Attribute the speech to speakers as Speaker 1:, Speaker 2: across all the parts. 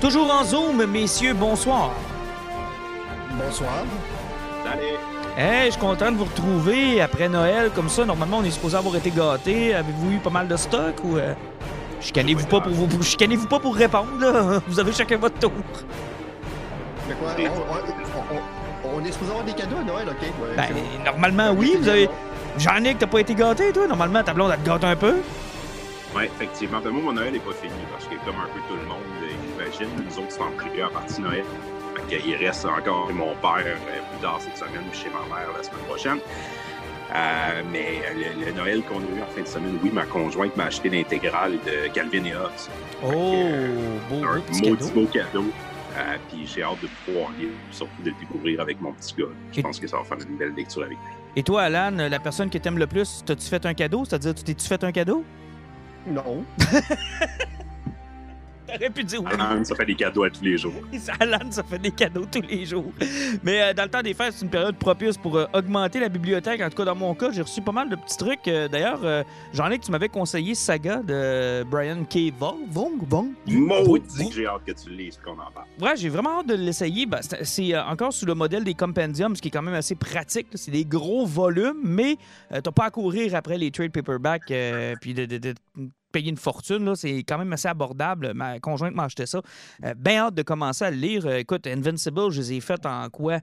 Speaker 1: Toujours en Zoom, messieurs, bonsoir.
Speaker 2: Bonsoir.
Speaker 1: Hey, je suis content de vous retrouver après Noël comme ça. Normalement, on est supposé avoir été gâtés. Avez-vous eu pas mal de stock ou euh, chicanez-vous pas pour vous chicanez-vous pas pour répondre là? Vous avez chacun votre tour.
Speaker 2: Mais quoi? On, on- on- on est supposé avoir des cadeaux à Noël, ok? Ouais,
Speaker 1: Ben, normalement oui. Vous avez Jean-Nic, t'as pas été gâté toi? Normalement, ta blonde elle te gâte un peu?
Speaker 3: Oui, effectivement. Ben, moi, mon Noël n'est pas fini parce que, comme un peu tout le monde, euh, j'imagine, nous autres, c'est en privé en partie Noël. Qu'il reste encore mon père euh, plus tard cette semaine, puis chez ma mère la semaine prochaine. Euh, mais le, le Noël qu'on a eu en fin de semaine, oui, ma conjointe m'a acheté l'intégrale de Calvin et Hobbes.
Speaker 1: Oh, beau,
Speaker 3: un
Speaker 1: beau petit
Speaker 3: maudit
Speaker 1: cadeau.
Speaker 3: beau cadeau. Euh, puis j'ai hâte de pouvoir lire, surtout de le découvrir avec mon petit gars. Je
Speaker 1: Et-
Speaker 3: pense que ça va faire une belle lecture avec lui.
Speaker 1: Et toi, Alan, la personne que t'aimes le plus, t'as-tu fait un cadeau? C'est-à-dire, tu t'es-tu fait un cadeau?
Speaker 2: Non.
Speaker 1: T'aurais pu dire oui.
Speaker 3: Alan, ça fait des cadeaux à tous les jours.
Speaker 1: Alan, ça fait des cadeaux tous les jours. Mais euh, dans le temps des fêtes, c'est une période propice pour euh, augmenter la bibliothèque. En tout cas, dans mon cas, j'ai reçu pas mal de petits trucs. Euh, D'ailleurs, j'en ai que tu m'avais conseillé Saga de Brian K. Vong. Vong? Vong?
Speaker 3: Maudit j'ai hâte que tu le lises qu'on en parle.
Speaker 1: Ouais, j'ai vraiment hâte de l'essayer. Ben, c'est encore sous le modèle des compendiums, ce qui est quand même assez pratique. C'est des gros volumes, mais t'as pas à courir après les trade paperbacks puis de, de- de payer une fortune. C'est quand même assez abordable. Ma conjointe m'a acheté ça. Euh, ben hâte de commencer à le lire. Euh, écoute, Invincible, je les ai faites en quoi?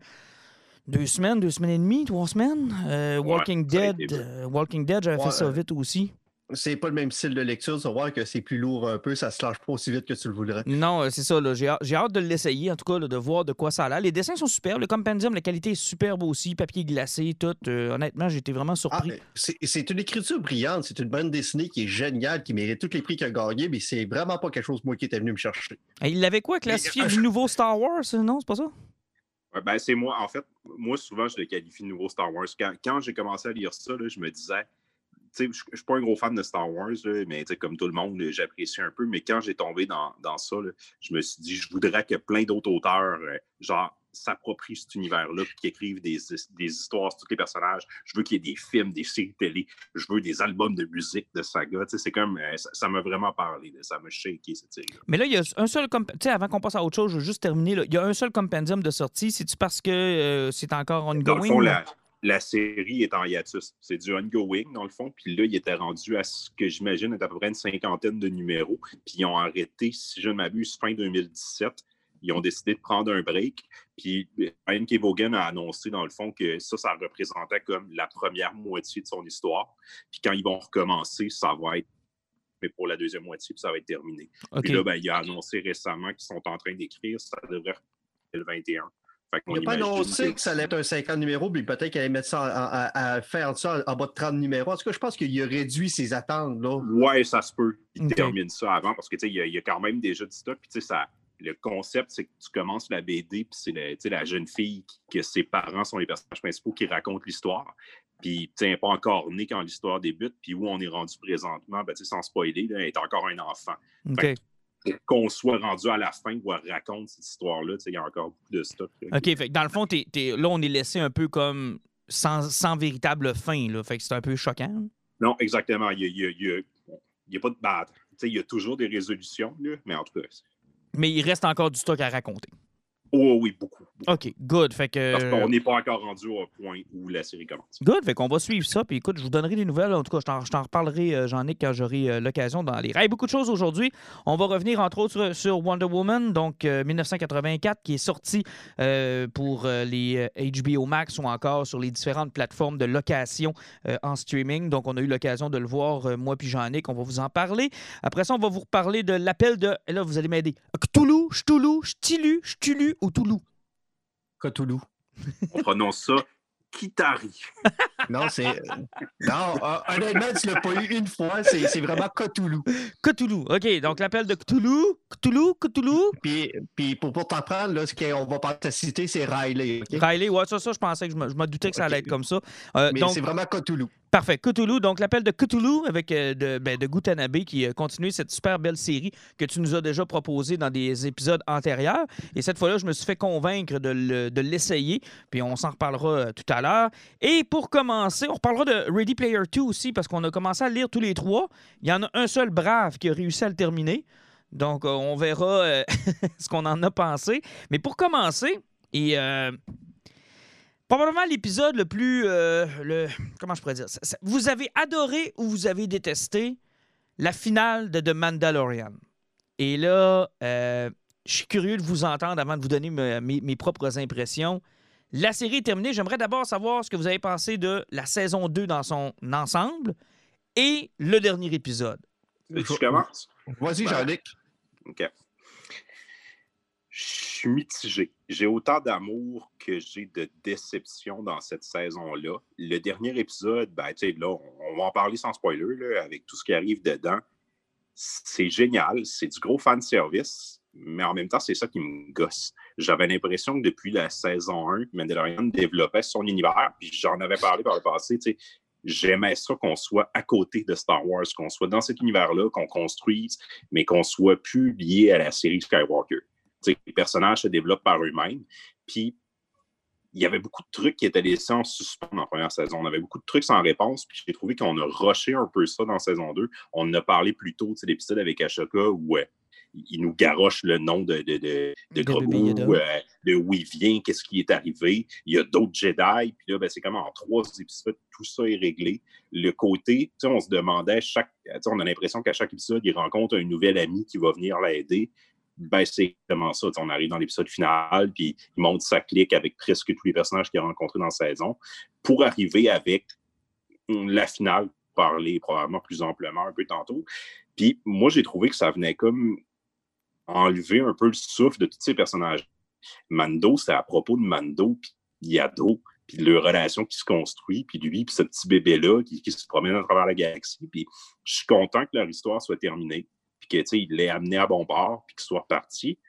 Speaker 1: Deux semaines, deux semaines et demie, trois semaines? Euh, Walking Dead, euh, Walking Dead, j'avais
Speaker 2: Ouais,
Speaker 1: fait ça vite aussi.
Speaker 2: C'est pas le même style de lecture. Tu vas voir que c'est plus lourd un peu. Ça se lâche pas aussi vite que tu le voudrais.
Speaker 1: Non, euh, c'est ça. là. J'ai hâte, j'ai hâte de l'essayer, en tout cas, là, de voir de quoi ça a l'air. Les dessins sont superbes. Le compendium, la qualité est superbe aussi. Papier glacé, tout. Euh, honnêtement, j'ai été vraiment
Speaker 2: Ah,
Speaker 1: surpris.
Speaker 2: c'est c'est une écriture brillante. C'est une bande dessinée qui est géniale, qui mérite tous les prix qu'il a gagnés, mais c'est vraiment pas quelque chose, moi, qui était venu me chercher.
Speaker 1: Et il l'avait quoi, classifié
Speaker 2: Mais, euh,
Speaker 1: du nouveau Star Wars? Non, c'est pas ça?
Speaker 3: Ouais, ben, c'est moi. En fait, moi, souvent, je le qualifie de nouveau Star Wars. Quand, quand j'ai commencé à lire ça, là, je me disais, je je suis pas un gros fan de Star Wars, là, mais comme tout le monde, j'apprécie un peu. Mais quand j'ai tombé dans, dans ça, là, je me suis dit, je voudrais que plein d'autres auteurs, euh, genre, s'approprient cet univers-là, qu'ils écrivent des, des histoires sur tous les personnages. Je veux qu'il y ait des films, des séries télé. Je veux des albums de musique de saga. C'est comme, euh, ça m'a vraiment parlé. là. Ça m'a shaké, cette série-là.
Speaker 1: Mais là, il y a un seul. comp- Tu sais, avant qu'on passe à autre chose, je veux juste terminer. Il y a un seul compendium de sortie. C'est-tu parce que euh, c'est encore
Speaker 3: Dans
Speaker 1: ongoing?
Speaker 3: le fond,
Speaker 1: ou-
Speaker 3: la, la série est en hiatus. C'est du ongoing, dans le fond. Puis là, il était rendu à ce que j'imagine est à peu près une cinquantaine de numéros. Puis ils ont arrêté, si je ne m'abuse, fin 2017. Ils ont décidé de prendre un break. Puis Ryan K. Vaughan a annoncé, dans le fond, que ça, ça représentait comme la première moitié de son histoire. Puis quand ils vont recommencer, ça va être mais pour la deuxième moitié, puis ça va être terminé. Puis là, ben, il a annoncé récemment qu'ils sont en train d'écrire. Ça devrait le 21.
Speaker 2: Il n'a pas annoncé que ça allait être un 50 numéros, puis peut-être qu'il allait mettre ça à, à faire ça en bas de 30 numéros. En tout cas, je pense qu'il a réduit ses attentes. Là.
Speaker 3: Ouais, ça se peut. Il termine ça avant parce que tu sais, il y, a- il y a quand même déjà du stock. Puis tu sais, ça. Le concept, c'est que tu commences la BD, puis c'est la jeune fille qui- que ses parents sont les personnages principaux qui racontent l'histoire. Puis, tu n'est pas encore née quand l'histoire débute. Puis où on est rendu présentement, ben, sans spoiler, là, elle est encore un enfant.
Speaker 1: OK.
Speaker 3: Qu'on soit rendu à la fin elle raconte cette histoire-là, il y a encore beaucoup de stock. là.
Speaker 1: OK. Fait que dans le fond, là, on est laissé un peu comme sans, sans véritable fin. Là. Fait que c'est un peu choquant.
Speaker 3: Non, exactement. Il n'y a, pas de sais, il y a toujours des résolutions, là, mais en tout cas,
Speaker 1: Mais il reste encore du stock à raconter.
Speaker 3: Oh oui, beaucoup. beaucoup.
Speaker 1: OK. Good. Fait que.
Speaker 3: Parce qu'on n'est pas encore rendu au point où la série commence.
Speaker 1: Good, fait qu'on va suivre ça. Puis écoute, je vous donnerai des nouvelles. En tout cas, je t'en- reparlerai, euh, Jean-Nic, quand j'aurai euh, l'occasion d'en lire. Hey, beaucoup de choses aujourd'hui. On va revenir, entre autres, sur, Wonder Woman, donc euh, 1984, qui est sorti euh, pour euh, les euh, HBO Max ou encore sur les différentes plateformes de location euh, en streaming. Donc, on a eu l'occasion de le voir, euh, moi puis Jean-Nic. On va vous en parler. Après ça, on va vous reparler de l'appel de... Et là, vous allez m'aider. Cthulhu, Cthulhu, Ch'tilu, Cthulhu ou Toulouse?
Speaker 2: Cthulhu.
Speaker 3: On prononce ça Kitari.
Speaker 2: non, c'est. Non, euh, honnêtement, tu l'as pas eu une fois. C'est vraiment Cthulhu.
Speaker 1: Cthulhu. OK. Donc, l'appel de Cthulhu. Cthulhu, Cthulhu.
Speaker 2: Puis, puis pour, pour t'apprendre, là, ce qu'on va pas te citer, c'est Riley.
Speaker 1: Riley, ouais, ça, ça, je pensais que je me, doutais que ça allait être comme ça.
Speaker 2: Euh, Mais c'est vraiment Cthulhu.
Speaker 1: Parfait. Cthulhu, donc l'appel de Cthulhu avec euh, de, ben, Gutanabe qui a continué cette super belle série que tu nous as déjà proposée dans des épisodes antérieurs. Et cette fois-là, je me suis fait convaincre de l'essayer. puis on s'en reparlera euh, tout à l'heure. Et pour commencer, on reparlera de Ready Player 2 aussi parce qu'on a commencé à lire tous les trois. Il y en a un seul brave qui a réussi à le terminer. Donc, euh, on verra ce qu'on en a pensé. Mais pour commencer, et Probablement l'épisode le plus. Euh, le, comment je pourrais dire Vous avez adoré ou vous avez détesté la finale de The Mandalorian. Et là, euh, je suis curieux de vous entendre avant de vous donner mes, propres impressions. La série est terminée. J'aimerais d'abord savoir ce que vous avez pensé de la saison 2 dans son ensemble et le dernier épisode.
Speaker 3: Tu commences?
Speaker 2: Vas-y, Jean-Luc.
Speaker 3: OK. Je suis mitigé. J'ai autant d'amour que j'ai de déception dans cette saison-là. Le dernier épisode, ben, là, on va en parler sans spoiler, là, avec tout ce qui arrive dedans. C'est génial, c'est du gros fan service, mais en même temps, c'est ça qui me gosse. J'avais l'impression que depuis la saison 1, Mandalorian développait son univers, puis j'en avais parlé par le passé, j'aimais ça qu'on soit à côté de Star Wars, qu'on soit dans cet univers-là, qu'on construise, mais qu'on soit plus lié à la série Skywalker les personnages se développent par eux-mêmes. Puis, il y avait beaucoup de trucs qui étaient laissés en suspens dans la première saison. On avait beaucoup de trucs sans réponse, puis j'ai trouvé qu'on a rushé un peu ça dans saison 2. On en a parlé plus tôt, de l'épisode avec Ashoka où euh, il nous garoche le nom de, de, de, de euh, de où il vient, qu'est-ce qui est arrivé. Il y a d'autres Jedi, puis là, ben, c'est comme en trois épisodes, tout ça est réglé. Le côté, on se demandait, chaque, on a l'impression qu'à chaque épisode, il rencontre un nouvel ami qui va venir l'aider ben, c'est exactement ça. on arrive dans l'épisode final, puis il monte sa clique avec presque tous les personnages qu'il a rencontrés dans la saison pour arriver avec la finale, parler probablement plus amplement un peu tantôt. Puis moi, j'ai trouvé que ça venait comme enlever un peu le souffle de tous ces personnages. Mando, c'est à propos de Mando, puis Yado, puis leur relation qui se construit, puis lui, puis ce petit bébé-là qui, qui, se promène à travers la galaxie. Puis je suis content que leur histoire soit terminée puis qu'il l'ait amené à bon port, puis qu'il soit reparti.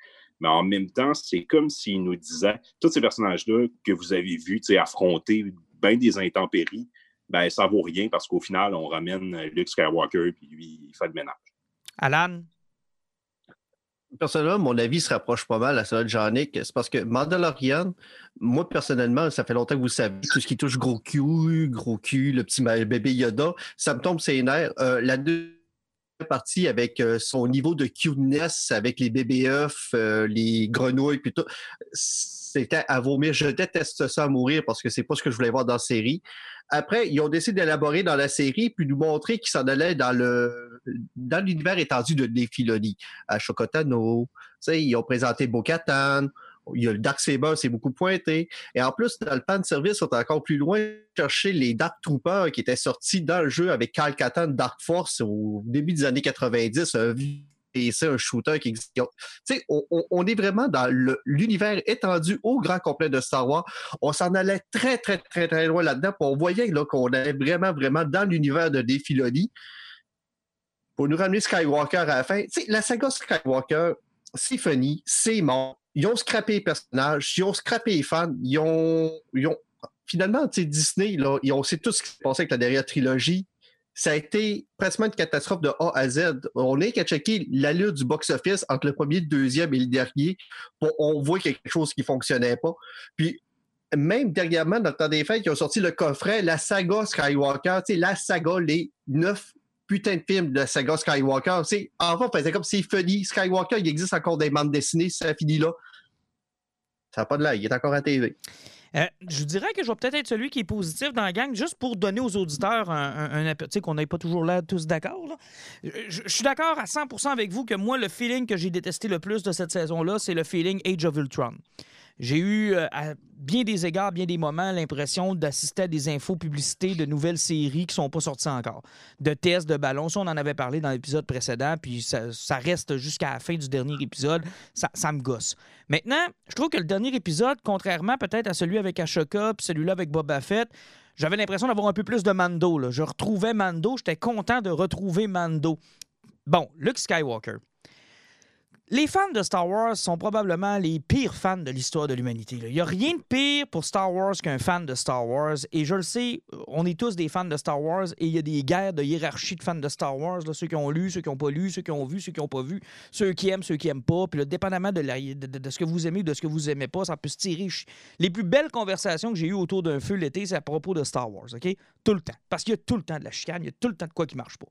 Speaker 3: Mais en même temps, c'est comme s'il nous disait, tous ces personnages-là que vous avez vus affronter bien des intempéries, ben ça vaut rien parce qu'au final, on ramène Luke Skywalker, puis lui, il fait le ménage.
Speaker 1: Alan?
Speaker 2: Personnellement, mon avis se rapproche pas mal à celui de Jean-Nic. C'est parce que Mandalorian, moi, personnellement, ça fait longtemps que vous savez, tout ce qui touche gros cul, gros cul, le petit bébé Yoda, ça me tombe ses nerfs. Euh, la partie avec euh, son niveau de cuteness, avec les bébés euh, les grenouilles, puis tout. C'était à vomir. Je déteste ça à mourir parce que c'est pas ce que je voulais voir dans la série. Après, ils ont décidé d'élaborer dans la série puis nous montrer qu'ils s'en allaient dans le dans l'univers étendu de Défiloni. À Chocotano, ils ont présenté Bo-Katan, il y a le Dark Saber, c'est beaucoup pointé. Et en plus, dans le pan de service, on est encore plus loin chercher les Dark Troopers qui étaient sortis dans le jeu avec Kyle Katan Dark Force au début des années 90, un c'est un shooter qui existe. On, on, est vraiment dans l'univers étendu au grand complet de Star Wars. On s'en allait très, très, très, très loin là-dedans. On voyait qu'on allait vraiment, vraiment dans l'univers de Défilonie pour nous ramener Skywalker à la fin. la saga Skywalker, c'est funny, c'est mort ils ont scrappé les personnages, ils ont scrappé les fans, ils ont, ils ont finalement, Disney, ils ont sait tout ce qui s'est passé avec la dernière trilogie. Ça a été pratiquement une catastrophe de A à Z. On est qu'à checker l'allure du box-office entre le premier, le deuxième et le dernier. Pour, on voit quelque chose qui ne fonctionnait pas. Puis, même dernièrement, dans le temps des fêtes, ils ont sorti le coffret, la saga Skywalker, la saga, les neuf putain de films de saga Skywalker. C'est, enfin, faisait comme c'est funny. Skywalker, il existe encore des bandes dessinées, ça finit là. Ça n'a pas de là, il est encore à TV.
Speaker 1: Euh, je dirais que je vais peut-être être celui qui est positif dans la gang, juste pour donner aux auditeurs un, tu sais, qu'on n'est pas toujours là tous d'accord. Je, suis d'accord à 100% avec vous que moi, le feeling que j'ai détesté le plus de cette saison-là, c'est le feeling Age of Ultron. J'ai eu, euh, à bien des égards, bien des moments, l'impression d'assister à des infos publicités de nouvelles séries qui sont pas sorties encore. De tests de ballons. Ça, on en avait parlé dans l'épisode précédent, puis ça, reste jusqu'à la fin du dernier épisode. Ça, me gosse. Maintenant, je trouve que le dernier épisode, contrairement peut-être à celui avec Ashoka, puis celui-là avec Boba Fett, j'avais l'impression d'avoir un peu plus de Mando. Je retrouvais Mando, j'étais content de retrouver Mando. Bon, Luke Skywalker. Les fans de Star Wars sont probablement les pires fans de l'histoire de l'humanité. Il n'y a rien de pire pour Star Wars qu'un fan de Star Wars. Et je le sais, on est tous des fans de Star Wars et il y a des guerres de hiérarchie de fans de Star Wars. ceux qui ont lu, ceux qui n'ont pas lu, ceux qui ont vu, ceux qui n'ont pas vu, ceux qui aiment, ceux qui n'aiment pas. Puis dépendamment de, de- ce que vous aimez ou de ce que vous aimez pas, ça peut se tirer. Les plus belles conversations que j'ai eues autour d'un feu l'été, c'est à propos de Star Wars. OK? Tout le temps. Parce qu'il y a tout le temps de la chicane, il y a tout le temps de quoi qui marche pas.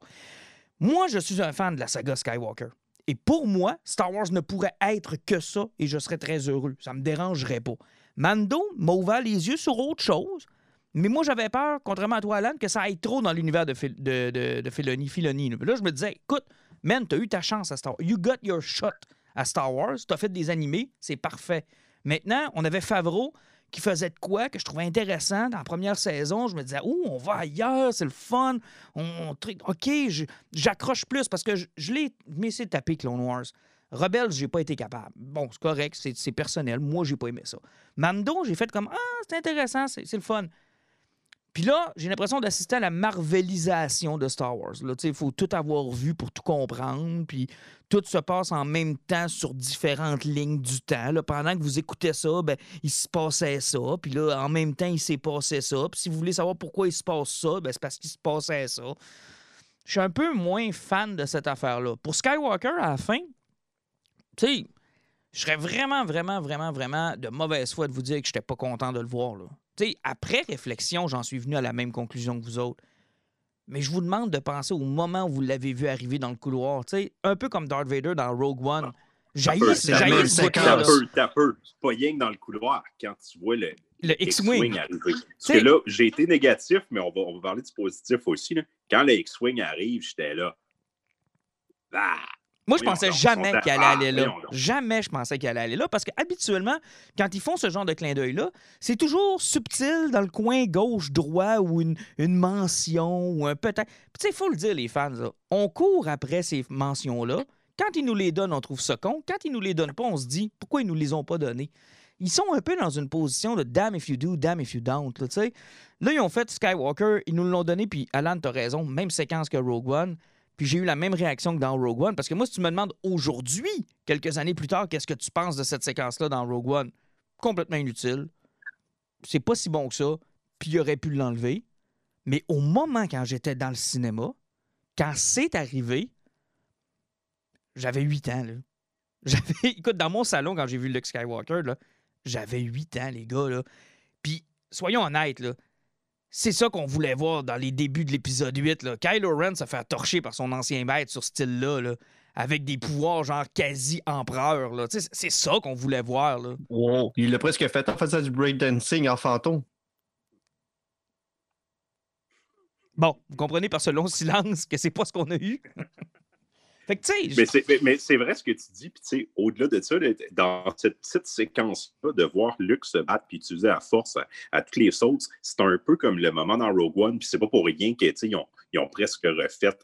Speaker 1: Moi, je suis un fan de la saga Skywalker. Et pour moi, Star Wars ne pourrait être que ça et je serais très heureux. Ça me dérangerait pas. Mando m'a ouvert les yeux sur autre chose, mais moi, j'avais peur, contrairement à toi, Alan, que ça aille trop dans l'univers de, de, de. Là, je me disais, écoute, man, t'as eu ta chance à Star Wars. You got your shot à Star Wars. T'as fait des animés, c'est parfait. Maintenant, on avait Favreau qui faisait de quoi que je trouvais intéressant dans la première saison. Je me disais, oh, on va ailleurs, c'est le fun. On, OK, j'accroche plus parce que je, je l'ai mais c'est tapé Clone Wars. Rebels, j'ai pas été capable. Bon, c'est correct, c'est personnel. Moi, j'ai pas aimé ça. Mando, j'ai fait comme Ah, c'est intéressant, c'est le fun. Puis là, j'ai l'impression d'assister à la marvelisation de Star Wars. Il faut tout avoir vu pour tout comprendre. Puis tout se passe en même temps sur différentes lignes du temps. Pendant que vous écoutez ça, ben, il se passait ça. Puis là, en même temps, il s'est passé ça. Puis si vous voulez savoir pourquoi il se passe ça, ben, c'est parce qu'il se passait ça. Je suis un peu moins fan de cette affaire-là. Pour Skywalker, à la fin, tu sais, je serais vraiment, vraiment, vraiment, vraiment de mauvaise foi de vous dire que je n'étais pas content de le voir. Là. Tu sais, après réflexion, j'en suis venu à la même conclusion que vous autres. Mais je vous demande de penser au moment où vous l'avez vu arriver dans le couloir. Tu sais, un peu comme Darth Vader dans Rogue One. Jaillit, ce bout-là,
Speaker 3: T'as peu. C'est pas rien que dans le couloir quand tu vois le
Speaker 1: Le X-Wing.
Speaker 3: Arriver. Parce
Speaker 1: T'sais-
Speaker 3: que là, j'ai été négatif, mais on va, on va parler du positif aussi. là. Quand le X-Wing arrive, j'étais là. Ah!
Speaker 1: Moi, je pensais
Speaker 3: donc,
Speaker 1: jamais qu'il allait aller là. Jamais je pensais qu'il allait aller là. Parce que habituellement, quand ils font ce genre de clin d'œil-là, c'est toujours subtil dans le coin gauche-droit ou une, une mention ou un peut-être. Puis Tu sais, il faut le dire, les fans, là, on court après ces mentions-là. Quand ils nous les donnent, on trouve ça con. Quand ils nous les donnent pas, on se dit pourquoi ils nous les ont pas donnés? Ils sont un peu dans une position de damn if you do, damn if you don't. Là, là ils ont fait Skywalker, ils nous l'ont donné, puis Alan, t'as raison, même séquence que Rogue One. Puis j'ai eu la même réaction que dans Rogue One. Parce que moi, si tu me demandes aujourd'hui, quelques années plus tard, qu'est-ce que tu penses de cette séquence-là dans Rogue One? Complètement inutile. C'est pas si bon que ça. Puis il aurait pu l'enlever. Mais au moment quand j'étais dans le cinéma, quand c'est arrivé, j'avais 8 ans. Là. J'avais, écoute, dans mon salon, quand j'ai vu Luke Skywalker, j'avais 8 ans, les gars. Là. Puis, soyons honnêtes, là, c'est ça qu'on voulait voir dans les débuts de l'épisode 8. Là. Kylo Ren se fait torcher par son ancien maître sur ce style-là, là, avec des pouvoirs genre quasi-empereur. C'est ça qu'on voulait voir. Là.
Speaker 2: Wow. Il l'a presque fait en faisant du breakdancing en fantôme.
Speaker 1: Bon, vous comprenez par ce long silence que c'est pas ce qu'on a eu?
Speaker 3: Mais c'est, vrai ce que tu dis. Puis, au-delà de ça, dans cette petite séquence-là, de voir Luke se battre puis utiliser la force à, à toutes les sauces, c'est un peu comme le moment dans Rogue One. Puis, c'est pas pour rien que, tu sais, ils ont, ils ont presque refait.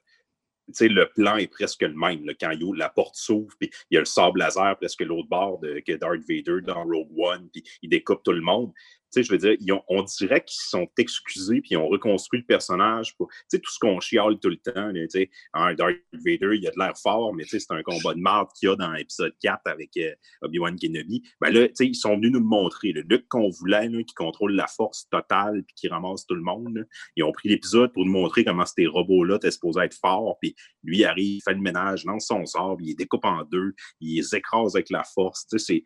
Speaker 3: Le plan est presque le même. là. quand la porte s'ouvre, puis il y a le sable laser presque l'autre bord de, que Darth Vader dans Rogue One, puis il découpe tout le monde. Sais, je veux dire, ils ont- on dirait qu'ils sont excusés, puis ils ont reconstruit le personnage. Pour, tu sais, tout ce qu'on chiale tout le temps, tu sais, hein, Darth Vader, il a de l'air fort, mais tu sais, c'est un combat de marde qu'il y a dans l'épisode 4 avec euh, Obi-Wan Kenobi. Ben là, tu sais, ils sont venus nous le montrer. Le Luke qu'on voulait, là, qui contrôle la force totale, puis qui ramasse tout le monde. là. Ils ont pris l'épisode pour nous montrer comment ces robots-là étaient supposés être forts, puis lui arrive, fait le ménage, lance son sort, il les découpe en deux, il les écrase avec la force. Tu sais, c'est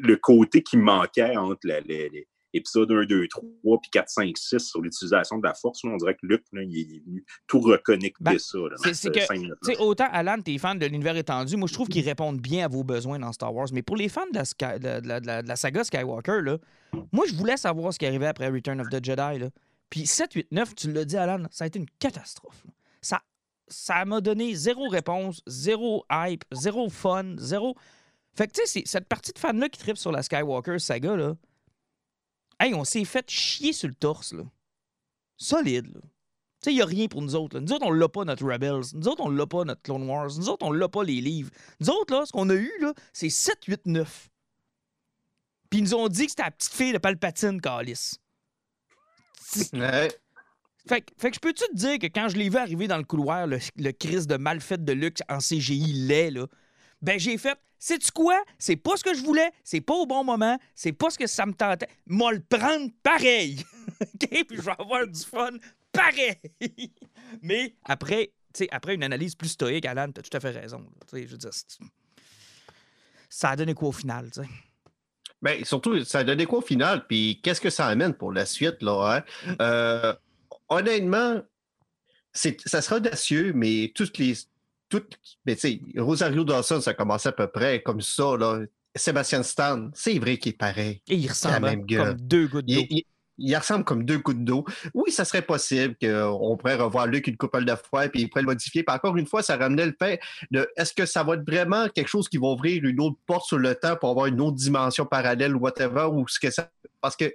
Speaker 3: le côté qui manquait entre la- les, les épisodes 1, 2, 3, puis 4, 5, 6 sur l'utilisation de la force. on dirait que Luc, là, il est venu tout reconnecter
Speaker 1: Ben,
Speaker 3: ça.
Speaker 1: c'est- que, autant Alan, t'es fan de l'univers étendu, moi je trouve qu'ils répondent bien à vos besoins dans Star Wars. Mais pour les fans de la, Sky- de- de la- de la- de la saga Skywalker, là, moi je voulais savoir ce qui arrivait après Return of the Jedi. Là. Puis 7, 8, 9, tu l'as dit, Alan, ça a été une catastrophe. là. Ça ça m'a donné zéro réponse, zéro hype, zéro fun, zéro. Fait que, tu sais, cette partie de fans-là qui tripe sur la Skywalker saga, là, hey, on s'est fait chier sur le torse, là. Solide, là. Tu sais, il n'y a rien pour nous autres. là. Nous autres, on l'a pas, notre Rebels. Nous autres, on l'a pas, notre Clone Wars. Nous autres, on l'a pas, les livres. Nous autres, là, ce qu'on a eu, là, c'est 7, 8, 9. Puis ils nous ont dit que c'était la petite fille de Palpatine.
Speaker 2: Ouais.
Speaker 1: Fait, que- fait que je peux-tu te dire que quand je l'ai vu arriver dans le couloir, le, le Chris de mal fait de luxe en CGI laid, là, ben j'ai fait, sais-tu quoi? C'est pas ce que je voulais, c'est pas au bon moment, c'est pas ce que ça me tentait. Moi, le prendre pareil. OK? Puis je vais avoir du fun pareil. Mais après, tu sais, après une analyse plus stoïque, Alan, t'as tout à fait raison. là. Tu sais, je veux dire, ça a donné quoi au final, tu sais?
Speaker 2: Ben, surtout, ça a donné quoi au final? Puis qu'est-ce que ça amène pour la suite, là? hein?
Speaker 1: Mm.
Speaker 2: Euh, honnêtement, ça sera audacieux, mais toutes les. Toutes, mais tu sais, Rosario Dawson, ça a commencé à peu près comme ça, là. Sébastien Stan, c'est vrai qu'il est pareil.
Speaker 1: Et il ressemble
Speaker 2: même
Speaker 1: comme deux gouttes d'eau.
Speaker 2: Il, il- il ressemble comme deux gouttes d'eau. Oui, ça serait possible qu'on pourrait revoir Luc une couple de fois puis il pourrait le modifier. Puis encore une fois, ça ramenait le fait de est-ce que ça va être vraiment quelque chose qui va ouvrir une autre porte sur le temps pour avoir une autre dimension parallèle ou whatever ou ce que ça. Parce que, tu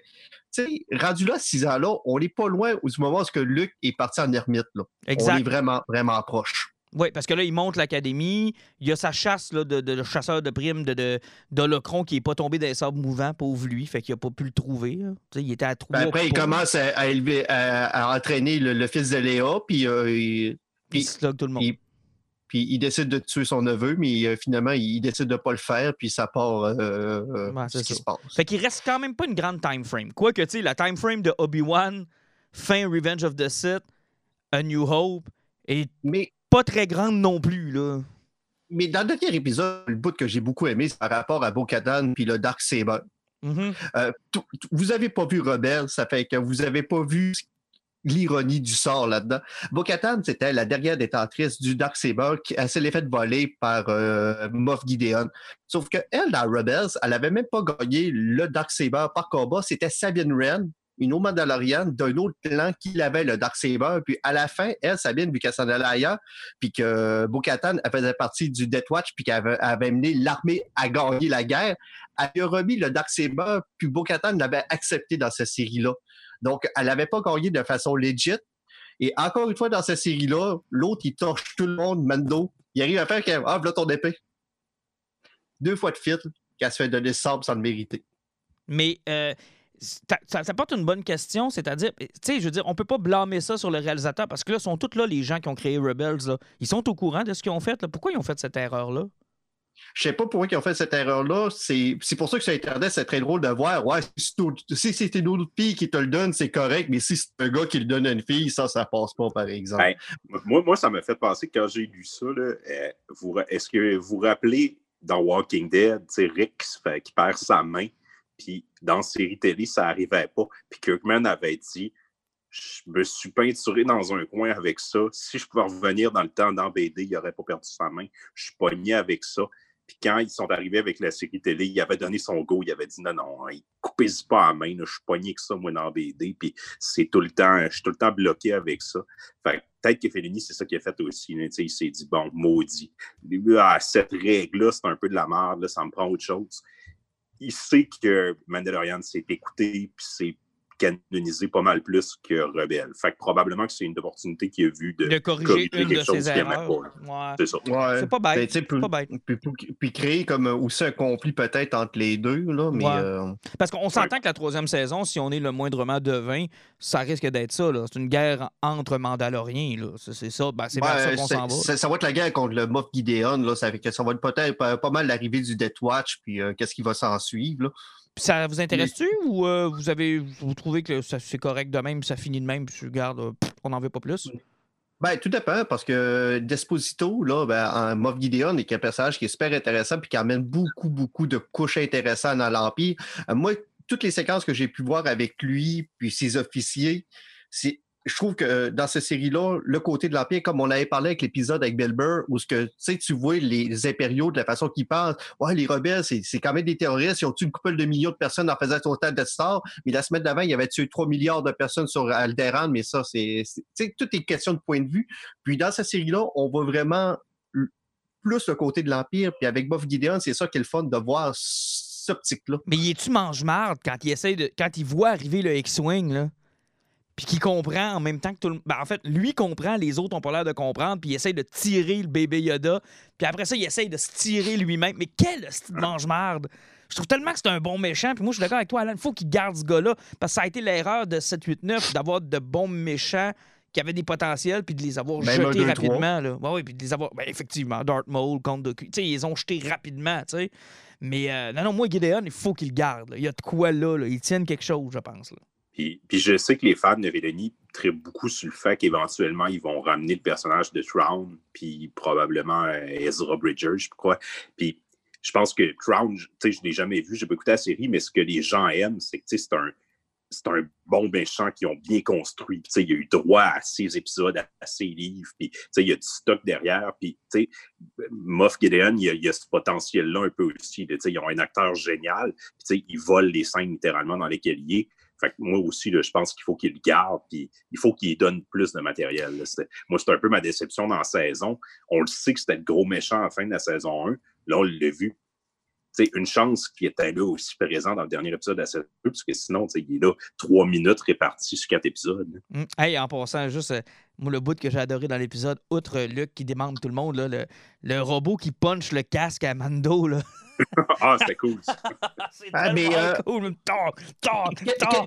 Speaker 2: sais, rendu là, six ans-là, on n'est pas loin du moment où Luc est parti en ermite. Là. On est vraiment, vraiment proche.
Speaker 1: Oui, parce que là, il monte l'académie. Il y a sa chasse là, de, de- de chasseur de primes de, de, d'Holocron qui n'est pas tombé dans les sables mouvants, pauvre lui. Fait qu'il n'a pas pu le trouver. il était à.
Speaker 2: Ben après, il commence à, à élever, à, à entraîner le, le fils de Léa, puis euh, il-
Speaker 1: Puis il slug tout le monde.
Speaker 2: il- Puis il décide de tuer son neveu, mais euh, finalement, il décide de ne pas le faire, puis ça part euh, euh,
Speaker 1: Ouais,
Speaker 2: ce qui se passe.
Speaker 1: Fait qu'il reste quand même pas une grande time frame. Quoique, tu sais, la time frame de Obi-Wan, fin Revenge of the Sith, A New Hope, est
Speaker 2: Mais,
Speaker 1: pas très grande non plus, là.
Speaker 2: mais dans le dernier épisode, le bout que j'ai beaucoup aimé, c'est par rapport à Bo-Katan puis le Dark Saber.
Speaker 1: Mhm.
Speaker 2: Euh, vous n'avez pas vu Rebelle, ça fait que vous n'avez pas vu l'ironie du sort là-dedans. Bo-Katan, c'était la dernière détentrice du Dark Saber qui s'est les fait voler par euh, Moff Gideon. Sauf que elle, dans Rebels, elle n'avait même pas gagné le Dark Saber par combat. C'était Sabine Wren, une autre Mandalorienne d'un autre clan qui avait le Dark Saber. Puis à la fin, elle, Sabine, vu qu'elle s'en allait ailleurs, puis que Bo-Katan faisait partie du Death Watch, puis qu'elle avait, avait mené l'armée à gagner la guerre, elle a remis le Dark Saber, puis Bo-Katan l'avait accepté dans cette série-là. Donc, elle n'avait pas gagné de façon legit. Et encore une fois, dans cette série-là, l'autre, il torche tout le monde, Mando. Il arrive à faire qu'elle Ah, voilà ton épée. Deux fois de fil, qu'elle se fait donner sable sans le mériter.
Speaker 1: Mais euh, ça, ça- ça porte une bonne question, c'est-à-dire, tu sais, je veux dire, on peut pas blâmer ça sur le réalisateur parce que là, sont tous là, les gens qui ont créé Rebels, là. Ils sont au courant de ce qu'ils ont fait, là. Pourquoi ils ont fait cette erreur-là?
Speaker 2: Je sais pas pourquoi ils ont fait cette erreur-là. C'est c'est pour ça que sur Internet, c'est très drôle de voir. Ouais, si c'est une autre fille qui te le donne, c'est correct, mais si c'est un gars qui le donne à une fille, ça, ça passe pas, par exemple.
Speaker 3: Hey. Moi, moi, ça m'a fait penser que quand j'ai lu ça, euh, est-ce que vous vous rappelez dans Walking Dead, tu sais, Rick qui perd sa main, puis dans série télé, ça n'arrivait pas. Puis Kirkman avait dit Je me suis peinturé dans un coin avec ça. Si je pouvais revenir dans le temps dans BD, il n'aurait pas perdu sa main. Je suis pogné avec ça. Puis quand ils sont arrivés avec la série télé, il avait donné son go. Il avait dit non, non, hein, coupez-y pas la main. je suis pogné que ça, moi, dans BD. Puis c'est tout le temps, je suis tout le temps bloqué avec ça. Fait peut-être que Fellini, c'est ça qu'il a fait aussi. il s'est dit, bon, maudit. Ah, cette règle-là, c'est un peu de la merde, là, ça me prend autre chose. Il sait que Mandalorian s'est écouté, puis c'est canonisé pas mal plus que Rebelle. Fait que probablement que c'est une opportunité qu'il a vue de,
Speaker 1: De corriger
Speaker 3: corriger
Speaker 1: une de
Speaker 3: quelque chose pas,
Speaker 1: Ouais.
Speaker 3: C'est ça.
Speaker 2: Ouais.
Speaker 1: C'est pas bête.
Speaker 2: Ben, puis,
Speaker 1: pas bête.
Speaker 2: puis- puis- puis créer comme euh, aussi un conflit peut-être entre les deux, là, mais
Speaker 1: Ouais.
Speaker 2: euh,
Speaker 1: Parce qu'on s'entend que la troisième saison, si on est le moindrement devin, ça risque d'être ça. là. C'est une guerre entre Mandaloriens. là. C'est c'est ça. Ben, c'est vers ça qu'on
Speaker 2: c'est-
Speaker 1: s'en va.
Speaker 2: ça, ça va être la guerre contre le Moff Gideon, là, ça, fait que ça va être peut-être pas, pas mal l'arrivée du Death Watch, puis euh, qu'est-ce qui va s'en suivre. là.
Speaker 1: Ça vous intéresse-tu ou euh, vous avez vous trouvez que ça- c'est correct de même, ça finit de même, puis tu regardes, euh, on n'en veut pas plus?
Speaker 2: Ben, tout dépend, parce que Desposito, là, ben, en Moff Gideon, est un personnage qui est super intéressant puis qui amène beaucoup, beaucoup de couches intéressantes dans l'Empire. Euh, moi, toutes les séquences que j'ai pu voir avec lui puis ses officiers, c'est. Je trouve que euh, dans cette série-là, le côté de l'Empire, comme on avait parlé avec l'épisode avec Bill Burr, où ce que, tu vois les impériaux de la façon qu'ils pensent, ouais, les rebelles, c'est quand même des terroristes, ils ont tué une couple de millions de personnes en faisant autant de stars, mais la semaine d'avant, il avait tué 3 milliards de personnes sur Alderaan, mais ça, c'est, tout est question de point de vue. Puis dans cette série-là, on va vraiment plus le côté de l'Empire. Puis avec Moff Gideon, c'est ça qui est le fun de voir ce optique-là.
Speaker 1: Mais il est-tu mange-marde quand il essaie de. quand il voit arriver le X-Wing, là? Puis qu'il comprend en même temps que tout le ben, en fait, lui comprend, les autres ont pas l'air de comprendre, puis il essaie de tirer le bébé Yoda. Puis après ça, il essaie de se tirer lui-même. Mais quel style mange-marde! Je trouve tellement que c'est un bon méchant. Puis moi, je suis d'accord avec toi, Alan. Il faut qu'il garde ce gars-là. Parce que ça a été l'erreur de 7-8-9 d'avoir de bons méchants qui avaient des potentiels, puis de les avoir
Speaker 2: Même
Speaker 1: jetés rapidement. Là. Ouais, ouais, puis de les avoir. Ben, effectivement, Darth Maul, Comte Dooku. Tu sais, ils ont jetés rapidement, tu sais. Mais euh, non, non, moi, Gideon, il faut qu'il le garde. là. Il y a de quoi là, là. Ils tiennent quelque chose, je pense. là.
Speaker 3: Puis, je sais que les fans de Véloni trippent beaucoup sur le fait qu'éventuellement, ils vont ramener le personnage de Thrawn, puis probablement euh, Ezra Bridger, je crois. Puis je pense que je- tu sais, je ne l'ai jamais vu, j'ai pas écouté la série, mais ce que les gens aiment, c'est que c'est un, c'est un bon méchant qu'ils ont bien construit. Tu sais, il a eu droit à ses épisodes, à ses livres, puis tu sais, il y a du stock derrière. Puis, tu sais, Moff Gideon, il y a, a ce potentiel-là un peu aussi. là, tu sais, ils ont un acteur génial, puis tu sais, ils volent les scènes littéralement dans lesquelles il. Moi aussi, je pense qu'il faut qu'il le garde, puis il faut qu'il donne plus de matériel. Moi, c'est un peu ma déception dans la saison. On le sait que c'était le gros méchant à la fin de la saison 1. Là, on l'a vu. C'est une chance qu'il était là aussi présent dans le dernier épisode de la saison 2, parce que sinon, tu sais, il est là trois minutes réparties sur quatre épisodes.
Speaker 1: Mm. Hey, en passant, juste, euh, moi, le bout que j'ai adoré dans l'épisode, outre Luke qui démembre tout le monde, là, le, le robot qui punch le casque à Mando. Là.
Speaker 3: ah, c'était cool.
Speaker 1: C'est
Speaker 2: Ah,
Speaker 1: tellement
Speaker 2: mais, euh,
Speaker 1: cool. Tant, tant, tant.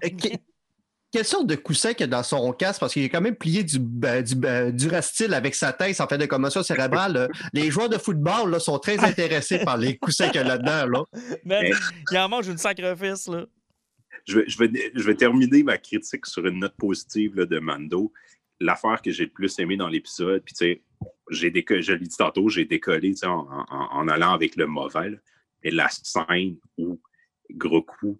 Speaker 2: Que- que- Quelle sorte de coussin qu'il y a dans son casque? Parce qu'il est quand même plié du, ben, du, ben, du avec sa tête en fait de commotion cérébrale. Les joueurs de football là, sont très intéressés par les coussins qu'il y a là-dedans. Là.
Speaker 3: Mais-
Speaker 1: il en mange une sacrifice. Là.
Speaker 3: je, vais, je, vais, je vais terminer ma critique sur une note positive là, de Mando. L'affaire que j'ai le plus aimé dans l'épisode, puis tu sais, j'ai déco- je l'ai dit tantôt, j'ai décollé en- en allant avec le mauvais. là. Et la scène où Groku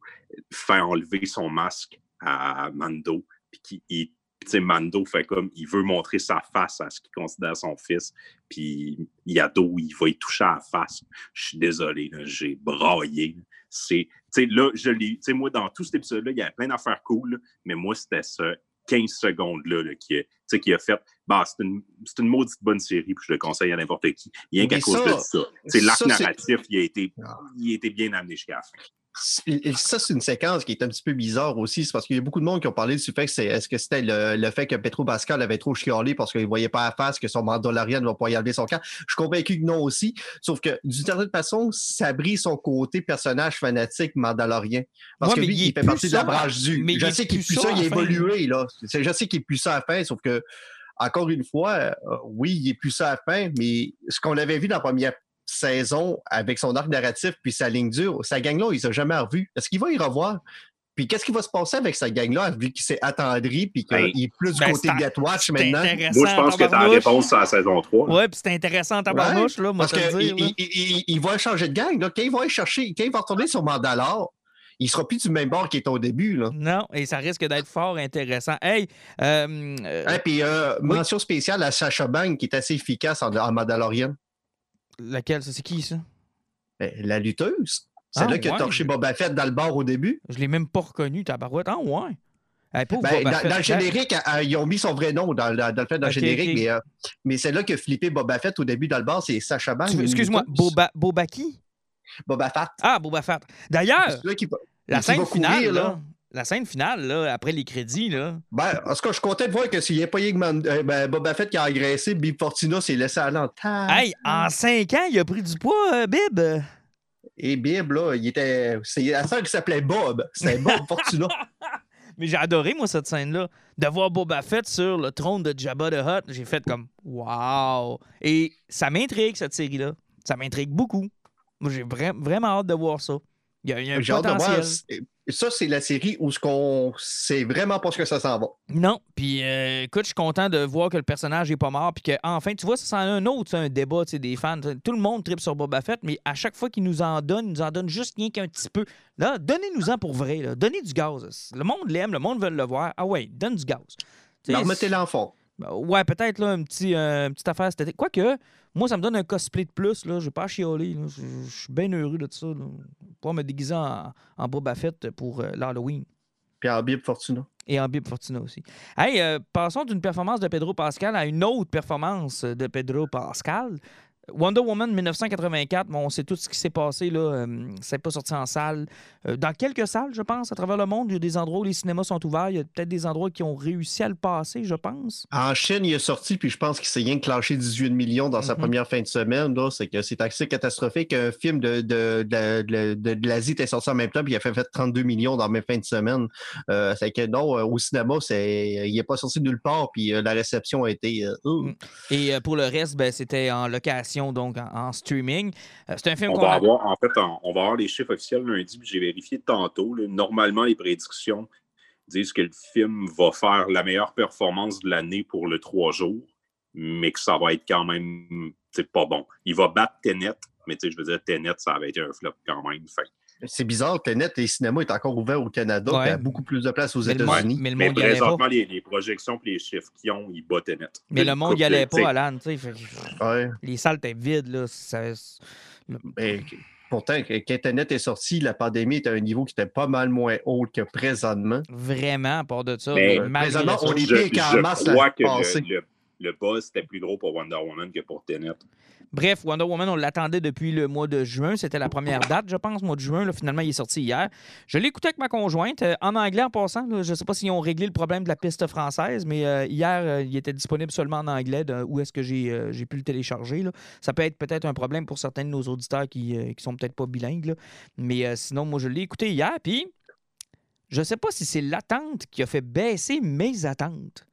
Speaker 3: fait enlever son masque à Mando, puis qui il- Mando fait comme il veut montrer sa face à ce qu'il considère son fils, puis Yado, il va y toucher à la face. Je suis désolé, j'ai braillé. C'est, tu sais, là, je l'ai, tu sais, moi, dans tout cet épisode-là, il y a plein d'affaires cool, là, mais moi, c'était ce 15 secondes-là là, qui, qui a fait, bah, c'est une, une maudite bonne série, puis je le conseille à n'importe qui. Rien qu'à cause de ça. C'est l'arc narratif, il a, été,
Speaker 2: Ah.
Speaker 3: il a été bien amené jusqu'à la fin.
Speaker 2: Et Ça, c'est une séquence qui est un petit peu bizarre aussi. C'est parce qu'il y a beaucoup de monde qui ont parlé du fait que c'est est-ce que c'était le, le fait que Petro Pascal avait trop chialé parce qu'il ne voyait pas à face que son Mandalorian ne va pas y enlever son camp. Je suis convaincu que non aussi. Sauf que d'une certaine façon, ça brise son côté personnage fanatique Mandalorien. Parce
Speaker 1: Ouais,
Speaker 2: que lui,
Speaker 1: il
Speaker 2: il,
Speaker 1: est
Speaker 2: fait partie de la branche du.
Speaker 1: Mais
Speaker 2: Je
Speaker 1: est
Speaker 2: sais qu'il est
Speaker 1: plus ça
Speaker 2: il
Speaker 1: fin.
Speaker 2: évolué. Là. Je sais qu'il est plus ça à la fin, sauf que encore une fois, euh, oui, il est plus ça à la fin, mais ce qu'on avait vu dans la première saison avec son arc narratif puis sa ligne dure, sa gang-là, il s'est jamais revu. Est-ce qu'il va y revoir? Puis qu'est-ce qui va se passer avec sa gang-là, vu qu'il s'est attendri puis qu'il
Speaker 3: Ben,
Speaker 2: est plus du
Speaker 1: ben,
Speaker 2: côté de Death Watch
Speaker 1: C'est
Speaker 2: maintenant?
Speaker 3: Moi, je pense que ta réponse à la saison 3.
Speaker 1: Ouais, puis c'est intéressant en tabarnouche, là, moi,
Speaker 2: Parce qu'il
Speaker 1: dire. là.
Speaker 2: il, il- il va changer de gang. Là. Quand il va aller chercher, quand il va retourner sur Mandalore, il sera plus du même bord qu'il était au début. Là.
Speaker 1: Non, et ça risque d'être fort intéressant. Hey, euh, euh,
Speaker 2: Hein, puis euh,
Speaker 1: oui.
Speaker 2: mention spéciale à Sacha Banks qui est assez efficace en, en Mandalorian.
Speaker 1: Laquelle, ça, c'est qui, ça?
Speaker 2: Ben, la lutteuse. C'est
Speaker 1: Ah,
Speaker 2: là qui a
Speaker 1: ouais.
Speaker 2: torché Boba Fett dans le bar au début.
Speaker 1: Je l'ai même pas reconnu, tabarouette. Ah, ouais. Hey,
Speaker 2: Ben, dans, le générique, euh, ils ont mis son vrai nom dans, dans- dans le fait dans le générique, mais, euh, mais c'est là que flippé Boba Fett au début dans le bar, c'est Sacha une
Speaker 1: Excuse-moi. Boba, Boba qui?
Speaker 2: Boba Fett.
Speaker 1: Ah, Boba Fett. D'ailleurs, la scène
Speaker 2: courir,
Speaker 1: finale, là,
Speaker 2: là.
Speaker 1: La scène finale, là, après les crédits, là,
Speaker 2: Ben, en tout cas, je suis content de voir que s'il n'y a pas rien que Man- euh, ben, Boba Fett qui a agressé, Bib Fortuna s'est laissé aller en temps.
Speaker 1: hey, en cinq ans, il a pris du poids, euh, Bib?
Speaker 2: Et Bib, là, il était. C'est la sœur qui s'appelait Bob. C'était Bob Fortuna.
Speaker 1: Mais j'ai adoré, moi, cette scène-là. De voir Boba Fett sur le trône de Jabba the Hutt, j'ai fait comme Wow! Et ça m'intrigue, cette série-là. Ça m'intrigue beaucoup. Moi, j'ai vra- vraiment hâte de voir ça. Il y a, il y a un
Speaker 2: J'ai hâte de voir. Ça, c'est la série où ce qu'on sait vraiment pas ce que ça s'en va.
Speaker 1: Non, puis euh, écoute, je suis content de voir que le personnage est pas mort, puis que enfin, tu vois, ça c'est un autre, un débat, des fans. Tout le monde tripe sur Boba Fett, mais à chaque fois qu'il nous en donne, il nous en donne juste rien qu'un petit peu. Là, donnez-nous-en pour vrai, là. donnez du gaz. Le monde l'aime, le monde veut le voir. Ah ouais, donne du gaz. Tu sais,
Speaker 2: Alors, remettez-le en fond.
Speaker 1: ben, Ouais, peut-être là, un petit, euh, une petite affaire esthétique. Quoique, moi, ça me donne un cosplay de plus. Là. Je vais pas à chialer. Je suis bien heureux de ça. Là. Pas me déguiser en, en Boba Fett pour euh, l'Halloween.
Speaker 2: Puis en Bib Fortuna.
Speaker 1: Et en Bib Fortuna aussi. Hey, euh, passons d'une performance de Pedro Pascal à une autre performance de Pedro Pascal. Wonder Woman 1984, bon, on sait tout ce qui s'est passé. Là. Euh, c'est pas sorti en salle. Euh, dans quelques salles, je pense, à travers le monde. Il y a des endroits où les cinémas sont ouverts. Il y a peut-être des endroits qui ont réussi à le passer, je pense.
Speaker 2: En Chine, il est sorti, puis je pense qu'il s'est rien clenché 18 millions dans sa
Speaker 1: Mhm.
Speaker 2: première fin de semaine. là. C'est que c'est assez catastrophique. Un film de, de, de, de- de- l'Asie était sorti en même temps, puis il a fait, fait 32 millions dans la même fin de semaine. Euh, c'est que non, euh, au cinéma, c'est, il n'est pas sorti de nulle part, puis la réception a été.
Speaker 1: Mm. Et pour le reste, ben, c'était en location, donc en, en streaming. Euh, c'est un film
Speaker 3: On
Speaker 1: qu'on
Speaker 3: va avoir, en fait, on, on va avoir les chiffres officiels lundi, puis j'ai vérifié tantôt. là. normalement, les prédictions disent que le film va faire la meilleure performance de l'année pour le trois jours, mais que ça va être quand même c'est pas bon. Il va battre Tenet, mais tu sais, je veux dire, Tenet, ça avait été un flop quand même. Fait
Speaker 2: C'est bizarre, Tenet, les cinémas est encore ouvert au Canada,
Speaker 1: Ouais.
Speaker 2: il y a beaucoup plus de place aux États-Unis.
Speaker 1: mais le
Speaker 3: mais
Speaker 1: monde n'y allait pas.
Speaker 3: présentement, les, les projections et les chiffres qu'ils ont, ils battent Tenet.
Speaker 1: Mais le monde n'y allait pas, Alan. tu sais, fait
Speaker 2: Ouais.
Speaker 1: Les salles étaient vides. Là, ça-
Speaker 2: Mais pourtant, quand Internet est sorti, la pandémie était à un niveau qui était pas mal moins haut que présentement.
Speaker 1: Vraiment, à part de ça.
Speaker 3: Mais
Speaker 2: présentement, on est pire qu'en masse passée.
Speaker 3: le, le, le buzz était plus gros pour Wonder Woman que pour Tenet.
Speaker 1: Bref, Wonder Woman, on l'attendait depuis le mois de juin. C'était la première date, je pense, mois de juin. Là, finalement, il est sorti hier. Je l'ai écouté avec ma conjointe euh, en anglais en passant. je ne sais pas s'ils ont réglé le problème de la piste française, mais euh, hier, euh, il était disponible seulement en anglais. où est-ce que j'ai pu le télécharger? Ça peut être peut-être un problème pour certains de nos auditeurs qui, qui sont peut-être pas bilingues. Mais sinon, moi, je l'ai écouté hier. Puis, je ne sais pas si c'est l'attente qui a fait baisser mes attentes.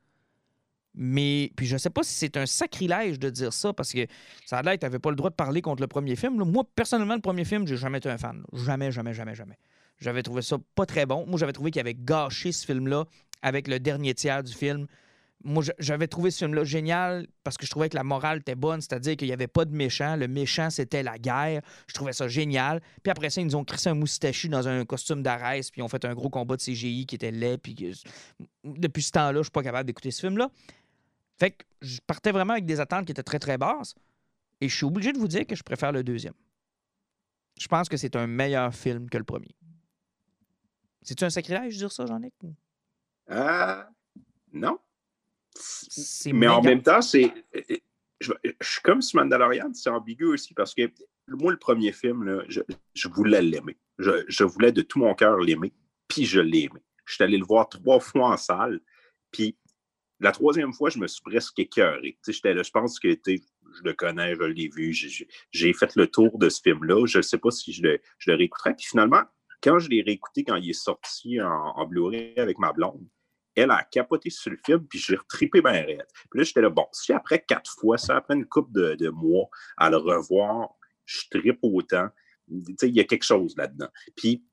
Speaker 1: Mais puis je sais pas si c'est un sacrilège de dire ça parce que ça a l'air que tu pas le droit de parler contre le premier film. là. Moi, personnellement, le premier film, j'ai jamais été un fan. là. Jamais, jamais, jamais, jamais. J'avais trouvé ça pas très bon. Moi, j'avais trouvé qu'il avait gâché ce film-là avec le dernier tiers du film. Moi, j'avais trouvé ce film-là génial parce que je trouvais que la morale était bonne, c'est-à-dire qu'il n'y avait pas de méchant. Le méchant, c'était la guerre. Je trouvais ça génial. Puis après ça, ils nous ont crissé un moustachu dans un costume d'Arès, puis ils ont fait un gros combat de CGI qui était laid. Puis depuis ce temps-là, je suis pas capable d'écouter ce film-là. Fait que je partais vraiment avec des attentes qui étaient très, très basses. Et je suis obligé de vous dire que je préfère le deuxième. Je pense que c'est un meilleur film que le premier. C'est-tu un sacrilège de dire ça, Jean-Nic?
Speaker 3: Ah, non. Mais en même temps, c'est. Je, je suis comme sur Mandalorian, c'est ambigu aussi parce que moi, le premier film, là, je, je voulais l'aimer. Je, je voulais de tout mon cœur l'aimer, puis je l'ai aimé. Je suis allé le voir trois fois en salle, puis la troisième fois, je me suis presque écœuré. J'étais là, je pense que je le connais, je l'ai vu, j'ai- fait le tour de ce film-là. Je ne sais pas si je le, je le réécouterais. Puis finalement, quand je l'ai réécouté, quand il est sorti en, Blu-ray avec ma blonde, elle a capoté sur le film, puis j'ai retripé bien raide. Puis là, j'étais là, bon, si après quatre fois, si après une couple de, mois à le revoir, je tripe autant, il y a quelque chose là-dedans. Puis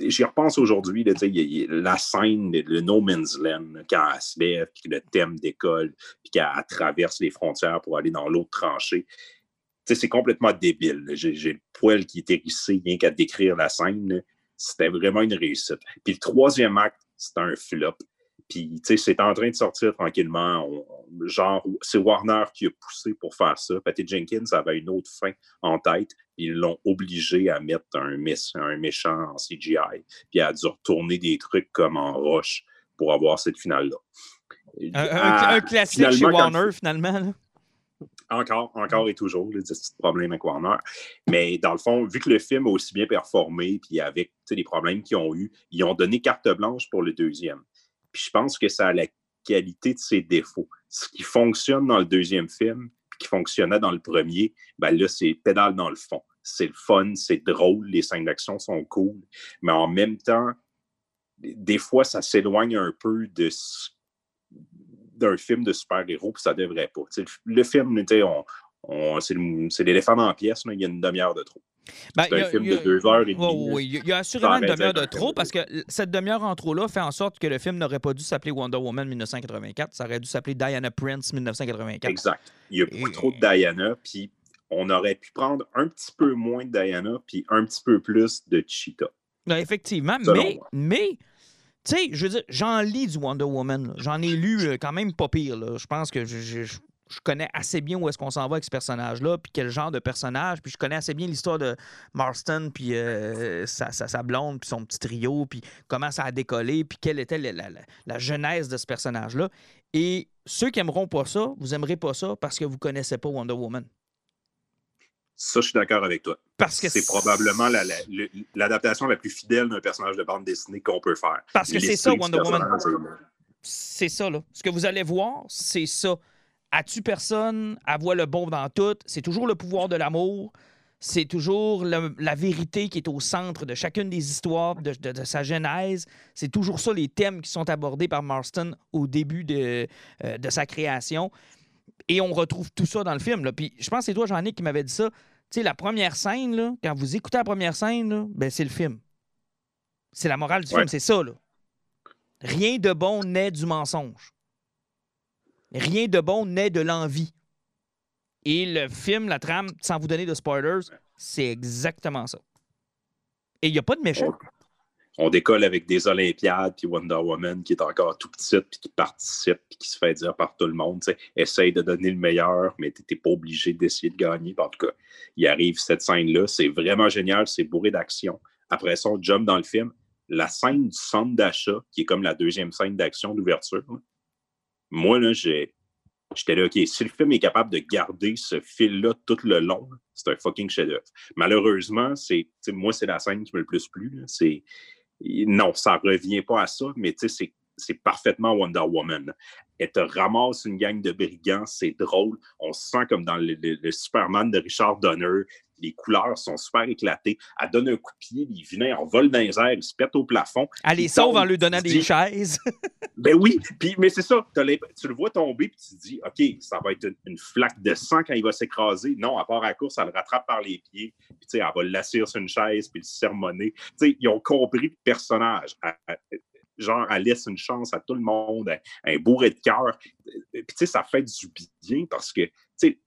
Speaker 3: j'y repense aujourd'hui, la scène, le, No Man's Land, là, quand elle se lève, puis le thème décolle, puis qu'elle elle traverse les frontières pour aller dans l'autre tranchée. C'est complètement débile. J'ai le poil qui est hérissé rien qu'à décrire la scène. C'était vraiment une réussite. Puis le troisième acte, c'était un flop. Puis, tu sais, c'est en train de sortir tranquillement. On- on- genre, c'est Warner qui a poussé pour faire ça. Patty Jenkins avait une autre fin en tête. Ils l'ont obligé à mettre un, un méchant en CGI. Puis à dû retourner des trucs comme en roche pour avoir cette finale-là.
Speaker 1: Un, un-
Speaker 3: Ah,
Speaker 1: un classique chez
Speaker 3: quand-
Speaker 1: Warner, finalement. là.
Speaker 3: encore, encore et toujours, les petits problèmes avec Warner. Mais dans le fond, vu que le film a aussi bien performé, puis avec tu sais, les problèmes qu'ils ont eu, ils ont donné carte blanche pour le deuxième. Puis je pense que ça a la qualité de ses défauts. Ce qui fonctionne dans le deuxième film, puis qui fonctionnait dans le premier, ben là, c'est pédale dans le fond. C'est le fun, c'est drôle, les scènes d'action sont cool, mais en même temps, des fois, ça s'éloigne un peu de d'un film de super-héros, puis ça devrait pas. Le, film, c'est l'éléphant la pièce, il y a une demi-heure de trop.
Speaker 1: Ben,
Speaker 3: C'est
Speaker 1: il y
Speaker 3: un
Speaker 1: a-
Speaker 3: film
Speaker 1: a-
Speaker 3: de deux heures et demie.
Speaker 1: Ouais. Il y a assurément une demi-heure de trop parce que cette demi-heure en trop-là fait en sorte que le film n'aurait pas dû s'appeler Wonder Woman 1984. Ça aurait dû s'appeler Diana Prince 1984.
Speaker 3: Exact. Il y a beaucoup
Speaker 1: Et-
Speaker 3: trop de Diana, puis on aurait pu prendre un petit peu moins de Diana, puis un petit peu plus de Cheetah.
Speaker 1: Ouais, effectivement, mais,
Speaker 3: moi.
Speaker 1: mais tu sais, je veux dire, j'en lis du Wonder Woman. J'en ai lu euh, quand même pas pire. là. Je pense que je, je- je- connais assez bien où est-ce qu'on s'en va avec ce personnage-là, puis quel genre de personnage, puis je connais assez bien l'histoire de Marston, puis euh, sa, sa- sa blonde, puis son petit trio, puis comment ça a décollé, puis quelle était la, la- la- genèse de ce personnage-là. Et ceux qui aimeront pas ça, vous aimerez pas ça parce que vous connaissez pas Wonder Woman.
Speaker 3: Ça, je suis d'accord avec toi.
Speaker 1: Parce que
Speaker 3: c'est probablement la- la- l'adaptation la, plus fidèle d'un personnage de bande dessinée qu'on peut faire.
Speaker 1: Parce que c'est ça, Wonder Woman. c'est ça, là. Ce que vous allez voir, c'est ça. Elle tue personne, elle voit le bon dans tout. C'est toujours le pouvoir de l'amour. C'est toujours le- la vérité qui est au centre de chacune des histoires, de, de- de sa genèse. C'est toujours ça, les thèmes qui sont abordés par Marston au début de, euh, de sa création. Et on retrouve tout ça dans le film. Là. Puis je pense que c'est toi, Jean-Nic, qui m'avait dit ça. Tu sais, la première scène, là, quand vous écoutez la première scène, là, ben, c'est le film. C'est la morale du
Speaker 3: Ouais.
Speaker 1: film, c'est ça. Là. Rien de bon naît du mensonge. Rien de bon naît de l'envie. Et le film, la trame, sans vous donner de spoilers, c'est exactement ça. Et il n'y a pas de méchant.
Speaker 3: On décolle avec des Olympiades, puis Wonder Woman qui est encore tout petite, puis qui participe, puis qui se fait dire par tout le monde, tu sais, essaye de donner le meilleur, mais tu n'es pas obligé d'essayer de gagner. En tout cas, il arrive cette scène-là, c'est vraiment génial, c'est bourré d'action. Après ça, on jump dans le film. La scène du centre d'achat, qui est comme la deuxième scène d'action d'ouverture, là, moi, là. J'étais là, OK, si le film est capable de garder ce fil-là tout le long, c'est un fucking chef-d'œuvre. Malheureusement, c'est, moi, c'est la scène qui me le plus plu. non, ça revient pas à ça, mais c'est, c'est parfaitement Wonder Woman. Elle te ramasse une gang de brigands, c'est drôle. On se sent comme dans le Superman de Richard Donner. Les couleurs sont super éclatées. Elle donne un coup de pied, les vilains en vol dans les airs, ils se pètent au plafond.
Speaker 1: Elle les sauve en lui donnant des
Speaker 3: dis-
Speaker 1: chaises.
Speaker 3: Ben oui, puis, mais c'est ça, tu le vois tomber, puis tu te dis, OK, ça va être une, une flaque de sang quand il va s'écraser. Non, à part à la course, elle le rattrape par les pieds, puis tu sais, elle va l'assir sur une chaise, puis le sermonner. Tu sais, ils ont compris le personnage. Elle- elle- genre, elle laisse une chance à tout le monde, un, bourré de cœur. Puis tu sais, ça fait du bien parce que,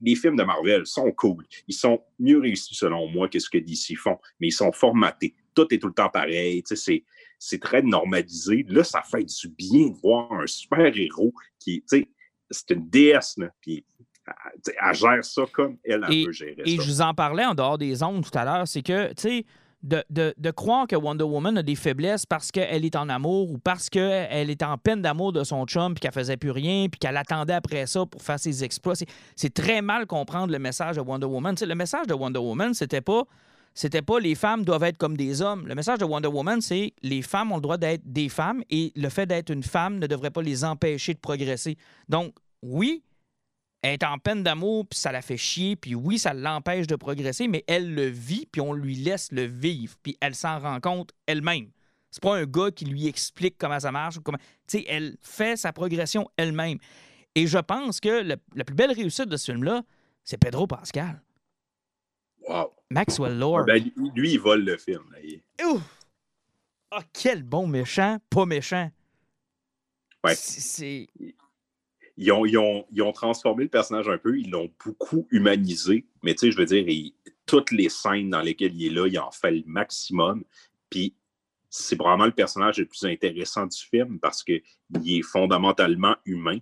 Speaker 3: les films de Marvel sont cool. Ils sont mieux réussis, selon moi, que ce que DC font, mais ils sont formatés. Tout est tout le temps pareil. C'est c'est très normalisé. Là, ça fait du bien de voir un super-héros qui, tu sais, c'est une déesse, là, puis elle, sais, elle gère ça comme elle, elle
Speaker 1: Et-
Speaker 3: peut gérer
Speaker 1: Et
Speaker 3: ça.
Speaker 1: je vous en parlais en dehors des ondes tout à l'heure, c'est que, tu sais, de, de- de croire que Wonder Woman a des faiblesses parce qu'elle est en amour ou parce qu'elle est en peine d'amour de son chum puis qu'elle faisait plus rien puis qu'elle attendait après ça pour faire ses exploits, c'est- très mal comprendre le message de Wonder Woman. Le message de Wonder Woman, c'était pas c'était pas les femmes doivent être comme des hommes. Le message de Wonder Woman, c'est les femmes ont le droit d'être des femmes et le fait d'être une femme ne devrait pas les empêcher de progresser. Donc, oui, elle est en peine d'amour, puis ça la fait chier, puis oui, ça l'empêche de progresser, mais elle le vit, puis on lui laisse le vivre, puis elle s'en rend compte elle-même. C'est pas un gars qui lui explique comment ça marche. Comment... Tu sais, elle fait sa progression elle-même. Et je pense que le- la plus belle réussite de ce film-là, c'est Pedro Pascal.
Speaker 3: Wow.
Speaker 1: Maxwell Lord.
Speaker 3: Ben, lui, il vole le film. là. Il-
Speaker 1: Ouf! Ah, quel bon méchant, pas méchant.
Speaker 3: Ouais.
Speaker 1: C'est.
Speaker 3: Ils ont, transformé le personnage un peu, ils l'ont beaucoup humanisé, mais tu sais, je veux dire, toutes les scènes dans lesquelles il est là, il en fait le maximum. Puis c'est probablement le personnage le plus intéressant du film parce qu'il est fondamentalement humain.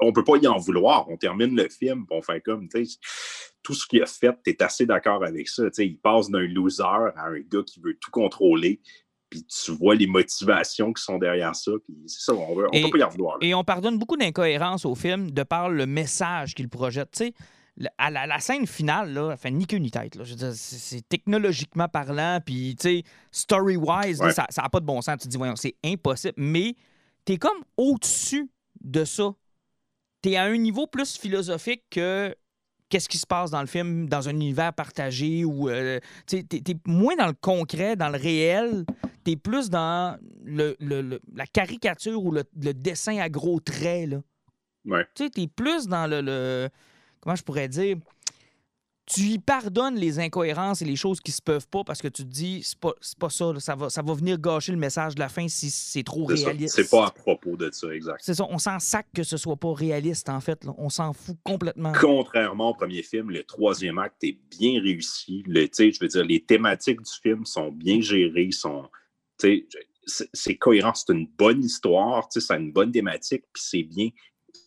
Speaker 3: On peut pas y en vouloir. On termine le film, on fait comme, tu sais, tout ce qu'il a fait, tu es assez d'accord avec ça. Tu sais, il passe d'un loser à un gars qui veut tout contrôler, puis tu vois les motivations qui sont derrière ça, puis c'est ça, on, veut, on
Speaker 1: Et-
Speaker 3: peut pas y là.
Speaker 1: Et on pardonne beaucoup d'incohérences au film de par le message qu'il projette. Tu sais, à la, la scène finale, là, fait ni queue ni tête. là. Je veux dire, c'est, c'est technologiquement parlant, puis tu sais, story-wise, là, ça n'a pas de bon sens. Tu te dis, voyons, c'est impossible. Mais tu es comme au-dessus de ça. Tu es à un niveau plus philosophique que qu'est-ce qui se passe dans le film, dans un univers partagé ou euh, tu t'es moins dans le concret, dans le réel, t'es plus dans le, le- le- la caricature ou le, le dessin à gros traits. Là.
Speaker 3: Ouais.
Speaker 1: Tu sais, t'es plus dans le, Comment je pourrais dire? Tu lui pardonnes les incohérences et les choses qui se peuvent pas parce que tu te dis, c'est pas, c'est pas ça, là, ça, va, ça va venir gâcher le message de la fin si c'est trop réaliste.
Speaker 3: C'est pas à propos de ça, exact.
Speaker 1: C'est ça, on s'en sac que ce soit pas réaliste, en fait. là. On s'en fout complètement.
Speaker 3: Contrairement au premier film, le troisième acte est bien réussi. Le, je veux dire, les thématiques du film sont bien gérées, sont, c'est cohérent, c'est une bonne histoire, tu sais, ça a une bonne thématique, puis c'est bien,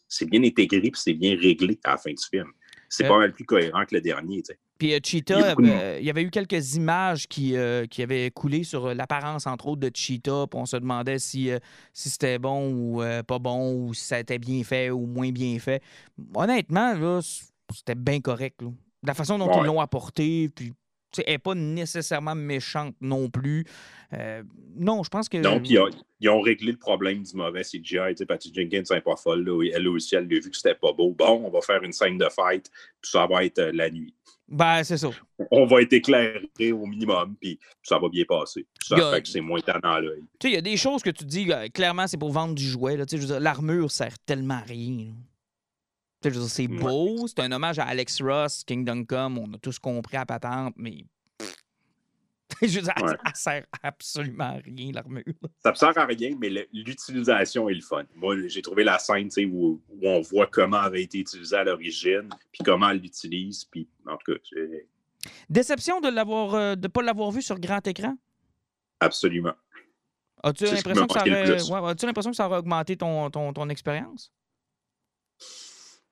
Speaker 3: c'est bien intégré, puis c'est bien réglé à la fin du film. C'est
Speaker 1: Euh,
Speaker 3: pas mal plus cohérent que le dernier, tu sais.
Speaker 1: Puis euh,
Speaker 3: Il y
Speaker 1: Cheetah, euh, il y avait eu quelques images qui, euh, qui avaient coulé sur l'apparence, entre autres, de Cheetah. Puis on se demandait si, euh, si c'était bon ou pas bon, ou si ça était bien fait ou moins bien fait. Honnêtement, là, c'était bien correct. là. la façon dont
Speaker 3: Ouais.
Speaker 1: ils l'ont apporté, puis elle n'est pas nécessairement méchante non plus. Euh, non, je pense que.
Speaker 3: Donc, ils ont, ils ont réglé le problème du mauvais CGI. Tu sais, Patty Jenkins, c'est pas folle. là. Elle aussi, elle a vu que c'était pas beau. Bon, on va faire une scène de fight, puis ça va être euh, la nuit.
Speaker 1: Ben, c'est ça.
Speaker 3: On va être éclairé au minimum, puis ça va bien passer. Ça
Speaker 1: a-
Speaker 3: fait que c'est moins tannant à l'œil.
Speaker 1: Tu sais, il y a des choses que tu dis, euh, clairement, c'est pour vendre du jouet. L'armure sert tellement à rien. là. C'est
Speaker 3: Ouais.
Speaker 1: beau, c'est un hommage à Alex Ross, Kingdom Come, on a tous compris à patente, mais. je veux dire,
Speaker 3: Ouais.
Speaker 1: elle sert absolument à rien, l'armure.
Speaker 3: Ça me sert à rien, mais l'utilisation est le fun. Moi, j'ai trouvé la scène où, où on voit comment elle avait été utilisée à l'origine, puis comment elle l'utilise, puis en tout cas,
Speaker 1: Déception de ne de pas l'avoir vu sur grand écran?
Speaker 3: absolument.
Speaker 1: As-tu l'impression que, ça aurait... ouais, que ça aurait augmenté ton, ton, ton expérience?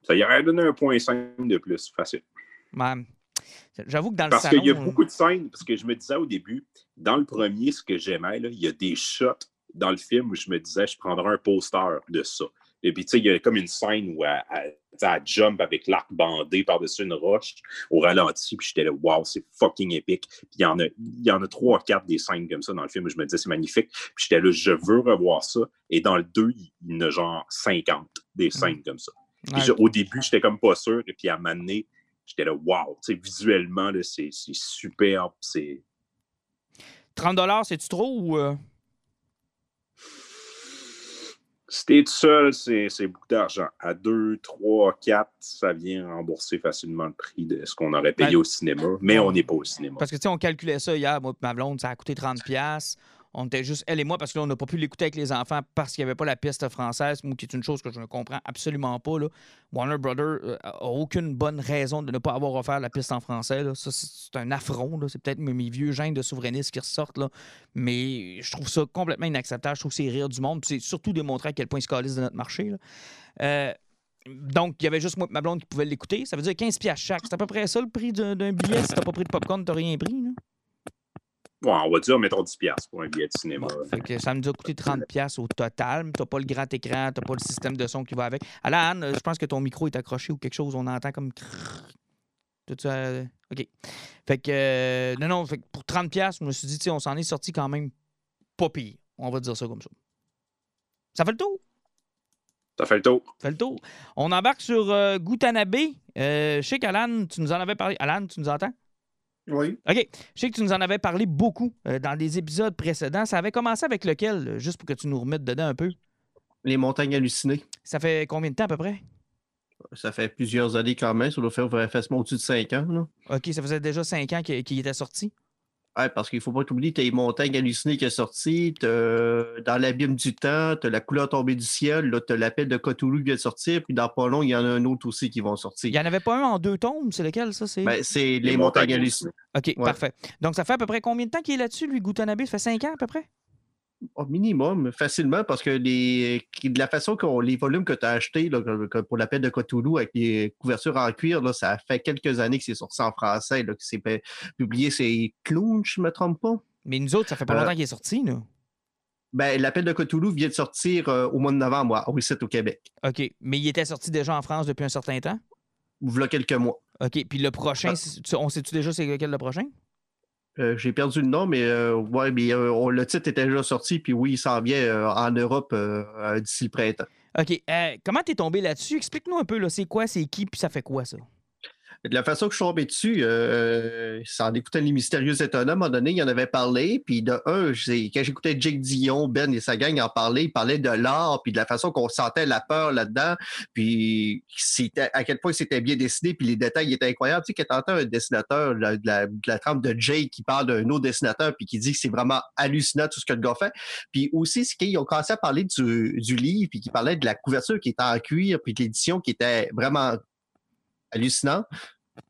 Speaker 3: Ça y aurait donné un point 5 de plus, facile.
Speaker 1: Ben, J'avoue que dans le
Speaker 3: Parce qu'il y a beaucoup de scènes, parce que je me disais au début, dans le premier, ce que j'aimais, il y a des shots dans le film où je me disais, je prendrais un poster de ça. Et puis, tu sais, il y a comme une scène où elle, jump avec l'arc bandé par-dessus une roche au ralenti, puis j'étais là, wow, c'est fucking épique. Puis il y en a, il y en a trois, quatre des scènes comme ça dans le film où je me disais, c'est magnifique. Puis j'étais là, je veux revoir ça. Et dans le 2, il y en a genre 50 des scènes comme ça. Puis
Speaker 1: Ouais.
Speaker 3: je- au début, j'étais comme pas sûr. Et puis à un moment donné, j'étais là, wow, tu sais, visuellement, c'est superbe. C'est
Speaker 1: 30 c'est-tu trop ou... euh,
Speaker 3: Si t'es tout seul, c'est beaucoup d'argent. À 2, 3, 4, ça vient rembourser facilement le prix de ce qu'on aurait payé
Speaker 1: Ben,
Speaker 3: au cinéma. Mais on n'est pas au cinéma.
Speaker 1: Parce que, tu sais, on calculait ça hier, moi ma blonde, ça a coûté 30 pièces. On était juste, elle et moi, parce que là, on n'a pas pu l'écouter avec les enfants parce qu'il n'y avait pas la piste française, qui est une chose que je ne comprends absolument pas. Warner Brother euh, a aucune bonne raison de ne pas avoir offert la piste en français. Ça, c'est un affront. C'est peut-être mes vieux gènes de souverainistes qui ressortent. Mais je trouve ça complètement inacceptable. Je trouve que c'est rire du monde. C'est surtout démontrer à quel point ils se de notre marché. Euh, donc, il y avait juste moi et ma blonde qui pouvait l'écouter. Ça veut dire 15 pièces chaque. C'est à peu près ça le prix d'un billet. Si t'as pas pris de popcorn, t'as rien pris.
Speaker 3: Bon, on va dire, mettons 10$ piastres pour un billet de cinéma.
Speaker 1: Bon, fait que ça nous a coûté 30$ piastres au total. mais T'as pas le grand écran, t'as pas le système de son qui va avec. Alan, euh, je pense que ton micro est accroché ou quelque chose. On entend comme. Tout ça. euh, OK. Fait que. euh, non, non, fait que pour 30$, piastres, je me suis dit, tu on s'en est sorti quand même pas pire. On va dire ça comme ça. Ça fait le tour?
Speaker 3: Ça fait le tour.
Speaker 1: Ça fait le tour. On embarque sur euh, Gutanabe. Euh, je sais qu'Alan, tu nous en avais parlé. Alan, tu nous entends?
Speaker 2: Oui.
Speaker 1: OK. Je sais que tu nous en avais parlé beaucoup euh, dans des épisodes précédents. Ça avait commencé avec lequel, euh, juste pour que tu nous remettes dedans un peu?
Speaker 2: Les montagnes hallucinées.
Speaker 1: Ça fait combien de temps à peu près?
Speaker 2: Ça fait plusieurs années quand même. Ça doit faire facilement au-dessus de 5 ans. Là.
Speaker 1: OK, ça faisait déjà cinq ans qu'il était sorti.
Speaker 2: Ouais, parce qu'il ne faut pas t'oublier, tu as les montagnes hallucinées qui est sorti, t'as- dans l'abîme du temps, tu as la couleur tombée du ciel, tu as l'appel de Cthulhu qui vient de sortir, puis dans pas long, il y en a un autre aussi qui vont sortir.
Speaker 1: Il n'y en avait pas un en deux tomes, c'est lequel ça? C'est...
Speaker 2: Ben, c'est les,
Speaker 3: Les
Speaker 2: montagnes
Speaker 3: montagnes
Speaker 2: hallucinées.
Speaker 1: OK,
Speaker 2: ouais.
Speaker 1: parfait. Donc ça fait à peu près combien de temps qu'il est là-dessus, lui, Gutanabe? Ça fait cinq ans à peu près?
Speaker 2: Au minimum, facilement, parce que les, de la façon que les volumes que tu as achetés pour l'appel de Cthulhu avec les couvertures en cuir, là, ça fait quelques années que c'est sorti en français, là, que c'est pu- publié, c'est Clown, je ne me trompe pas?
Speaker 1: Mais nous autres, ça fait pas
Speaker 2: Euh,
Speaker 1: longtemps qu'il est sorti, nous.
Speaker 2: Ben, l'appel de Cthulhu vient de sortir euh, au mois de novembre, au au Québec.
Speaker 1: OK. Mais il était sorti déjà en France depuis un certain temps?
Speaker 2: Voilà quelques mois.
Speaker 1: OK. Puis le prochain,
Speaker 2: Ah.
Speaker 1: tu- on sait-tu déjà c'est lequel le prochain?
Speaker 2: Euh, J'ai perdu le nom, mais, euh, ouais, mais euh, le titre était déjà sorti, puis oui, il s'en vient euh, en Europe d'ici le printemps.
Speaker 1: OK. comment t'es tombé là-dessus? Explique-nous un peu, là, c'est quoi, c'est qui, puis ça fait quoi, ça?
Speaker 2: De la façon que je suis tombé dessus, euh, c'est en écoutant Les Mystérieux Étonnants, à un moment donné, il en avait parlé. Puis de un, quand j'écoutais Jake Dion, Ben et sa gang en parler, ils parlaient de l'art, puis de la façon qu'on sentait la peur là-dedans, puis à quel point c'était bien dessiné, puis les détails étaient incroyables. Tu sais, quand t'entends un dessinateur de la, de la, trempe de Jake qui parle d'un autre dessinateur, puis qui dit que c'est vraiment hallucinant tout ce que le gars fait. Puis aussi, c'est qu'ils ont commencé à parler du, du livre, puis qui parlait de la couverture qui était en cuir, puis de l'édition qui était vraiment hallucinant.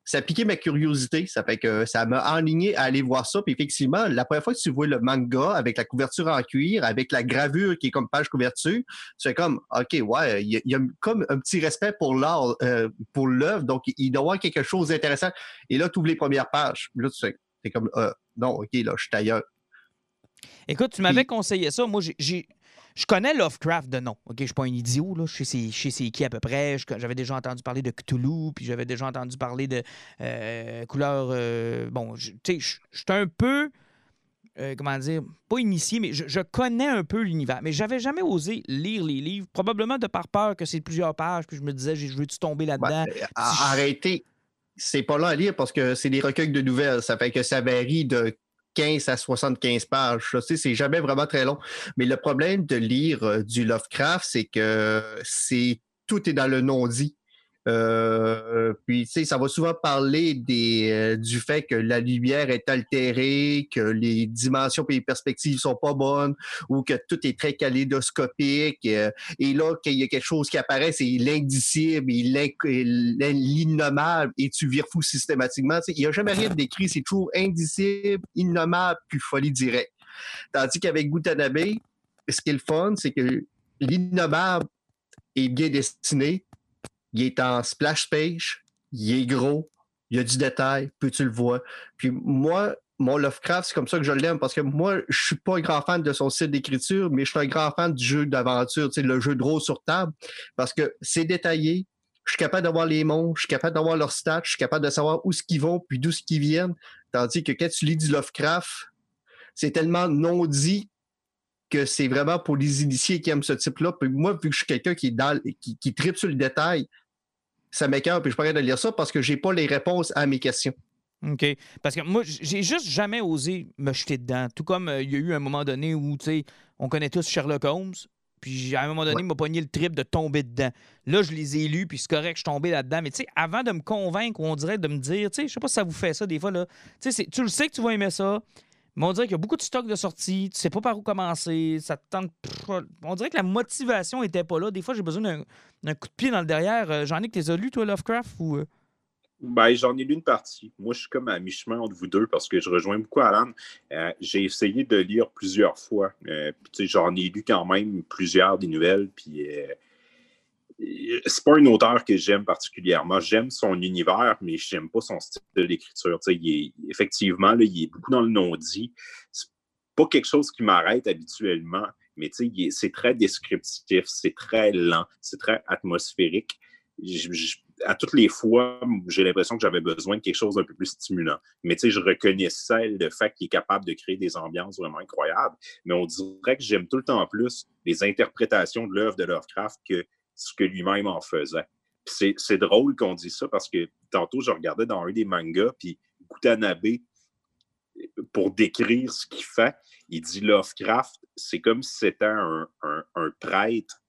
Speaker 2: Ça a piqué ma curiosité. Ça fait que ça m'a enligné à aller voir ça. Puis effectivement, la première fois que tu vois le manga avec la couverture en cuir, avec la gravure qui est comme page couverture, tu fais comme, OK, ouais, il y, a- il y a comme un petit respect pour l'art, euh, pour l'œuvre. Donc, il doit y avoir quelque chose d'intéressant. Et là, tu ouvres les premières pages. Là, tu fais, t'es comme, euh, non, OK, là, je suis ailleurs.
Speaker 1: Écoute, tu m'avais conseillé ça. Moi, j'ai je connais Lovecraft de nom. OK, je suis pas un idiot, là. Je sais qui à peu près. J'avais déjà entendu parler de Cthulhu, puis j'avais déjà entendu parler de euh, couleur. Euh, bon, tu sais, je suis un peu. Euh, comment dire, pas initié, mais je, connais un peu l'univers. Mais j'avais jamais osé lire les livres, probablement de par peur que c'est plusieurs pages, puis je me disais, je veux-tu tomber là-dedans?
Speaker 2: arrêtez. C'est pas là à lire parce que c'est des recueils de nouvelles. Ça fait que ça varie de 15 à 75 pages. Tu sais, c'est jamais vraiment très long. Mais le problème de lire euh, du Lovecraft, c'est que c'est tout est dans le non-dit. Euh, puis, tu sais, ça va souvent parler des, euh, du fait que la lumière est altérée, que les dimensions et les perspectives sont pas bonnes, ou que tout est très kaléidoscopique. Euh, et là, qu'il y a quelque chose qui apparaît, c'est l'indicible l'innommable, et tu vires fou systématiquement. Tu sais, il n'y a jamais rien décrit, c'est toujours indicible, innommable, puis folie directe. Tandis qu'avec Gutanabe, ce qui est le fun, c'est que l'innommable est bien destiné, il est en splash page, il est gros, il y a du détail, puis tu le vois. Puis moi, mon Lovecraft, c'est comme ça que je l'aime, parce que moi, je suis pas un grand fan de son style d'écriture, mais je suis un grand fan du jeu d'aventure, le jeu de rôle sur table, parce que c'est détaillé, je suis capable d'avoir les monts, je suis capable d'avoir leurs stats, je suis capable de savoir où ce qu'ils vont, puis d'où ce qu'ils viennent. Tandis que quand tu lis du Lovecraft, c'est tellement non dit que c'est vraiment pour les initiés qui aiment ce type-là. Puis moi, vu que je suis quelqu'un qui, qui, qui tripe sur le détail, ça m'écœure, puis je pourrais de lire ça parce que j'ai pas les réponses à mes questions.
Speaker 1: OK. Parce que moi, j'ai juste jamais osé me jeter dedans. Tout comme euh, il y a eu un moment donné où, tu sais, on connaît tous Sherlock Holmes, puis à un moment donné, il m'a pogné le trip de tomber dedans. Là, je les ai lus, puis c'est correct, je suis tombé là-dedans. Mais tu sais, avant de me convaincre, on dirait de me dire, tu sais, je sais pas si ça vous fait ça des fois, là. Tu sais, tu le sais que tu vas aimer ça, mais on dirait qu'il y a beaucoup de stocks de sortie, tu sais pas par où commencer, ça te tente. On dirait que la motivation était pas là. Des fois, j'ai besoin d'un coup de pied dans le derrière. Euh, j'en ai que t'es lu, toi, Lovecraft, ou. Euh?
Speaker 3: Ben, j'en ai lu une partie. Moi, je suis comme à mi-chemin entre vous deux parce que je rejoins beaucoup Alan. Euh, j'ai essayé de lire plusieurs fois. j'en ai lu quand même plusieurs des nouvelles. Puis c'est pas un auteur que j'aime particulièrement. J'aime son univers, mais je n'aime pas son style d'écriture. Effectivement, là, il est beaucoup dans le non-dit. C'est pas quelque chose qui m'arrête habituellement, mais c'est très descriptif, c'est très lent, c'est très atmosphérique. à toutes les fois, j'ai l'impression que j'avais besoin de quelque chose d'un peu plus stimulant. Mais je reconnaissais le fait qu'il est capable de créer des ambiances vraiment incroyables. Mais on dirait que j'aime tout le temps plus les interprétations de l'œuvre de Lovecraft que ce que lui-même en faisait. C'est drôle qu'on dise ça parce que tantôt, je regardais dans un des mangas, puis Kutanabe, pour décrire ce qu'il fait, il dit Lovecraft, c'est comme si c'était un, prêtre,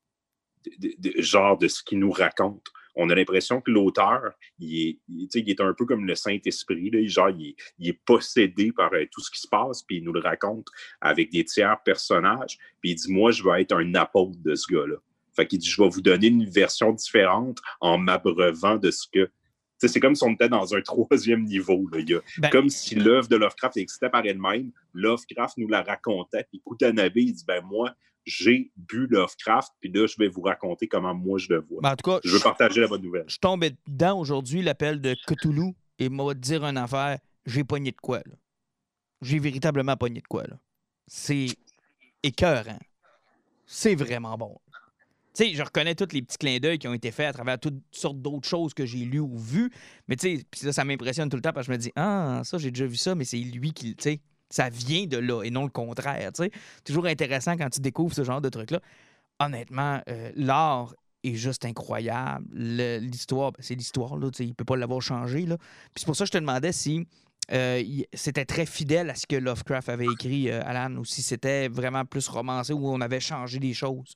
Speaker 3: genre de ce qu'il nous raconte. On a l'impression que l'auteur, il est, est un peu comme le Saint-Esprit, genre il est, possédé par euh, tout ce qui se passe, puis il nous le raconte avec des tiers personnages, puis il dit Moi, je veux être un apôtre de ce gars-là. Fait qu'il dit, je vais vous donner une version différente en m'abreuvant de ce que. C'est comme si on était dans un troisième niveau. Là. Ben comme si l'œuvre de Lovecraft existait par elle-même. Lovecraft nous la racontait. Puis Kutanabe, il dit, ben moi, j'ai bu Lovecraft, puis là, je vais vous raconter comment moi je le vois.
Speaker 1: Ben, en tout cas,
Speaker 3: je veux partager la bonne nouvelle.
Speaker 1: Je tombe dedans aujourd'hui, l'appel de Cthulhu, et m'a dire une affaire, j'ai pogné de quoi, là. J'ai véritablement pogné de quoi, là. C'est écœurant. C'est vraiment bon. Sais, je reconnais tous les petits clins d'œil qui ont été faits à travers toutes sortes d'autres choses que j'ai lues ou vues. Mais tu sais, ça, ça m'impressionne tout le temps parce que je me dis, ah, ça, j'ai déjà vu ça, mais c'est lui qui, tu sais, ça vient de là et non le contraire, tu sais. Toujours intéressant quand tu découvres ce genre de truc-là. Honnêtement, euh, l'art est juste incroyable. L'histoire, ben, c'est l'histoire, là, il peut pas l'avoir changé, là. Puis c'est pour ça que je te demandais si euh, c'était très fidèle à ce que Lovecraft avait écrit, euh, Alan, ou si c'était vraiment plus romancé, où on avait changé des choses.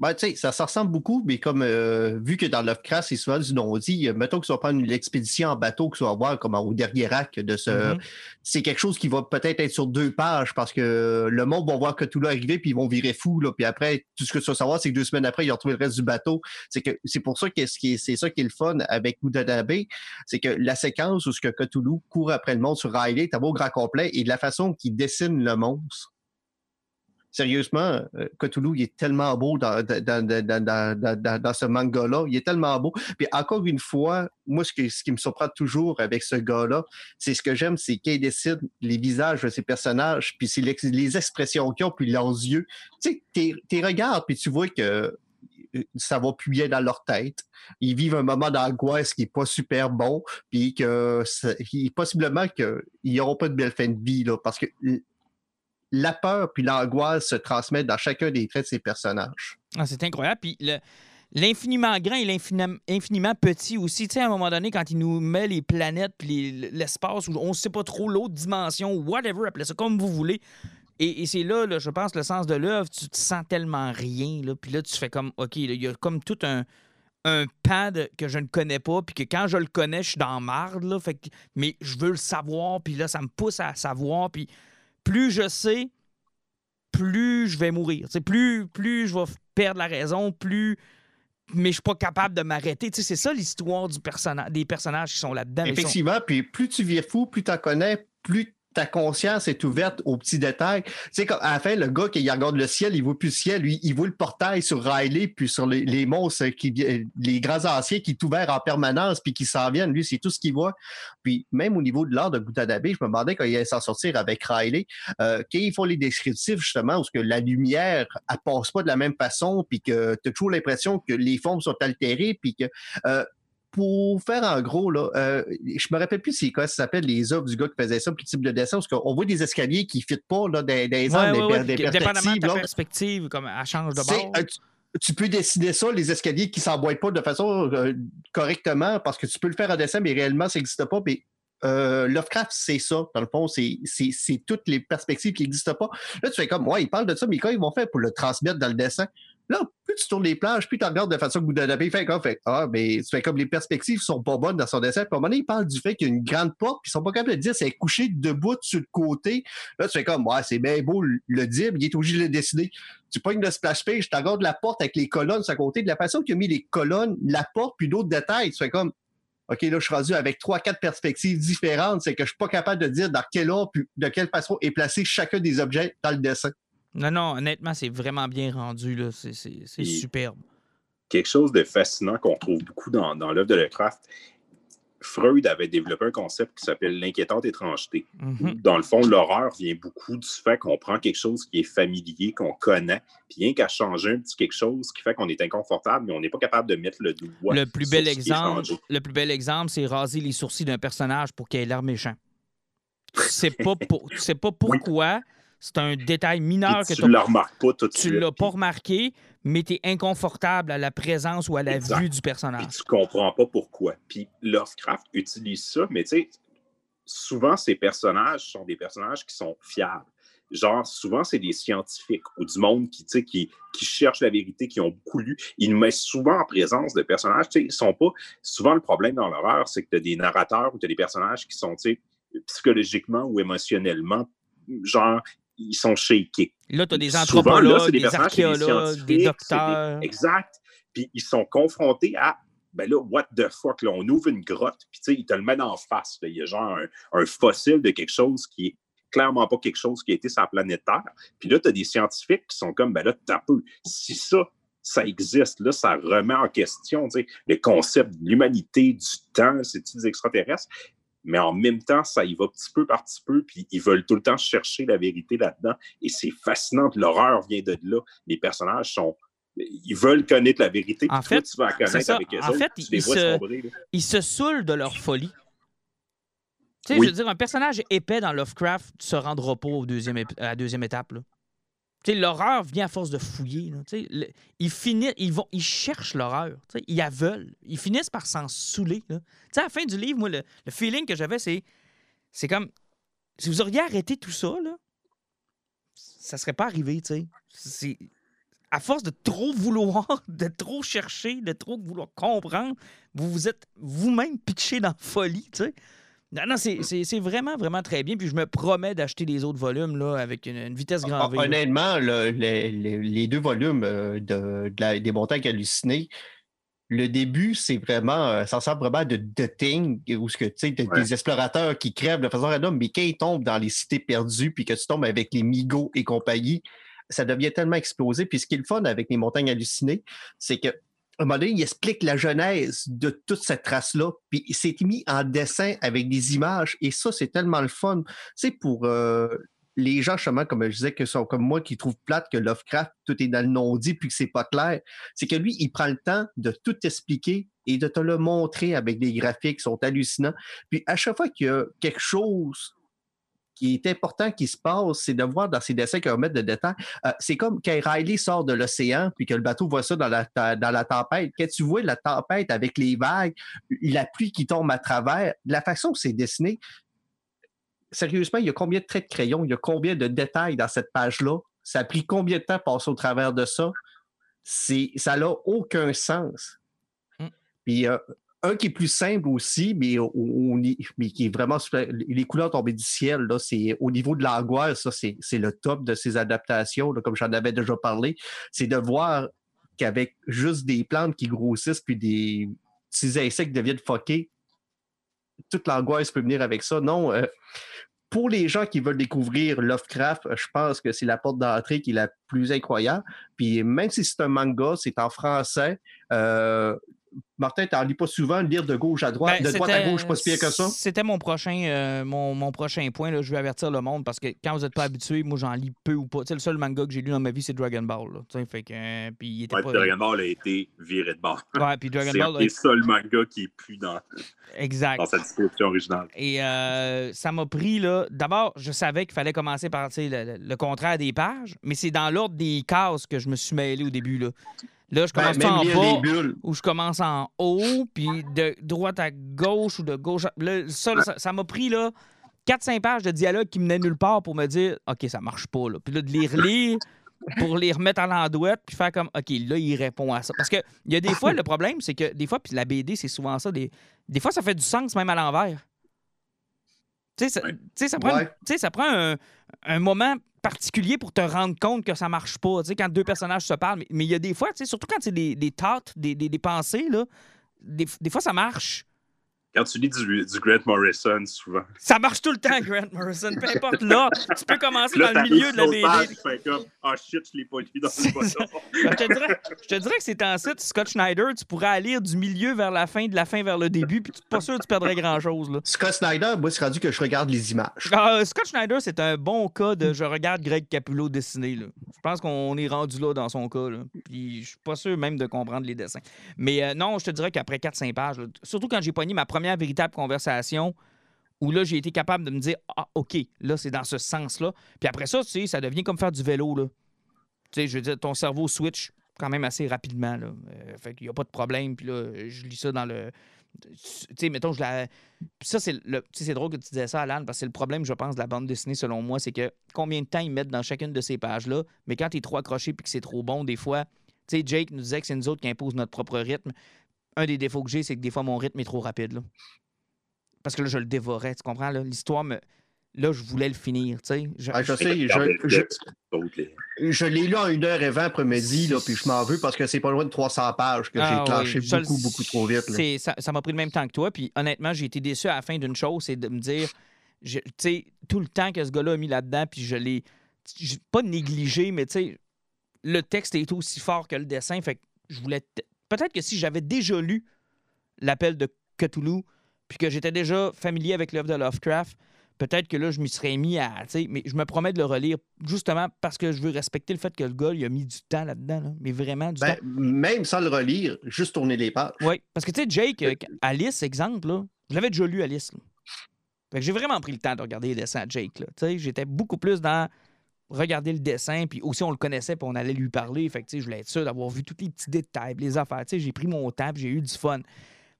Speaker 2: Ben, tu sais, ça, ça, ressemble beaucoup, mais comme euh, vu que dans Lovecraft, c'est souvent du non-dit, euh, mettons que tu vas prendre l'expédition en bateau, que tu vas voir comme au dernier rack de ce. Mm-hmm. C'est quelque chose qui va peut-être être sur deux pages parce que le monde va voir que tout là arriver, puis ils vont virer fou. Là, puis après, tout ce que tu vas savoir, c'est que deux semaines après, ils ont retrouvé le reste du bateau. C'est que c'est pour ça que c'est ça qui est le fun avec Udanabe, c'est que la séquence où ce que Cthulhu court après le monde sur Riley, t'as beau grand complet, et de la façon qu'il dessine le monstre Sérieusement, euh, Cthulhu, il est tellement beau dans, dans, dans, dans ce manga-là. Il est tellement beau. Puis encore une fois, moi, ce, ce qui me surprend toujours avec ce gars-là, c'est ce que j'aime, c'est qu'il décide les visages de ses personnages, puis c'est les, expressions qu'ils ont, puis leurs yeux. Tu sais, tu regardes, puis tu vois que euh, ça va plus bien dans leur tête. Ils vivent un moment d'angoisse qui n'est pas super bon, puis que possiblement qu'ils n'auront pas de belle fin de vie, là, parce que la peur puis l'angoisse se transmettent dans chacun des traits de ces personnages.
Speaker 1: Ah, c'est incroyable. Puis l'infiniment grand et l'infiniment petit aussi. Tu sais, à un moment donné, quand il nous met les planètes puis l'espace, où on ne sait pas trop l'autre dimension, whatever, appelez ça comme vous voulez. Et, c'est là, je pense, le sens de l'œuvre, tu te sens tellement rien. Là, puis là, tu fais comme, OK, il y a comme tout un, un pad que je ne connais pas, puis que quand je le connais, je suis dans marde, là, mais je veux le savoir, puis là, ça me pousse à savoir, puis plus je sais, plus je vais mourir. plus, plus je vais perdre la raison, plus. Mais je suis pas capable de m'arrêter. C'est ça l'histoire du des personnages qui sont là-dedans.
Speaker 2: Effectivement, puis plus tu vis fou, plus tu en connais, plus ta conscience est ouverte aux petits détails. Tu sais, à la fin, le gars qui regarde le ciel, il voit plus le ciel, lui, il voit le portail sur Riley, puis sur les, les monstres, qui, les grands anciens qui est ouvert en permanence, puis qui s'en viennent. Lui, c'est tout ce qu'il voit. Puis même au niveau de l'art de Boutadabe, je me demandais quand il allait s'en sortir avec Riley, euh, quand ils font les descriptifs, justement, où que la lumière, elle passe pas de la même façon, puis que tu as toujours l'impression que les formes sont altérées, puis que euh, pour faire en gros, là, euh, je me rappelle plus c'est quoi ça s'appelle les œuvres du gars qui faisait ça, puis type de dessin, parce qu'on voit des escaliers qui ne fitent pas là, des, des angles, des,
Speaker 1: Dépendamment de ta perspective, comme elle change de bord.
Speaker 2: Euh, tu, peux dessiner ça, les escaliers qui ne s'emboîtent pas de façon euh, correctement, parce que tu peux le faire en dessin, mais réellement, ça n'existe pas. Puis, Lovecraft, c'est ça. Dans le fond, c'est toutes les perspectives qui n'existent pas. Là, tu fais comme, ouais, ils parlent de ça, mais quand ils vont faire pour le transmettre dans le dessin? Là, plus tu tournes les plages, plus tu regardes de façon que donnez fait comme fait, ah, mais tu fais comme les perspectives sont pas bonnes dans son dessin. Puis à un moment donné, il parle du fait qu'il y a une grande porte, puis ils sont pas capables de dire c'est couché debout sur le côté. Là, tu fais comme, ouais, c'est bien beau le dire, il est obligé de le décider. Tu pognes le splash page, tu regardes la porte avec les colonnes sur le côté. De la façon qu'il a mis les colonnes, la porte, puis d'autres détails, tu fais comme, OK, là, je suis rendu avec trois, quatre perspectives différentes. C'est que je suis pas capable de dire dans quel ordre, puis de quelle façon est placé chacun des objets dans le dessin.
Speaker 1: Non, non, honnêtement, c'est vraiment bien rendu. C'est superbe.
Speaker 3: Quelque chose de fascinant qu'on trouve beaucoup dans, dans l'œuvre de Lovecraft. Freud avait développé un concept qui s'appelle l'inquiétante étrangeté. Mm-hmm. Dans le fond, l'horreur vient beaucoup du fait qu'on prend quelque chose qui est familier, qu'on connaît, puis rien qu'à changer un petit quelque chose qui fait qu'on est inconfortable, mais on n'est pas capable de mettre le doigt.
Speaker 1: Le plus bel exemple, le plus bel exemple, c'est raser les sourcils d'un personnage pour qu'il ait l'air méchant. C'est pas, pour, pas pourquoi. C'est un détail mineur que
Speaker 3: tu ne remarques pas tout de
Speaker 1: Tu l'as pas remarqué, mais tu es inconfortable à la présence ou à la vue du personnage.
Speaker 3: Tu tu comprends pas pourquoi. Puis Lovecraft utilise ça, mais tu sais, souvent ces personnages sont des personnages qui sont fiables. Genre, souvent, c'est des scientifiques ou du monde qui, qui, qui cherchent la vérité, qui ont beaucoup lu. Il nous met souvent en présence de personnages. Ils sont pas. Souvent, le problème dans l'horreur, c'est que tu as des narrateurs ou tu as des personnages qui sont psychologiquement ou émotionnellement genre ils sont shakés.
Speaker 1: Là, tu as des anthropologues, des, archéologues, des, docteurs.
Speaker 3: exact. Puis ils sont confrontés à ben là, what the fuck, là, on ouvre une grotte, puis tu sais, il te le met en face. Il y a genre un, fossile de quelque chose qui est clairement pas quelque chose qui a été sur la planète Terre. Puis là, tu as des scientifiques qui sont comme, ben là, t'as peu. Si ça, ça existe, là, ça remet en question le concept de l'humanité, du temps, c'est-tu des extraterrestres? Mais en même temps, ça y va petit peu par petit peu, puis ils veulent tout le temps chercher la vérité là-dedans. Et c'est fascinant, l'horreur vient de là. Les personnages sont. Ils veulent connaître la vérité,
Speaker 1: en fait, tu vas connaître avec eux En fait, ils, se, ils se saoulent de leur folie. Tu sais, je veux dire, un personnage épais dans Lovecraft ne se rendra pas au deuxième, à la deuxième étape. Là l'horreur vient à force de fouiller. ils, finissent, ils, vont, ils cherchent l'horreur. Ils la. Ils finissent par s'en saouler. À la fin du livre, moi, le, feeling que j'avais, c'est c'est comme si vous auriez arrêté tout ça, là, ça serait pas arrivé. C'est à force de trop vouloir, de trop chercher, de trop vouloir comprendre, vous vous êtes vous-même pitché dans la folie. sais. Non, non, c'est vraiment, vraiment très bien. Puis je me promets d'acheter les autres volumes là, avec une, vitesse grand V.
Speaker 2: Honnêtement, les, deux volumes euh, de, des montagnes hallucinées, le début, c'est vraiment, euh, ça ressemble vraiment de The Thing, où ce que, tu sais, des explorateurs qui crèvent de façon random, mais quand ils tombent dans les cités perdues, puis que tu tombes avec les Migos et compagnie, ça devient tellement explosé. Puis ce qui est le fun avec les montagnes hallucinées, c'est que un moment donné, il explique la genèse de toute cette trace-là, puis c'est mis en dessin avec des images, et ça, c'est tellement le fun. C'est pour euh, les gens, justement, comme je disais, que sont comme moi, qui trouvent plate que Lovecraft, tout est dans le non-dit, puis que c'est pas clair, c'est que lui, il prend le temps de tout expliquer et de te le montrer avec des graphiques qui sont hallucinants. Puis à chaque fois qu'il y a quelque chose qui est important qui se passe, c'est de voir dans ces dessins qu'on met de détails. Euh, c'est comme quand Riley sort de l'océan, puis que le bateau voit ça dans la, dans la tempête. Quand tu vois la tempête avec les vagues, la pluie qui tombe à travers, la façon que c'est dessiné, sérieusement, il y a combien de traits de crayon, il y a combien de détails dans cette page-là? Ça a pris combien de temps de passer au travers de ça? ça n'a aucun sens. Mm. Puis euh, un qui est plus simple aussi, mais, qui est vraiment les couleurs tombées du ciel, là, c'est au niveau de l'angoisse, ça, c'est, le top de ces adaptations, comme j'en avais déjà parlé. C'est de voir qu'avec juste des plantes qui grossissent puis des petits insectes deviennent foqués, toute l'angoisse peut venir avec ça. Non, euh, pour les gens qui veulent découvrir Lovecraft, je pense que c'est la porte d'entrée qui est la plus incroyable. Puis même si c'est un manga, c'est en français. Euh, Martin, tu n'en lis pas souvent, lire de gauche à droite, ben, de droite à gauche, pas si pire que ça?
Speaker 1: C'était mon prochain, euh, mon, prochain point. Là. Je vais avertir le monde parce que quand vous n'êtes pas habitué, moi j'en lis peu ou pas. le seul manga que j'ai lu dans ma vie, c'est Dragon Ball. fait que, euh, puis
Speaker 3: Dragon Ball a été viré de bord.
Speaker 1: Ouais, puis Dragon Ball.
Speaker 3: C'est le seul manga qui est plus dans,
Speaker 1: exact.
Speaker 3: dans sa description originale.
Speaker 1: Et euh, ça m'a pris, là. D'abord, je savais qu'il fallait commencer par le, le contraire des pages, mais c'est dans l'ordre des cases que je me suis mêlé au début. Là. Là, je commence en bas ou je commence en haut, puis de droite à gauche ou de gauche à... Là, ça m'a pris là 4-5 pages de dialogue qui menaient nulle part pour me dire OK, ça marche pas. Là. Puis là, de les relire pour les remettre à l'endouette puis faire comme OK, là, il répond à ça. Parce que il y a des fois, le problème, c'est que des fois, puis la BD, c'est souvent ça, des, des fois, ça fait du sens même à l'envers. Tu sais, ça, ça, prend, ça prend un, un moment particulier pour te rendre compte que ça marche pas. Tu quand deux personnages se parlent. Mais il y a des fois, tu sais, surtout quand c'est des, des thoughts, des, des, des pensées, là, des, des, fois, ça marche.
Speaker 3: Quand tu lis du, du, Grant Morrison, souvent.
Speaker 1: Ça marche tout le temps, Grant Morrison. Peu importe là. Tu peux commencer dans le milieu de la BD.
Speaker 3: comme, oh shit, je l'ai pas lu dans le
Speaker 1: je, te dirais, je te dirais que c'est en site, Scott Schneider, tu pourrais lire du milieu vers la fin, de la fin vers le début, puis tu pas sûr que tu perdrais grand-chose.
Speaker 2: Scott Schneider, moi, c'est rendu que je regarde les images.
Speaker 1: Ah, Scott Schneider, c'est un bon cas de je regarde Greg Capullo dessiner. Là. Je pense qu'on est rendu là dans son cas. Là. Puis je suis pas sûr même de comprendre les dessins. Mais euh, non, je te dirais qu'après 4-5 pages, surtout quand j'ai pogné ma première véritable conversation où là, j'ai été capable de me dire Ah, OK, là, c'est dans ce sens-là. Puis après ça, tu sais, ça devient comme faire du vélo. Là. Tu sais, je veux dire, ton cerveau switch quand même assez rapidement. Là. Euh, fait qu'il n'y a pas de problème. Puis là, je lis ça dans le. Tu sais, mettons, je la. ça, c'est le... c'est drôle que tu disais ça, Alan, parce que c'est le problème, je pense, de la bande dessinée, selon moi, c'est que combien de temps ils mettent dans chacune de ces pages-là, mais quand tu es trop accroché puis que c'est trop bon, des fois, tu sais, Jake nous disait que c'est nous autres qui imposent notre propre rythme. Un des défauts que j'ai, c'est que des fois, mon rythme est trop rapide. Là parce que là, je le dévorais, tu comprends? L'histoire me. Là, je voulais le finir, tu sais.
Speaker 2: Je, ah, sais, je, l'ai lu en une heure et vingt après-midi, puis je m'en veux parce que c'est pas loin de 300 pages que j'ai ah clenché beaucoup, beaucoup trop vite.
Speaker 1: Ça m'a pris le même temps que toi, puis honnêtement, j'ai été déçu à la fin d'une chose, c'est de me dire, tu sais, tout le temps que ce gars-là a mis là-dedans, puis je l'ai pas négligé, mais tu sais, le texte est aussi fort que le dessin, fait que je voulais... Peut-être que si j'avais déjà lu l'appel de Cthulhu, puis que j'étais déjà familier avec l'œuvre de Lovecraft, peut-être que là, je m'y serais mis à. Mais je me promets de le relire justement parce que je veux respecter le fait que le gars, il a mis du temps là-dedans. Mais vraiment du
Speaker 2: ben,
Speaker 1: temps.
Speaker 2: Même sans le relire, juste tourner les pages.
Speaker 1: Oui, parce que tu sais, Jake, euh, Alice, exemple, là, je l'avais déjà lu, Alice. Fait que j'ai vraiment pris le temps de regarder les dessins à Jake. J'étais beaucoup plus dans regarder le dessin, puis aussi on le connaissait, puis on allait lui parler. Fait que je voulais être sûr d'avoir vu tous les petits détails, les affaires. J'ai pris mon temps, j'ai eu du fun.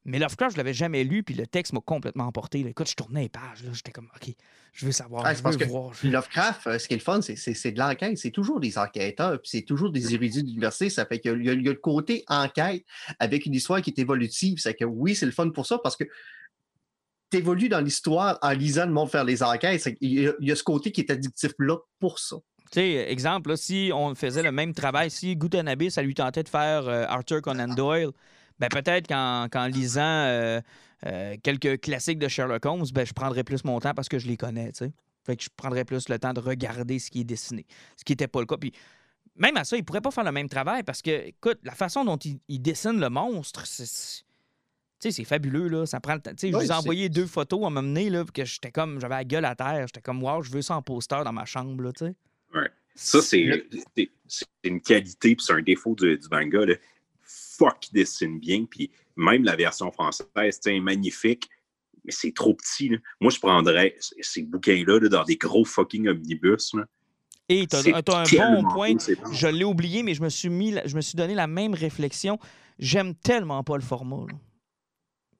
Speaker 1: Mais Lovecraft, je l'avais jamais lu, puis le texte m'a complètement emporté. Écoute, je tournais les pages, j'étais comme, OK, je veux savoir, je veux voir.
Speaker 2: Lovecraft, euh, ce qui est le fun, c'est de l'enquête. C'est toujours des enquêteurs, puis c'est toujours des érudits d'université. Ça fait qu'il y, y, a le côté enquête avec une histoire qui est évolutive. C'est que oui, c'est le fun pour ça, parce que tu évolues dans l'histoire en lisant le monde faire les enquêtes. Il y, a, ce côté qui est addictif là pour ça.
Speaker 1: Tu sais, exemple, si on faisait le même travail, si Gutanabe, ça lui tentait de faire euh, Arthur Conan Doyle, ben peut-être qu'en lisant euh, euh, quelques classiques de Sherlock Holmes, ben, je prendrais plus mon temps parce que je les connais, tu sais. Fait que je prendrais plus le temps de regarder ce qui est dessiné. Ce qui n'était pas le cas. Puis même à ça, il pourrait pas faire le même travail parce que, écoute, la façon dont il, il dessine le monstre, c'est. Tu sais, c'est fabuleux, là. Ça prend le temps. Tu sais, je vous ai envoyé deux photos à m'amener, là, que j'étais comme, j'avais la gueule à terre. J'étais comme, wow, je veux ça en poster dans ma chambre, là, tu sais.
Speaker 3: Ouais. Ça, c'est
Speaker 2: Le-
Speaker 3: une qualité, puis c'est un défaut du, du manga. Là. Fuck, il dessine bien, puis même la version française, c'est magnifique, mais c'est trop petit. là. Moi, je prendrais ces bouquins-là là, dans des gros fucking omnibus. là.
Speaker 1: Et t'as
Speaker 3: C'est
Speaker 1: t'as un bon point.
Speaker 3: bon.
Speaker 1: Je l'ai oublié, mais je me suis mis, la- je me suis donné la même réflexion. J'aime tellement pas le format. là.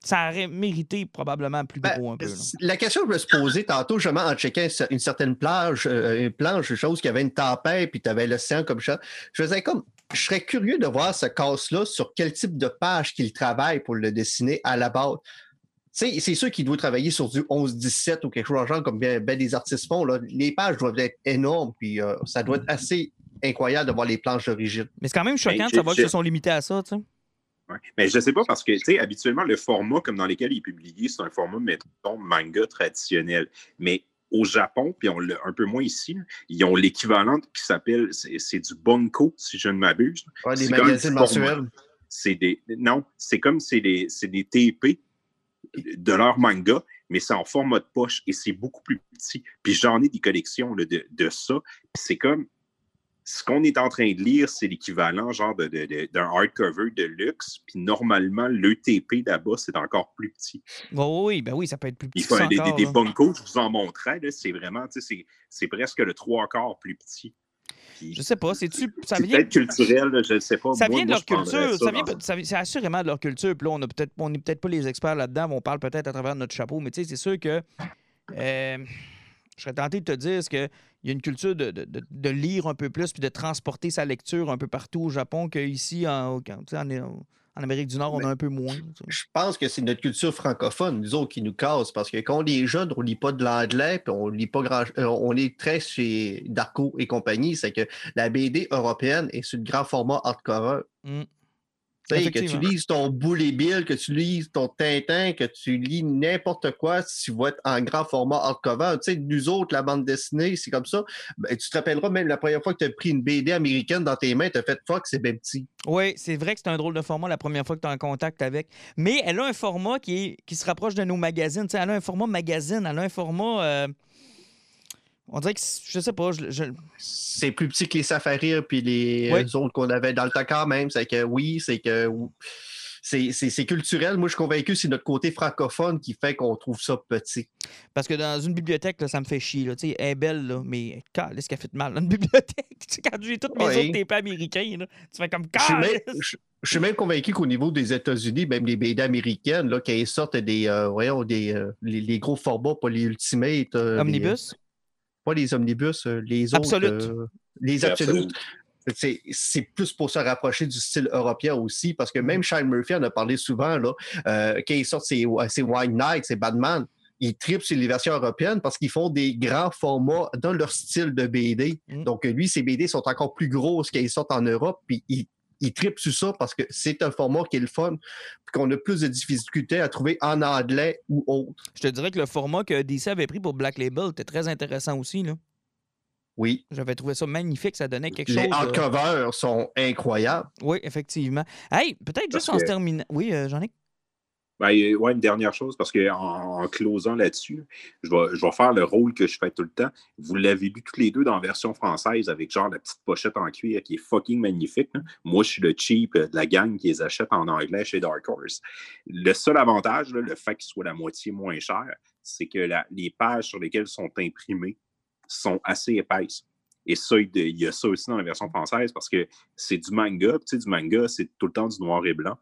Speaker 1: Ça aurait mérité probablement plus
Speaker 2: Ben,
Speaker 1: gros un peu. là.
Speaker 2: La question que je me suis posée tantôt, justement, en checkant une certaine plage, euh, une planche, chose qui avait une tempête, puis tu avais l'océan comme ça, je faisais comme. Je serais curieux de voir ce casse-là sur quel type de page qu'il travaille pour le dessiner à la base. C'est sûr qu'il doit travailler sur du 11-17 ou quelque chose genre comme bien, bien des artistes font. Là. Les pages doivent être énormes, puis euh, ça doit être assez incroyable de voir les planches d'origine.
Speaker 1: Mais c'est quand même choquant
Speaker 3: Ben,
Speaker 1: de
Speaker 3: j'ai-
Speaker 1: savoir qu'ils se sont limités à ça, tu sais.
Speaker 3: Ouais. Mais je sais pas parce que, tu sais, habituellement, le format comme dans lequel il est publié, c'est un format, mettons, manga traditionnel. Mais au Japon, puis on l'a un peu moins ici, là, ils ont l'équivalent qui s'appelle, c'est du bunko, si je ne m'abuse.
Speaker 2: Ouais, des magazines mensuels.
Speaker 3: C'est des. Non, c'est comme c'est des, des TP de leur manga, mais c'est en format de poche et c'est beaucoup plus petit. Puis j'en ai des collections là, de, de ça. C'est comme. Ce qu'on est en train de lire, c'est l'équivalent genre de- de- de- d'un hardcover de luxe. Puis normalement, l'ETP là-bas, c'est encore plus petit.
Speaker 1: Oui, oui, ben oui, ça peut être plus petit
Speaker 3: faut des, des,
Speaker 1: encore,
Speaker 3: des bunkos, je vous en montrais, c'est vraiment, tu sais, c'est- presque le trois quarts plus petit. Puis
Speaker 1: Je sais pas, c'est-tu. Vient.
Speaker 3: peut-être culturel, là, je ne sais pas.
Speaker 1: Ça
Speaker 3: Moi-
Speaker 1: vient de leur culture.
Speaker 3: ça
Speaker 1: Ça vient, c'est assurément de leur culture. Puis là, on n'est peut-être peut-être pas les experts là-dedans, mais on parle peut-être à travers notre chapeau. Mais tu sais, c'est sûr que euh, je serais tenté de te dire qu'il y a une culture de, de- de- lire un peu plus puis de transporter sa lecture un peu partout au Japon qu'ici, en, en, en Amérique du Nord, on a un peu moins.
Speaker 2: Je pense que c'est notre culture francophone, nous autres, qui nous casse, parce que quand on est jeune, on lit pas de l'anglais, puis on lit pas grand euh, on est très chez Darko et compagnie, c'est que la BD européenne est sur le grand format hardcover.
Speaker 1: Mm.
Speaker 2: Que tu lises ton Bully Bill, que tu lises ton Tintin, que tu lis n'importe quoi, tu vas être en grand format hardcover. Tu sais, nous autres, la bande dessinée, c'est comme ça. Ben, tu te rappelleras même la première fois que tu as pris une BD américaine dans tes mains, tu as fait fuck, c'est bien petit.
Speaker 1: Oui, c'est vrai que c'est un drôle de format la première fois que tu es en contact avec. Mais elle a un format qui, est, qui se rapproche de nos magazines. Tu sais, elle a un format magazine, elle a un format. euh, on dirait que, je sais pas, je, je-
Speaker 2: c'est plus petit que les safaris puis les
Speaker 1: Oui.
Speaker 2: euh, autres qu'on avait dans le quand même. C'est que oui, c'est que c'est, culturel. Moi, je suis convaincu que c'est notre côté francophone qui fait qu'on trouve ça petit.
Speaker 1: parce que dans une bibliothèque, là, ça me fait chier. Là, elle est belle, là, mais est-ce qu'elle fait mal dans une bibliothèque? Quand j'ai tous mes
Speaker 2: Oui.
Speaker 1: autres TP américains, là, tu fais comme
Speaker 2: Je je- suis même convaincu qu'au niveau des États-Unis, même les BD américaines, là, quand ils sortent des, euh, voyons, des euh, les, les gros formats, pas les Ultimates. euh,
Speaker 1: Omnibus?
Speaker 2: Pas les omnibus, euh, les autres.
Speaker 1: Absolute.
Speaker 2: euh, les
Speaker 3: C'est
Speaker 2: absolutes. C'est, c'est plus pour se rapprocher du style européen aussi, parce que
Speaker 1: Mm-hmm.
Speaker 2: même Shane Murphy en a parlé souvent, là, euh, quand il sort ses, ses White Knight, ses Batman, ils tripent sur les versions européennes parce qu'ils font des grands formats dans leur style de BD.
Speaker 1: Mm.
Speaker 2: Donc, lui, ses BD sont encore plus grosses qu'ils sortent en Europe, puis il, il tripe sur ça parce que c'est un format qui est le fun, puis qu'on a plus de difficultés à trouver en anglais ou autre.
Speaker 1: Je te dirais que le format que DC avait pris pour Black Label était très intéressant aussi. Là.
Speaker 2: Oui.
Speaker 1: J'avais trouvé ça magnifique, ça donnait quelque
Speaker 2: Les
Speaker 1: chose. euh,
Speaker 2: hardcovers sont incroyables.
Speaker 1: Oui, effectivement. Hey, peut-être juste en se terminant. Oui, euh, j'en ai.
Speaker 3: Ben, ouais, une dernière chose, parce qu'en en, closant là-dessus, je vais, faire le rôle que je fais tout le temps. Vous l'avez lu tous les deux dans la version française avec genre la petite pochette en cuir qui est fucking magnifique. là. Moi, je suis le cheap euh, de la gang qui les achète en anglais chez Dark Horse. Le seul avantage, le fait qu'il soit la moitié moins cher, c'est que les pages sur lesquelles sont imprimées sont assez épaisses. Et ça, il y a ça aussi dans la version française parce que c'est du manga. Tu sais, du manga, c'est tout le temps du noir et blanc.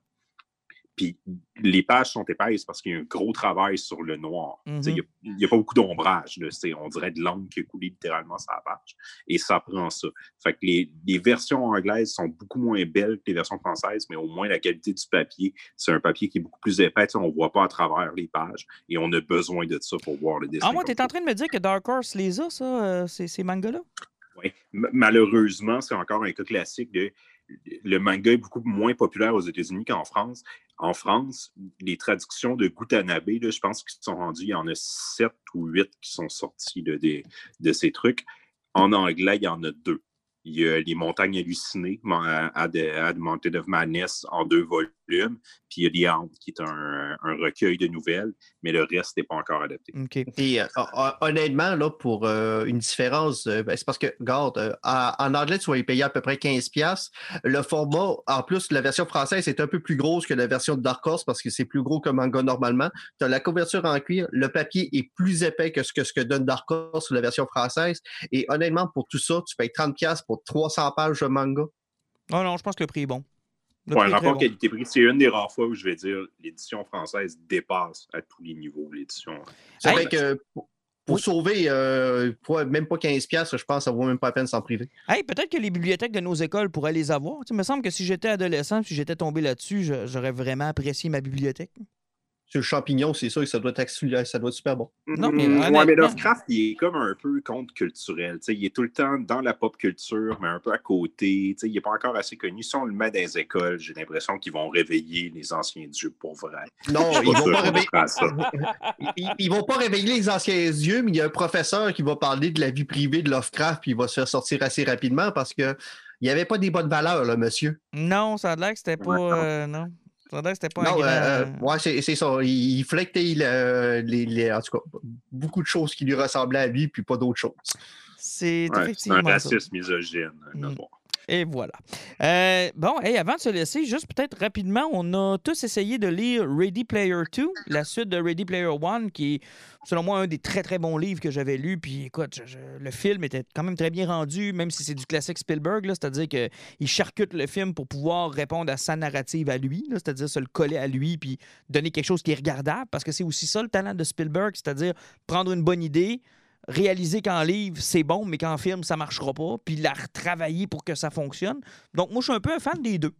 Speaker 3: Puis les pages sont épaisses parce qu'il y a un gros travail sur le noir. Tu
Speaker 1: Mhm.
Speaker 3: Il n'y a, pas beaucoup d'ombrage. On dirait de l'encre qui a coulé littéralement sur la page. Et ça prend ça. Fait que les, les versions anglaises sont beaucoup moins belles que les versions françaises, mais au moins la qualité du papier, c'est un papier qui est beaucoup plus épais. Tu On ne voit pas à travers les pages. Et on a besoin de ça pour voir le dessin.
Speaker 1: Ah, moi,
Speaker 3: comme
Speaker 1: t'es en train de me dire que Dark Horse les a, ça, euh, ces, ces mangas-là?
Speaker 3: Oui. Malheureusement, c'est encore un cas classique de le manga est beaucoup moins populaire aux États-Unis qu'en France. En France, les traductions de Gutanabe, je pense qu'ils sont rendus, il y en a sept ou huit qui sont sortis de ces trucs. En anglais, il y en a deux. Il y a Les Montagnes hallucinées, Ad, Mountain of Madness, en deux volumes. Puis il y a The Hound, qui est un, recueil de nouvelles, mais le reste n'est pas encore adapté.
Speaker 2: Et, euh, honnêtement, là, pour euh, une différence, euh, ben, c'est parce que, regarde, en anglais, tu vas y payer à peu près 15$. Le format, en plus, la version française est un peu plus grosse que la version de Dark Horse parce que c'est plus gros que manga normalement. Tu as la couverture en cuir, le papier est plus épais que ce que, ce que donne Dark Horse sur la version française. Et honnêtement, pour tout ça, tu payes 30$ pour 300 pages de manga.
Speaker 1: Oh non, je pense que le prix est bon.
Speaker 3: Le rapport qualité-prix, c'est une des rares fois où je vais dire l'édition française dépasse à tous les niveaux l'édition.
Speaker 2: C'est vrai que pour, sauver euh, même pas 15$, je pense que ça vaut même pas la peine s'en priver.
Speaker 1: Hey, peut-être que les bibliothèques de nos écoles pourraient les avoir. il me semble que si j'étais adolescent, si j'étais tombé là-dessus, j'aurais vraiment apprécié ma bibliothèque
Speaker 2: sur le champignon, c'est sûr que ça doit être, ça doit être super bon.
Speaker 3: Non, mais, mm, mais Lovecraft, il est comme un peu contre-culturel. Il est tout le temps dans la pop culture, mais un peu à côté. il n'est pas encore assez connu. Si on le met dans les écoles, j'ai l'impression qu'ils vont réveiller les anciens dieux pour vrai.
Speaker 2: Non, ils vont, pas réveiller... ils, vont pas réveiller les anciens dieux, mais il y a un professeur qui va parler de la vie privée de Lovecraft, puis il va se faire sortir assez rapidement parce que il n'y avait pas des bonnes valeurs, là, monsieur.
Speaker 1: Non, ça a l'air que c'était pas. Euh, non c'était pas
Speaker 2: non, euh, ouais, c'est ça. Il, flectait les, en tout cas, beaucoup de choses qui lui ressemblaient à lui, puis pas d'autres choses.
Speaker 1: C'est effectivement.
Speaker 3: un racisme misogyne. Mm.
Speaker 1: Et voilà. Euh, bon, avant de se laisser, juste peut-être rapidement, on a tous essayé de lire Ready Player 2, la suite de Ready Player 1, qui est, selon moi, un des très, très bons livres que j'avais lu. Puis écoute, le film était quand même très bien rendu, même si c'est du classique Spielberg, c'est-à-dire qu'il charcute le film pour pouvoir répondre à sa narrative à lui, c'est-à-dire se le coller à lui, puis donner quelque chose qui est regardable, parce que c'est aussi ça le talent de Spielberg, c'est-à-dire prendre une bonne idée, réaliser qu'en livre, c'est bon, mais qu'en film, ça marchera pas, puis la retravailler pour que ça fonctionne. Donc, moi, je suis un peu un fan des deux,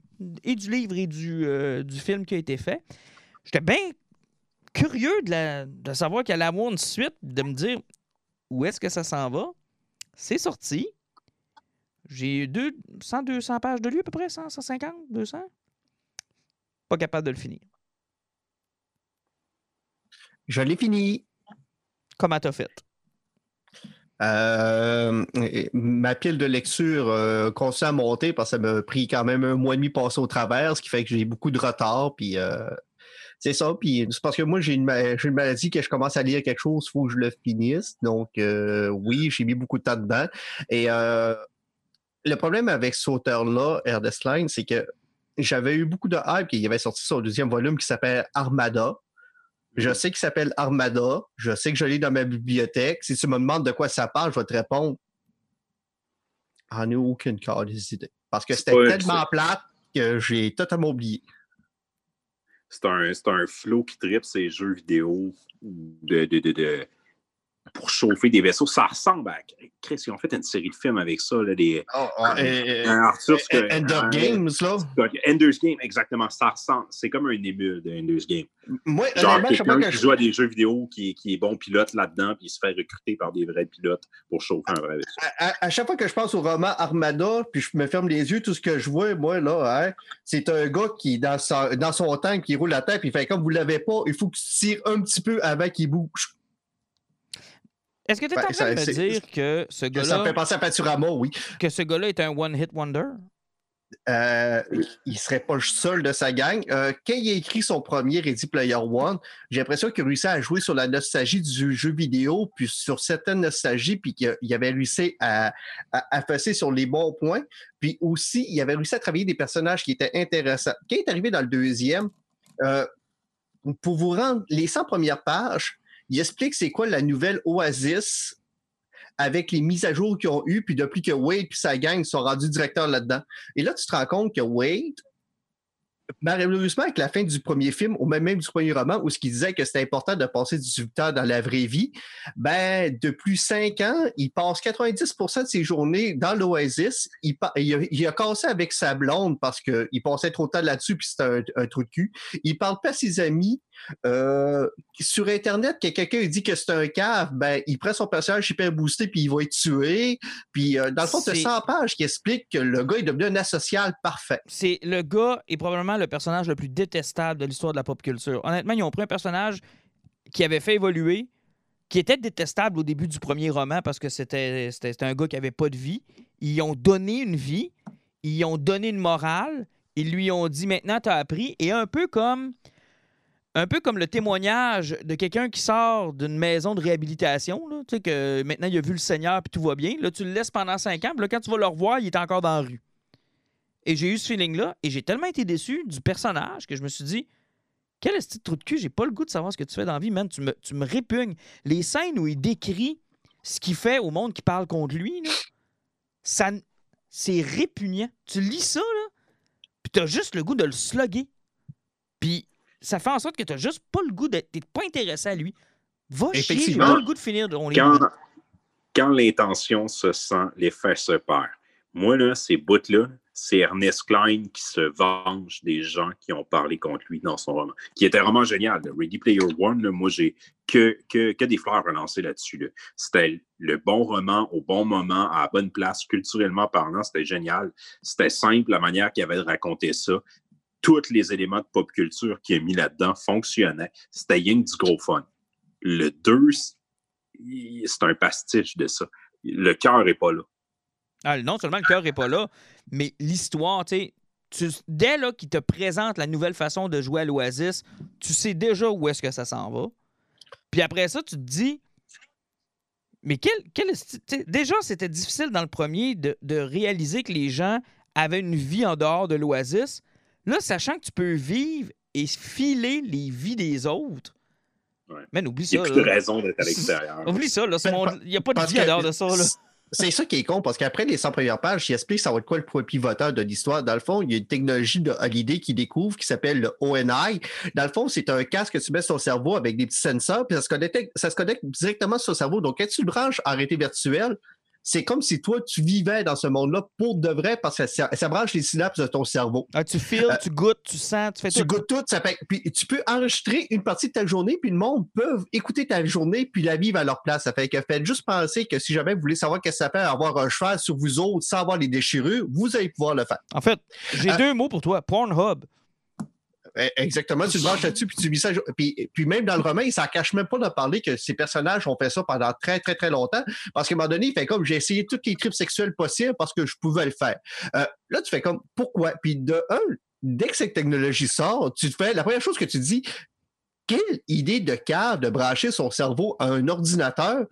Speaker 1: et du livre et du, euh, du film qui a été fait. J'étais bien curieux de, de savoir qu'il allait avoir une suite, de me dire où est-ce que ça s'en va. C'est sorti. J'ai 100, 200 pages de lui à peu près, 100, 150, 200. Pas capable de le finir.
Speaker 2: Je l'ai fini.
Speaker 1: Comment t'as fait?
Speaker 2: Euh, ma pile de lecture euh, continue à monter parce que ça m'a pris quand même un mois et demi passé au travers, ce qui fait que j'ai beaucoup de retard. Puis euh, c'est ça. Puis c'est parce que moi, j'ai une, une, maladie que je commence à lire quelque chose, il faut que je le finisse. Donc oui, j'ai mis beaucoup de temps dedans. Et le problème avec cet auteur-là, Ernest Line, c'est que j'avais eu beaucoup de hype qu'il avait sorti son deuxième volume qui s'appelle Armada. Je sais qu'il s'appelle Armada. Je sais que je l'ai dans ma bibliothèque. Si tu me demandes de quoi ça parle, je vais te répondre. J'en ai aucune idée. Parce que c'était tellement plate que j'ai totalement oublié.
Speaker 3: C'est un, un flow qui tripe ces jeux vidéo de, de, de pour chauffer des vaisseaux. Ça ressemble à. Chris, ils ont fait une série de films avec ça. Là, des,
Speaker 2: oh, Arthur, Ender Games, là?
Speaker 3: Ender's Game, exactement. Ça ressemble. C'est comme un émule de Ender's Game.
Speaker 2: Moi, Genre,
Speaker 3: quelqu'un qui joue à des jeux vidéo, qui, qui est bon pilote là-dedans, puis il se fait recruter par des vrais pilotes pour chauffer un vrai vaisseau.
Speaker 2: À, chaque fois que je pense au roman Armada, puis je me ferme les yeux, tout ce que je vois, moi, là, hein, c'est un gars qui, dans, dans son tank, qui roule la tête, puis il fait comme vous l'avez pas, il faut que tu tires un petit peu avant qu'il bouge.
Speaker 1: Est-ce que tu es en train de me dire que ce gars-là.
Speaker 2: Ça me fait penser à Paturama, oui.
Speaker 1: Que ce gars-là est un one-hit wonder?
Speaker 2: Euh, il ne serait pas le seul de sa gang. Euh, quand il a écrit son premier Ready Player One, j'ai l'impression qu'il a réussi à jouer sur la nostalgie du jeu vidéo, puis sur certaines nostalgies, puis qu'il avait réussi à, à, fesser sur les bons points. Puis aussi, il avait réussi à travailler des personnages qui étaient intéressants. Quand il est arrivé dans le deuxième, euh, pour vous rendre les 100 premières pages, il explique c'est quoi la nouvelle Oasis avec les mises à jour qu'ils ont eues, puis depuis que Wade et sa gang sont rendus directeurs là-dedans. Et là, tu te rends compte que Wade, malheureusement, avec la fin du premier film, ou même, même du premier roman, où ce qu'il disait que c'était important de passer 18 ans dans la vraie vie, ben, depuis cinq ans, il passe 90% de ses journées dans l'Oasis. Il, il, a, cassé avec sa blonde parce qu'il passait trop de temps là-dessus, puis c'était un, trou de cul. Il parle pas à ses amis. Euh, sur Internet, que quelqu'un dit que c'est un cave, ben, il prend son personnage hyper boosté puis il va être tué. Puis, euh, dans le fond, c'est 100 pages qui explique que le gars est devenu un asocial parfait.
Speaker 1: C'est le gars est probablement le personnage le plus détestable de l'histoire de la pop culture. Honnêtement, ils ont pris un personnage qui avait fait évoluer, qui était détestable au début du premier roman parce que c'était un gars qui avait pas de vie. ils ont donné une vie, ils ont donné une morale, ils lui ont dit maintenant tu as appris, et un peu comme un peu comme le témoignage de quelqu'un qui sort d'une maison de réhabilitation, que maintenant il a vu le Seigneur puis tout va bien. Là, tu le laisses pendant cinq ans, puis là, quand tu vas le revoir, il est encore dans la rue. Et j'ai eu ce feeling-là, et j'ai tellement été déçu du personnage que je me suis dit, quel est ce trou de cul, j'ai pas le goût de savoir ce que tu fais dans la vie, man. Tu me, tu me répugnes. Les scènes où il décrit ce qu'il fait au monde qui parle contre lui, là, ça, c'est répugnant. Tu lis ça, là, puis t'as juste le goût de le slugger. Puis ça fait en sorte que t'as juste pas le goût d'être. T'es pas intéressé à lui. Va chier, j'ai pas le goût de finir. On
Speaker 3: Quand, quand l'intention se sent, l'effet se perd. Moi, là, ces bouts-là, c'est Ernest Klein qui se venge des gens qui ont parlé contre lui dans son roman, qui était vraiment génial. là. Ready Player One, moi, j'ai que, que, des fleurs relancées là-dessus. là. C'était le bon roman au bon moment, à la bonne place, culturellement parlant, c'était génial. C'était simple, la manière qu'il avait de raconter ça. Tous les éléments de pop culture qu'il a mis là-dedans fonctionnaient. C'était que du gros fun. Le 2, c'est un pastiche de ça. Le cœur n'est pas là.
Speaker 1: Ah, non seulement le cœur est pas là, mais l'histoire, tu sais. tu- Dès là qu'il te présente la nouvelle façon de jouer à l'Oasis, tu sais déjà où est-ce que ça s'en va. Puis après ça, tu te dis, mais quel, quel déjà, c'était difficile dans le premier de, de réaliser que les gens avaient une vie en dehors de l'Oasis. Là, sachant que tu peux vivre et filer les vies des autres,
Speaker 3: Ouais.
Speaker 1: man, oublie
Speaker 3: Il n'y
Speaker 1: ça.
Speaker 3: a plus de raison d'être à l'extérieur.
Speaker 1: Oublie ça, là, il n'y a pas de vie en dehors de ça. Là.
Speaker 2: C'est ça qui est con, parce qu'après les 100 premières pages, il explique ça va être quoi le point pivoteur de l'histoire. Dans le fond, il y a une technologie de Holiday qui découvre qui s'appelle le ONI. Dans le fond, c'est un casque que tu mets sur ton cerveau avec des petits sensors, puis ça se connecte, ça directement sur ton cerveau. Donc, quand tu le branches en réalité virtuelle, c'est comme si toi, tu vivais dans ce monde-là pour de vrai, parce que ça, ça branche les synapses de ton cerveau.
Speaker 1: Ah, tu files, tu goûtes, tu sens, tu fais
Speaker 2: Tu
Speaker 1: tout.
Speaker 2: goûtes tout, ça fait, puis tu peux enregistrer une partie de ta journée, puis le monde peut écouter ta journée, puis la vivre à leur place. Ça fait que faites juste penser que si jamais vous voulez savoir qu'est-ce que ça fait avoir un cheval sur vous autres sans avoir les déchirures, vous allez pouvoir le faire.
Speaker 1: En fait, j'ai
Speaker 2: Ah.
Speaker 1: deux mots pour toi. Pornhub.
Speaker 2: Eh, Exactement, tu le branches là-dessus, puis tu vis ça. Puis, puis même dans le roman, il s'en cache même pas de parler que ces personnages ont fait ça pendant très, très, très longtemps. Parce qu'à un moment donné, il fait comme j'ai essayé toutes les tripes sexuelles possibles parce que je pouvais le faire. Euh, là, tu fais comme pourquoi? Puis de un, dès que cette technologie sort, tu te fais la première chose que tu dis, quelle idée de cave de brancher son cerveau à un ordinateur?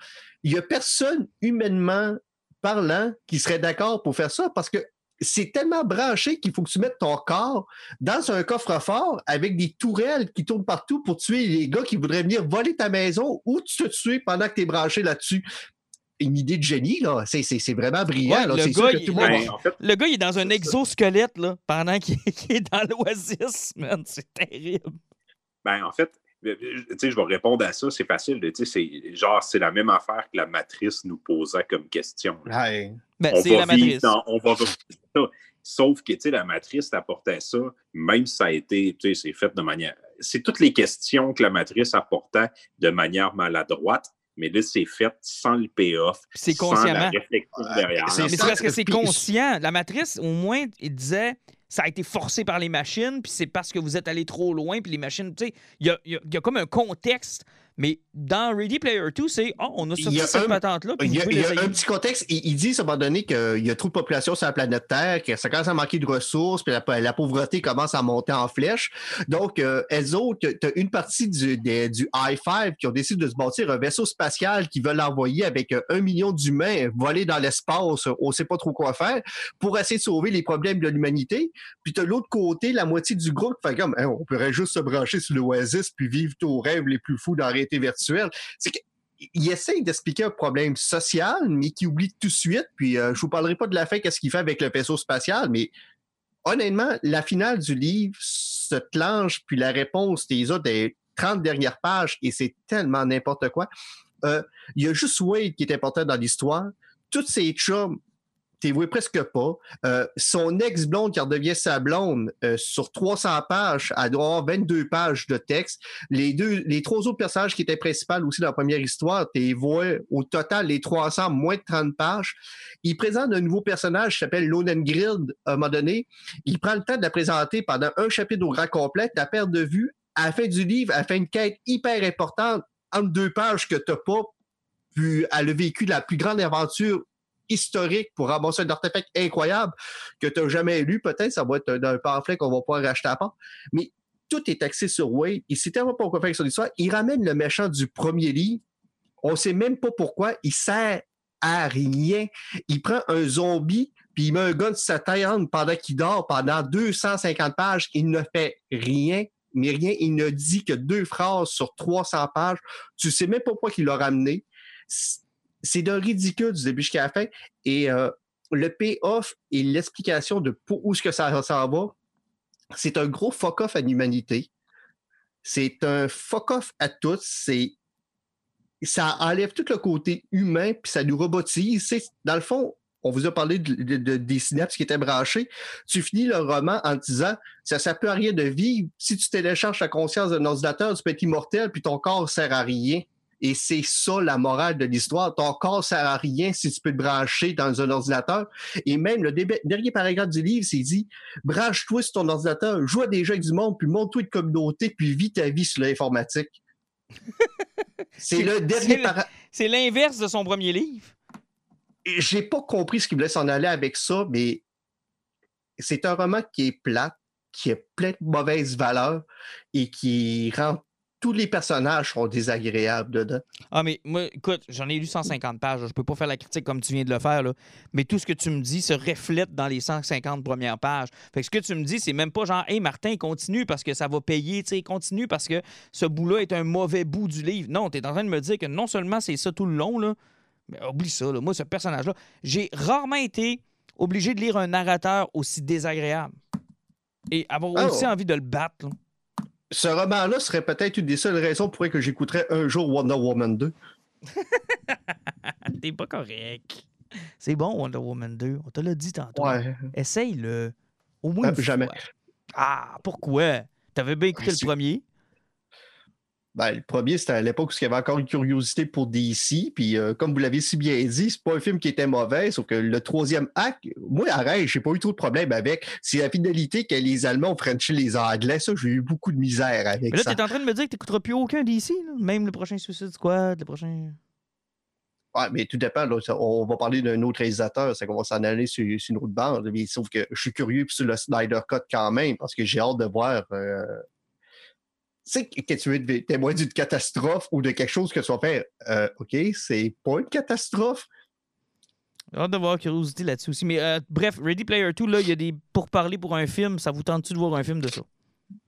Speaker 2: Il n'y a personne humainement parlant qui serait d'accord pour faire ça parce que c'est tellement branché qu'il faut que tu mettes ton corps dans un coffre-fort avec des tourelles qui tournent partout pour tuer les gars qui voudraient venir voler ta maison ou te tuer pendant que tu es branché là-dessus. Une idée de génie, là. C'est, c'est, c'est vraiment brillant.
Speaker 1: Ouais,
Speaker 2: là.
Speaker 1: le gars,
Speaker 2: que
Speaker 1: il-
Speaker 2: tout le monde va-
Speaker 3: en fait,
Speaker 1: Le gars, il est dans un exosquelette là, pendant qu'il est dans l'oasis, man. C'est terrible.
Speaker 3: Ben, en fait, je vais répondre à ça, c'est facile. C'est genre, c'est la même affaire que la matrice nous posait comme question.
Speaker 1: Ben,
Speaker 3: on
Speaker 1: c'est
Speaker 3: va
Speaker 1: la matrice.
Speaker 3: vivre dans- on va vivre ça. Sauf que, la matrice apportait ça, même si ça a été, c'est fait de manière... C'est toutes les questions que la matrice apportait de manière maladroite, mais là, c'est fait sans le payoff,
Speaker 1: c'est
Speaker 3: sans la
Speaker 1: consciemment.
Speaker 3: réflexion derrière.
Speaker 2: c'est
Speaker 1: Mais c'est
Speaker 2: ça,
Speaker 1: parce que c'est conscient. La matrice, au moins, il disait ça a été forcé par les machines, puis c'est parce que vous êtes allé trop loin, puis les machines, tu sais, il y a, comme un contexte. Mais dans Ready Player 2, c'est oh, on a sorti cette patente-là,
Speaker 2: Il y, a, y un petit contexte. Il, il dit à un moment donné qu'il y a trop de population sur la planète Terre, que ça commence à manquer de ressources, puis la, la pauvreté commence à monter en flèche. Donc, euh, elles autres, tu as une partie du, des- du I-5 qui ont décidé de se bâtir un vaisseau spatial qui veulent envoyer avec euh, un million d'humains voler dans l'espace, on ne sait pas trop quoi faire, pour essayer de sauver les problèmes de l'humanité. Puis tu as l'autre côté, la moitié du groupe qui fait comme Hein, on pourrait juste se brancher sur l'Oasis puis vivre tous rêves les plus fous dans réalité virtuelle. C'est que il essaye d'expliquer un problème social, mais qui oublie tout de suite. Puis euh, je vous parlerai pas de la fin, qu'est-ce qu'il fait avec le vaisseau spatial, mais honnêtement, la finale du livre se clenche, puis la réponse, t'es là des 30 dernières pages, et c'est tellement n'importe quoi. Euh, Il y a juste Wade qui est important dans l'histoire. Toutes ces chums, t'es voué presque pas. Euh, son ex-blonde qui redevient sa blonde, euh, sur 300 pages, elle doit avoir 22 pages de texte. Les deux, les trois autres personnages qui étaient principaux aussi dans la première histoire, t'es vois au total les 300, moins de 30 pages. Il présente un nouveau personnage qui s'appelle Lonengrid à un moment donné. Il prend le temps de la présenter pendant un chapitre au grand complet. La perte de vue, à la fin du livre, elle fait une quête hyper importante entre deux pages que t'as pas. Puis elle a vécu la plus grande aventure historique pour ramasser un artefact incroyable que tu n'as jamais lu, peut-être. Ça va être un, pamphlet qu'on va pouvoir racheter à part. Mais tout est axé sur Wade. Il sait tellement pas faire son histoire. Il ramène le méchant du premier livre. On ne sait même pas pourquoi. Il sert à rien. Il prend un zombie, puis il met un gun sur sa tête pendant qu'il dort pendant 250 pages. Il ne fait rien, mais rien. Il ne dit que deux phrases sur 300 pages. Tu sais même pas pourquoi il l'a ramené. C'est de ridicule du début jusqu'à la fin. Et euh, le payoff et l'explication de où est-ce que ça s'en va, c'est un gros fuck-off à l'humanité. C'est un fuck-off à tous. C'est ça enlève tout le côté humain, puis ça nous robotise. Dans le fond, on vous a parlé de, des synapses qui étaient branchées. Tu finis le roman en disant ça ne peut à rien de vivre. Si tu télécharges ta conscience d'un ordinateur, tu peux être immortel, puis ton corps sert à rien. Et c'est ça la morale de l'histoire. Ton corps ne sert à rien si tu peux te brancher dans un ordinateur. Et même le dernier paragraphe du livre, c'est dit branche-toi sur ton ordinateur, joue à des jeux avec du monde, puis monte-toi une communauté, puis vis ta vie sur l'informatique. c'est le dernier
Speaker 1: C'est l'inverse de son premier livre.
Speaker 2: J'ai pas compris ce qu'il voulait s'en aller avec ça, mais c'est un roman qui est plat, qui a plein de mauvaises valeurs et qui rend tous les personnages sont désagréables dedans.
Speaker 1: Ah, mais moi, écoute, j'en ai lu 150 pages. Je peux pas faire la critique comme tu viens de le faire, là. mais tout ce que tu me dis se reflète dans les 150 premières pages. Fait que ce que tu me dis, c'est même pas genre, hey Martin, continue parce que ça va payer, tu sais, continue parce que ce bout-là est un mauvais bout du livre. Non, tu es en train de me dire que non seulement c'est ça tout le long, là, mais oublie ça, là. moi, ce personnage-là, j'ai rarement été obligé de lire un narrateur aussi désagréable et avoir ah aussi envie de le battre. Là
Speaker 2: ce roman-là serait peut-être une des seules raisons pour que j'écouterais un jour Wonder Woman 2.
Speaker 1: T'es pas correct. C'est bon, Wonder Woman 2. On te l'a dit tantôt. Ouais. Essaye-le. Au moins. Euh,
Speaker 2: jamais.
Speaker 1: Ah, pourquoi? T'avais bien écouté le premier?
Speaker 2: Ben, le premier, c'était à l'époque où il y avait encore une curiosité pour DC. Puis, euh, comme vous l'avez si bien dit, c'est pas un film qui était mauvais, sauf que le troisième acte, moi, arrête, j'ai pas eu trop de problème avec. C'est la finalité que les Allemands ont franchi les Anglais. Ça, j'ai eu beaucoup de misère avec
Speaker 1: Mais là,
Speaker 2: ça.
Speaker 1: t'es en train de me dire que t'écouteras plus aucun DC, même le prochain Suicide Squad, le prochain.
Speaker 2: Ouais, mais tout dépend. on va parler d'un autre réalisateur, c'est qu'on va s'en aller sur, une autre bande. Mais, sauf que je suis curieux sur le Snyder Cut quand même, parce que j'ai hâte de voir. Euh, sais, que tu es témoin d'une catastrophe ou de quelque chose que tu vas faire, euh, OK, c'est pas une catastrophe.
Speaker 1: J'ai hâte de voir curiosité là-dessus aussi. Mais euh, bref, Ready Player 2, là, il y a des pourparlers pour un film. Ça vous tente-tu de voir un film de ça?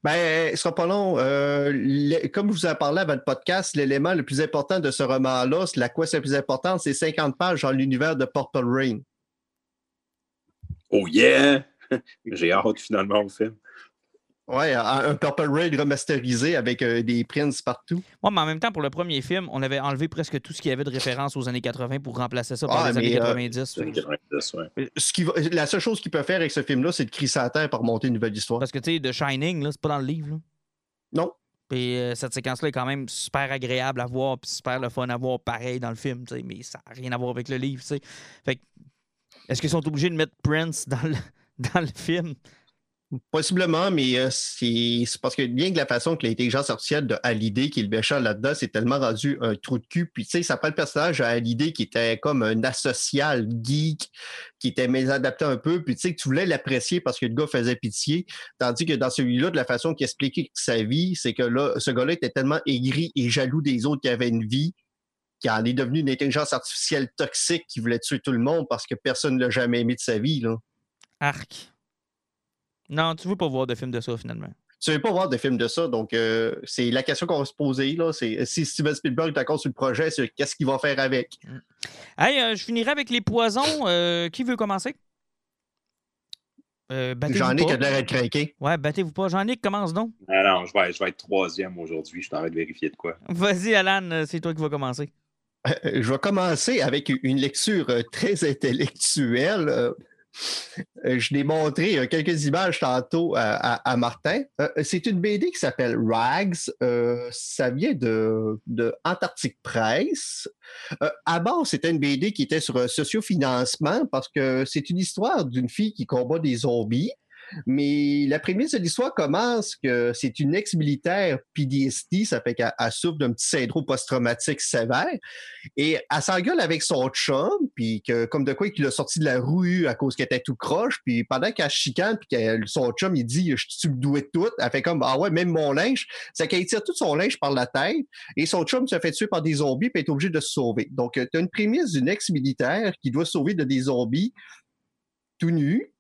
Speaker 2: Ben, ce sera pas long. Euh, comme je vous ai parlé avant le podcast, l'élément le plus important de ce roman-là, la quest la plus importante, c'est 50 pages dans l'univers de Purple Rain.
Speaker 3: Oh yeah! J'ai hâte finalement au film.
Speaker 2: Ouais, un Purple Rain remasterisé avec euh, des prints partout.
Speaker 1: Ouais, mais en même temps, pour le premier film, on avait enlevé presque tout ce qu'il y avait de référence aux années 80 pour remplacer ça par les années 90.
Speaker 2: Euh, ce qui la seule chose qu'il peut faire avec ce film-là, c'est de crisser à terre pour monter une nouvelle histoire.
Speaker 1: Parce que, tu sais, The Shining, c'est pas dans le livre.
Speaker 2: Non.
Speaker 1: Et euh, cette séquence-là est quand même super agréable à voir, puis super le fun à voir pareil dans le film, mais ça n'a rien à voir avec le livre. Fait est-ce qu'ils sont obligés de mettre Prince dans le, dans le film?
Speaker 2: Possiblement, mais euh, c'est parce que bien que la façon que l'intelligence artificielle de Hallyday, qui est le méchant là-dedans, c'est tellement rendu un trou de cul. Puis tu sais, ça prend le personnage à Hallyday qui était comme un asocial geek, qui était mésadapté un peu. Puis tu sais, que tu voulais l'apprécier parce que le gars faisait pitié. Tandis que dans celui-là, de la façon qu'il expliquait sa vie, c'est que là, ce gars-là était tellement aigri et jaloux des autres qui avaient une vie qu'il en est devenu une intelligence artificielle toxique qui voulait tuer tout le monde parce que personne ne l'a jamais aimé de sa vie. Là.
Speaker 1: Arc. Non, tu veux pas voir de film de ça finalement.
Speaker 2: Tu veux pas voir de film de ça, donc euh, c'est la question qu'on va se poser là. C'est si Steven Spielberg est d'accord sur le projet, c'est qu'est-ce qu'il va faire avec? Mm.
Speaker 1: Hey, euh, je finirai avec les poisons. Euh, qui veut commencer?
Speaker 2: Jean-Nic a l'air d'être craqué.
Speaker 1: Ouais, battez-vous pas. Jean-Nic, commence donc.
Speaker 3: Non, non, je vais, je vais être troisième aujourd'hui. Je suis en train de vérifier de quoi.
Speaker 1: Vas-y, Alan, c'est toi qui vas commencer.
Speaker 2: je vais commencer avec une lecture très intellectuelle. Euh, je l'ai montré euh, quelques images tantôt à, Martin. Euh, c'est une BD qui s'appelle Rags. ça vient de, Antarctic Press. à base, c'était une BD qui était sur un sociofinancement parce que c'est une histoire d'une fille qui combat des zombies. Mais la prémisse de l'histoire commence que c'est une ex-militaire PDSD, ça fait qu'elle souffre d'un petit syndrome post-traumatique sévère. Et elle s'engueule avec son chum, puis que, comme de quoi qu'il a sorti de la rue à cause qu'elle était tout croche. Puis pendant qu'elle chicane, puis que son chum, il dit Je tu me douais tout. Elle fait comme Ah ouais, même mon linge. C'est qu'elle tire tout son linge par la tête. Et son chum se fait tuer par des zombies, puis est obligé de se sauver. Donc, tu as une prémisse d'une ex-militaire qui doit sauver de des zombies tout nu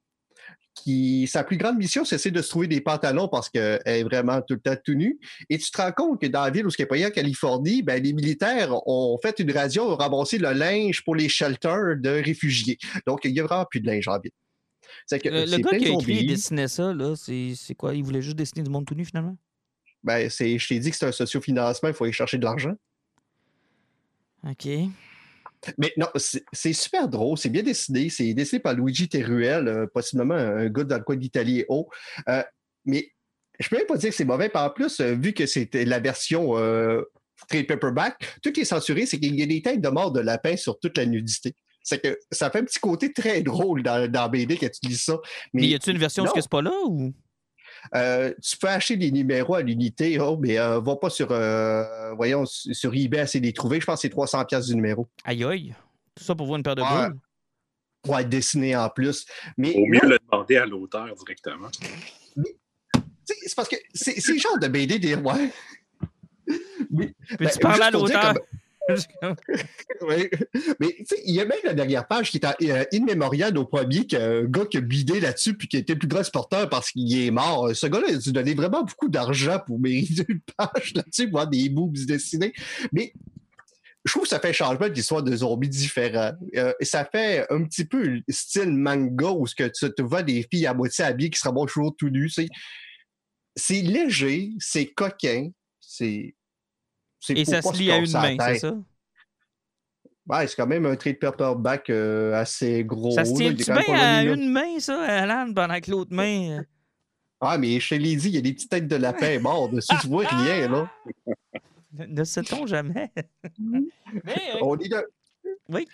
Speaker 2: qui, sa plus grande mission, c'est de se trouver des pantalons parce qu'elle est vraiment tout le temps tout nue. Et tu te rends compte que dans la ville où ce est en Californie, ben, les militaires ont fait une radio, ont ramassé le linge pour les shelters de réfugiés. Donc, il n'y a vraiment plus de linge en ville.
Speaker 1: Que, le, gars qui a écrit et dessiné ça, c'est quoi? Il voulait juste dessiner du monde tout nu, finalement?
Speaker 2: Ben, je t'ai dit que c'est un sociofinancement, il faut aller chercher de l'argent.
Speaker 1: OK.
Speaker 2: Mais non, c'est super drôle, c'est bien dessiné. C'est dessiné par Luigi Teruel, euh, possiblement un gars dans le coin d'Italie haut. Euh, mais je peux même pas dire que c'est mauvais. en plus, euh, vu que c'était la version trade paperback, tout qui est censuré, c'est qu'il y a des têtes de mort de lapin sur toute la nudité. C'est que ça fait un petit côté très drôle dans, dans BD quand tu lis ça.
Speaker 1: Mais, y a-t-il une version où c'est pas là ou?
Speaker 2: Euh, tu peux acheter des numéros à l'unité, oh, mais euh, va pas sur, euh, voyons, sur eBay, essayer de les trouver. Je pense que c'est 300 pièces du numéro.
Speaker 1: Aïe aïe. Tout ça pour voir une paire de ouais. boules?
Speaker 2: Pour être dessiné en plus. Mais,
Speaker 3: Au mieux le demander à l'auteur directement.
Speaker 2: C'est parce que c'est le genre de BD des. Ouais.
Speaker 1: Mais, ben, tu parles à l'auteur?
Speaker 2: oui. Mais il y a même la dernière page qui est euh, in memoriam au premier qu'un gars qui a bidé là-dessus puis qui était le plus grand sporteur parce qu'il est mort. Ce gars-là, il a donné vraiment beaucoup d'argent pour mériter une page là-dessus, voir des boobs dessinés. Mais je trouve que ça fait un changement d'histoire de zombies différents. Euh, ça fait un petit peu style manga où que tu, vois des filles à moitié habillées qui se remontent toujours tout nus. C'est léger, c'est coquin, c'est
Speaker 1: et ça se lie à une main, c'est ça?
Speaker 2: Ouais, c'est quand même un trade paperback euh, assez gros.
Speaker 1: Ça se tient-tu bien à une main, ça, Alan, pendant que l'autre main.
Speaker 2: Ah, mais chez Lady, il y a des petites têtes de lapin morts dessus. tu vois rien, là.
Speaker 1: Ne sait-on jamais?
Speaker 2: mais, euh, On est de...
Speaker 1: Oui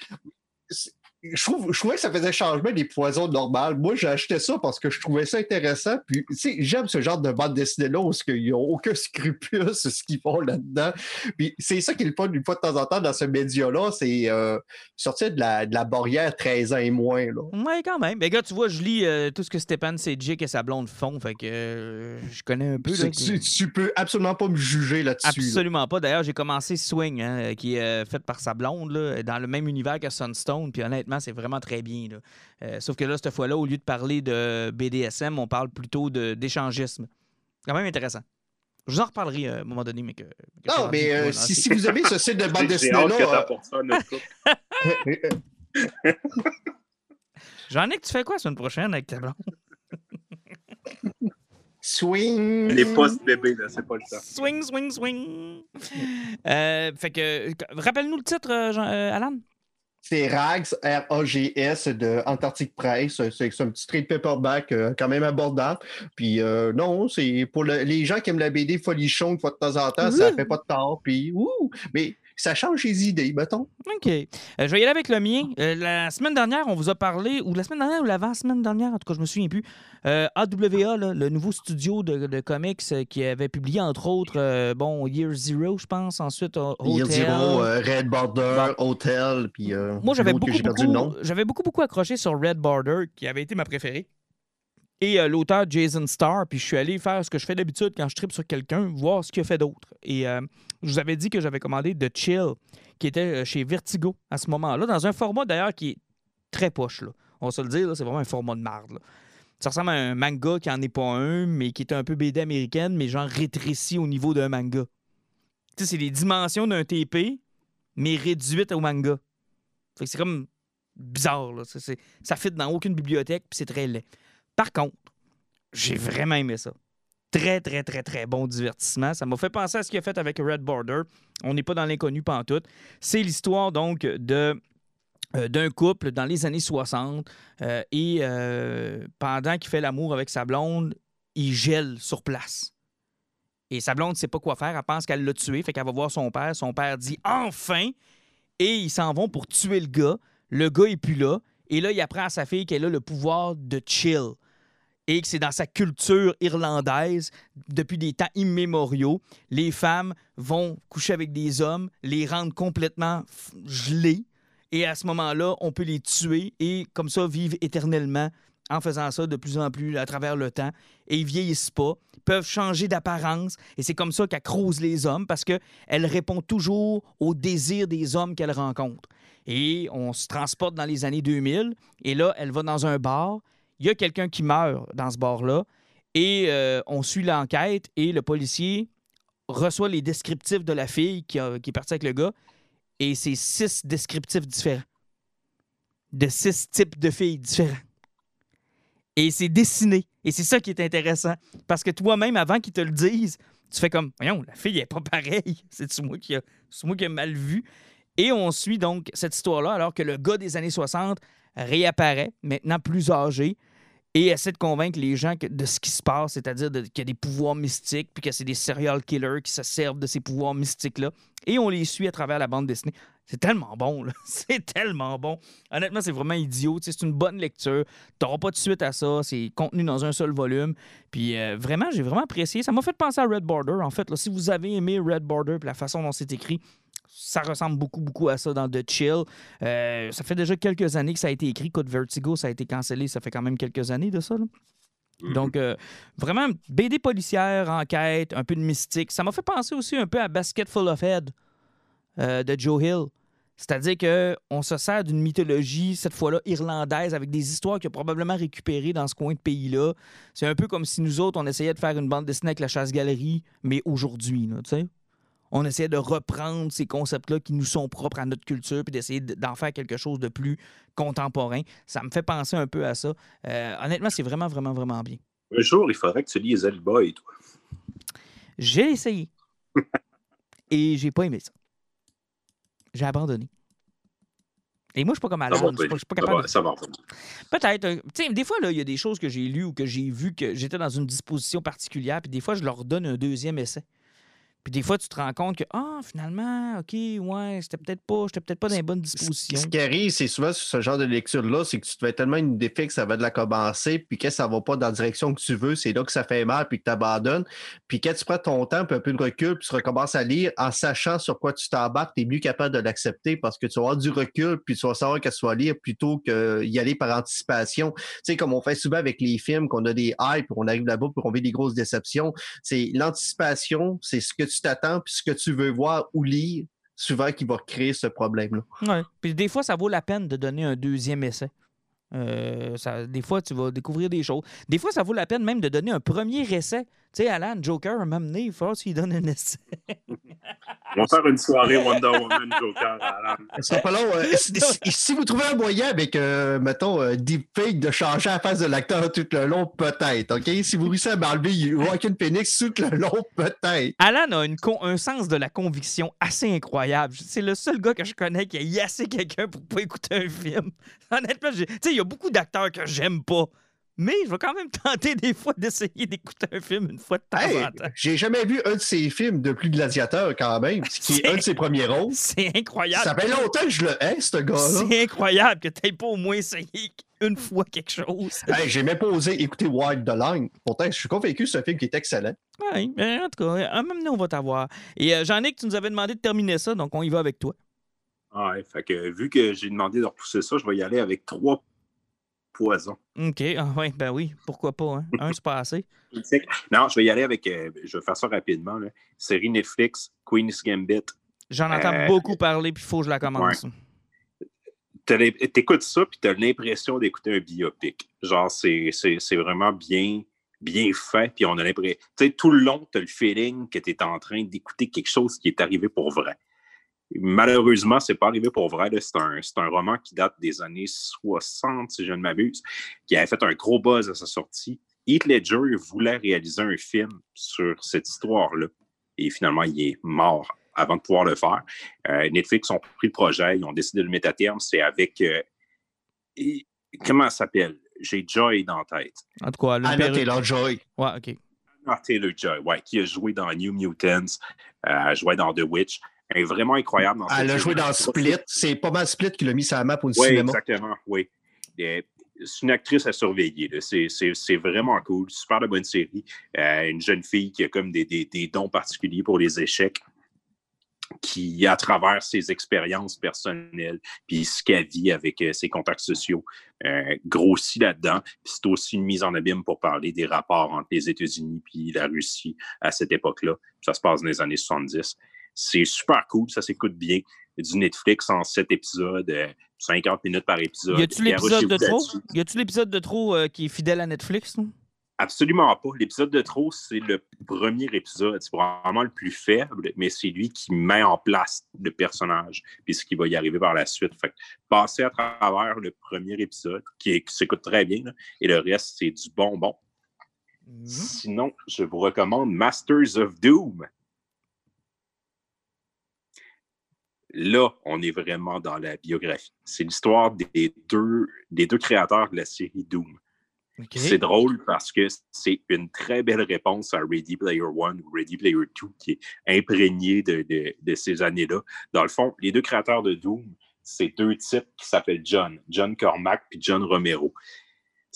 Speaker 2: je, trouve, je trouvais que ça faisait changement des poisons normales. Moi, j'ai acheté ça parce que je trouvais ça intéressant. Puis, tu sais, j'aime ce genre de bande dessinée-là où ils n'ont aucun scrupule sur ce qu'ils font là-dedans. Puis, c'est ça qui est le fun une fois de temps en temps dans ce média-là, c'est euh, sortir de la, de la barrière 13 ans et moins. Là.
Speaker 1: Ouais, quand même. Mais gars, tu vois, je lis euh, tout ce que Stéphane Sejic et sa blonde font. Fait que euh, je connais un peu. Là,
Speaker 2: tu, tu, peux absolument pas me juger là-dessus.
Speaker 1: Absolument pas. D'ailleurs, j'ai commencé Swing, hein, qui est fait par sa blonde, là, dans le même univers que Sunstone. Puis honnêtement, c'est vraiment très bien. Euh, sauf que là, cette fois-là, au lieu de parler de BDSM, on parle plutôt d'échangisme. Quand même intéressant. Je vous en reparlerai euh, à un moment donné, mais que.
Speaker 2: non, mais euh, si, vous avez ce site de bande dessinée-là.
Speaker 1: Jean-Nic, tu fais quoi la semaine prochaine avec ta blonde?
Speaker 2: Swing!
Speaker 3: Les postes bébés, là, c'est pas le temps.
Speaker 1: Swing, swing, swing! fait que, rappelle-nous le titre, Alan?
Speaker 2: C'est Rags, R-A-G-S de Antarctic Press. C'est un petit trade paperback euh, quand même abordable. Puis euh, non, c'est pour les gens qui aiment la BD folichon une fois de temps en temps, ça fait pas de tort. Puis, ouh, mais ça change les idées, mettons.
Speaker 1: OK. Euh, je vais y aller avec le mien. Euh, la semaine dernière, on vous a parlé, ou la semaine dernière ou l'avant-semaine dernière, en tout cas, je me souviens plus, euh, AWA, le nouveau studio de, comics qui avait publié, entre autres, bon, Year Zero, je pense, ensuite Hotel.
Speaker 2: Year Zero, Red Border, Hotel, puis
Speaker 1: Moi, j'avais beaucoup, beaucoup, beaucoup accroché sur Red Border, qui avait été ma préférée euh, l'auteur Jason Starr. Puis je suis allé faire ce que je fais d'habitude quand je tripe sur quelqu'un, voir ce qu'il a fait d'autre. Et euh, je vous avais dit que j'avais commandé The Chill, qui était euh, chez Vertigo à ce moment-là, dans un format d'ailleurs qui est très poche. Là. On va se le dire, c'est vraiment un format de marde. Ça ressemble à un manga qui n'en est pas un, mais qui est un peu BD américaine, mais genre rétréci au niveau d'un manga. Tu sais, c'est les dimensions d'un TP, mais réduites au manga. c'est comme bizarre. Là. Ça fit dans aucune bibliothèque, puis c'est très laid. Par contre, j'ai vraiment aimé ça. Très, très, très, très bon divertissement. Ça m'a fait penser à ce qu'il a fait avec Red Border. On n'est pas dans l'inconnu pantoute. C'est l'histoire donc euh, d'un couple dans les années 60 euh, et euh, pendant qu'il fait l'amour avec sa blonde, il gèle sur place. Et sa blonde ne sait pas quoi faire, elle pense qu'elle l'a tué, fait qu'elle va voir son père. Son père dit enfin et ils s'en vont pour tuer le gars. Le gars est plus là et là, il apprend à sa fille qu'elle a le pouvoir de chill et que c'est dans sa culture irlandaise depuis des temps immémoriaux. Les femmes vont coucher avec des hommes, les rendre complètement gelés, et à ce moment-là, on peut les tuer et comme ça vivre éternellement en faisant ça de plus en plus à travers le temps. Et ils vieillissent pas, peuvent changer d'apparence. Et c'est comme ça qu'elle les hommes parce qu'elle répond toujours au désir des hommes qu'elle rencontre. Et on se transporte dans les années 2000. Et là, elle va dans un bar il y a quelqu'un qui meurt dans ce bar-là et euh, on suit l'enquête et le policier reçoit les descriptifs de la fille qui, est partie avec le gars et c'est six descriptifs différents de six types de filles différents. Et c'est dessiné. Et c'est ça qui est intéressant. Parce que toi-même, avant qu'ils te le disent, tu fais comme, voyons, la fille n'est pas pareille. C'est moi, qui a, moi qui mal vu? Et on suit donc cette histoire-là alors que le gars des années 60 réapparaît, maintenant plus âgé, et essaie de convaincre les gens de ce qui se passe, c'est-à-dire qu'il y a des pouvoirs mystiques, puis que c'est des serial killers qui se servent de ces pouvoirs mystiques-là. Et on les suit à travers la bande dessinée. C'est tellement bon, là. C'est tellement bon. Honnêtement, c'est vraiment idiot. C'est une bonne lecture. Tu n'auras pas de suite à ça. C'est contenu dans un seul volume. Puis euh, vraiment, j'ai vraiment apprécié. Ça m'a fait penser à Red Border, en fait. Là, si vous avez aimé Red Border et la façon dont c'est écrit, ça ressemble beaucoup, beaucoup à ça dans The Chill. Euh, ça fait déjà quelques années que ça a été écrit. Code Vertigo, ça a été cancellé. Ça fait quand même quelques années de ça. Mm-hmm. Donc, euh, vraiment, BD policière, enquête, un peu de mystique. Ça m'a fait penser aussi un peu à Basket Full of Head euh, de Joe Hill. C'est-à-dire qu'on se sert d'une mythologie, cette fois-là irlandaise, avec des histoires qu'il a probablement récupérées dans ce coin de pays-là. C'est un peu comme si nous autres, on essayait de faire une bande dessinée avec la chasse-galerie, mais aujourd'hui, tu sais on essaie de reprendre ces concepts-là qui nous sont propres à notre culture, puis d'essayer d'en faire quelque chose de plus contemporain. Ça me fait penser un peu à ça. Euh, honnêtement, c'est vraiment, vraiment, vraiment bien.
Speaker 3: Un jour, il faudrait que tu lises et toi.
Speaker 1: J'ai essayé. et j'ai pas aimé ça. J'ai abandonné. Et moi, je suis pas comme Alan. Je suis pas, capable.
Speaker 3: Ça va,
Speaker 1: Peut-être. Euh, sais, des fois, il y a des choses que j'ai lues ou que j'ai vues que j'étais dans une disposition particulière, puis des fois, je leur donne un deuxième essai. Puis des fois, tu te rends compte que, ah, finalement, OK, ouais, c'était peut-être pas, j'étais peut-être pas dans les bonnes dispositions.
Speaker 2: Ce qui arrive, c'est souvent sur ce genre de lecture-là, c'est que tu te fais tellement une défait que ça va de la commencer, puis que ça va pas dans la direction que tu veux, c'est là que ça fait mal, puis que tu abandonnes. Puis quand tu prends ton temps, puis un peu de recul, puis tu recommences à lire en sachant sur quoi tu t'embarques, tu es mieux capable de l'accepter parce que tu vas avoir du recul, puis tu vas savoir qu'elle soit lire plutôt qu'y aller par anticipation. Tu sais, comme on fait souvent avec les films, qu'on a des hype, on arrive là-bas, puis on vit des grosses déceptions. C'est l'anticipation, c'est ce que tu tu t'attends, puis ce que tu veux voir ou lire, souvent qui va créer ce problème-là.
Speaker 1: Oui. Puis des fois, ça vaut la peine de donner un deuxième essai. Euh, ça, des fois, tu vas découvrir des choses. Des fois, ça vaut la peine même de donner un premier essai. Tu sais, Alan, Joker, a amené, il faut qu'il donne un essai.
Speaker 3: On va faire une soirée Wonder Woman Joker, Alan.
Speaker 2: Ça pas long. Euh, si, vous trouvez un moyen avec, euh, mettons, euh, deepfake de changer la face de l'acteur tout le long, peut-être, OK? Si vous réussissez à m'enlever Joaquin Phoenix tout le long, peut-être.
Speaker 1: Alan a une un sens de la conviction assez incroyable. C'est le seul gars que je connais qui a yassé quelqu'un pour pas écouter un film. Honnêtement, tu sais, il y a beaucoup d'acteurs que j'aime pas. Mais je vais quand même tenter des fois d'essayer d'écouter un film une fois de temps en temps.
Speaker 2: J'ai jamais vu un de ses films de plus gladiateur quand même, qui est, un de ses premiers rôles.
Speaker 1: C'est incroyable.
Speaker 2: Ça fait longtemps que je le hais, ce gars-là.
Speaker 1: C'est incroyable que tu n'aies pas au moins essayé une fois quelque chose.
Speaker 2: hey, j'ai même pas osé écouter Wild the Line. Pourtant, je suis convaincu que c'est un film qui est excellent.
Speaker 1: Oui, mais en tout cas, même nous, on va t'avoir. Et euh, Jean-Nic, tu nous avais demandé de terminer ça, donc on y va avec toi.
Speaker 3: Ouais, fait que vu que j'ai demandé de repousser ça, je vais y aller avec trois poison.
Speaker 1: OK. Ah, ouais, ben oui, pourquoi pas. Hein? Un, c'est pas assez.
Speaker 3: non, je vais y aller avec. Euh, je vais faire ça rapidement. Là. Série Netflix, Queen's Gambit.
Speaker 1: J'en entends euh, beaucoup parler, puis il faut que je la commence.
Speaker 3: Ouais. T'écoutes ça, puis t'as l'impression d'écouter un biopic. Genre, c'est vraiment bien, bien fait, puis on a l'impression. Tu sais, tout le long, t'as le feeling que t'es en train d'écouter quelque chose qui est arrivé pour vrai. Malheureusement, c'est pas arrivé pour vrai. C'est un, un, roman qui date des années 60, si je ne m'abuse, qui avait fait un gros buzz à sa sortie. Heath Ledger voulait réaliser un film sur cette histoire-là. Et finalement, il est mort avant de pouvoir le faire. Euh, Netflix ont pris le projet, ils ont décidé de le mettre à terme. C'est avec. Euh, comment ça s'appelle? J'ai Joy dans la tête.
Speaker 1: En tout cas,
Speaker 2: Anna Taylor-Joy.
Speaker 1: Ouais, OK.
Speaker 3: Anna Taylor-Joy, ouais, qui a joué dans New Mutants, euh, a joué dans The Witch. Elle est vraiment incroyable dans
Speaker 2: Elle a joué dans Split. C'est pas mal Split qui l'a mis sur la map au oui, cinéma.
Speaker 3: Exactement, oui. c'est une actrice à surveiller. C'est vraiment cool. Super de bonne série. Euh, une jeune fille qui a comme des, des, dons particuliers pour les échecs qui, à travers ses expériences personnelles, puis ce qu'elle vit avec euh, ses contacts sociaux, euh, grossit là-dedans. c'est aussi une mise en abîme pour parler des rapports entre les États-Unis et la Russie à cette époque-là. Ça se passe dans les années 70. C'est super cool, ça s'écoute bien. Du Netflix en sept épisodes, 50 euh, minutes par épisode.
Speaker 1: Y a-tu l'épisode de trop? Y a-tu l'épisode de trop qui est fidèle à Netflix, non?
Speaker 3: Absolument pas. L'épisode de trop, c'est le premier épisode. C'est vraiment le plus faible, mais c'est lui qui met en place le personnage, puis ce qui va y arriver par la suite. Fait passer à travers le premier épisode, qui, s'écoute très bien, et le reste, c'est du bonbon. Mm-hmm. Sinon, je vous recommande Masters of Doom. Là, on est vraiment dans la biographie. C'est l'histoire des deux, des deux créateurs de la série Doom. C'est drôle parce que c'est une très belle réponse à Ready Player One ou Ready Player Two qui est imprégné de, ces années-là. Dans le fond, les deux créateurs de Doom, c'est deux types qui s'appellent John, John Cormack puis John Romero.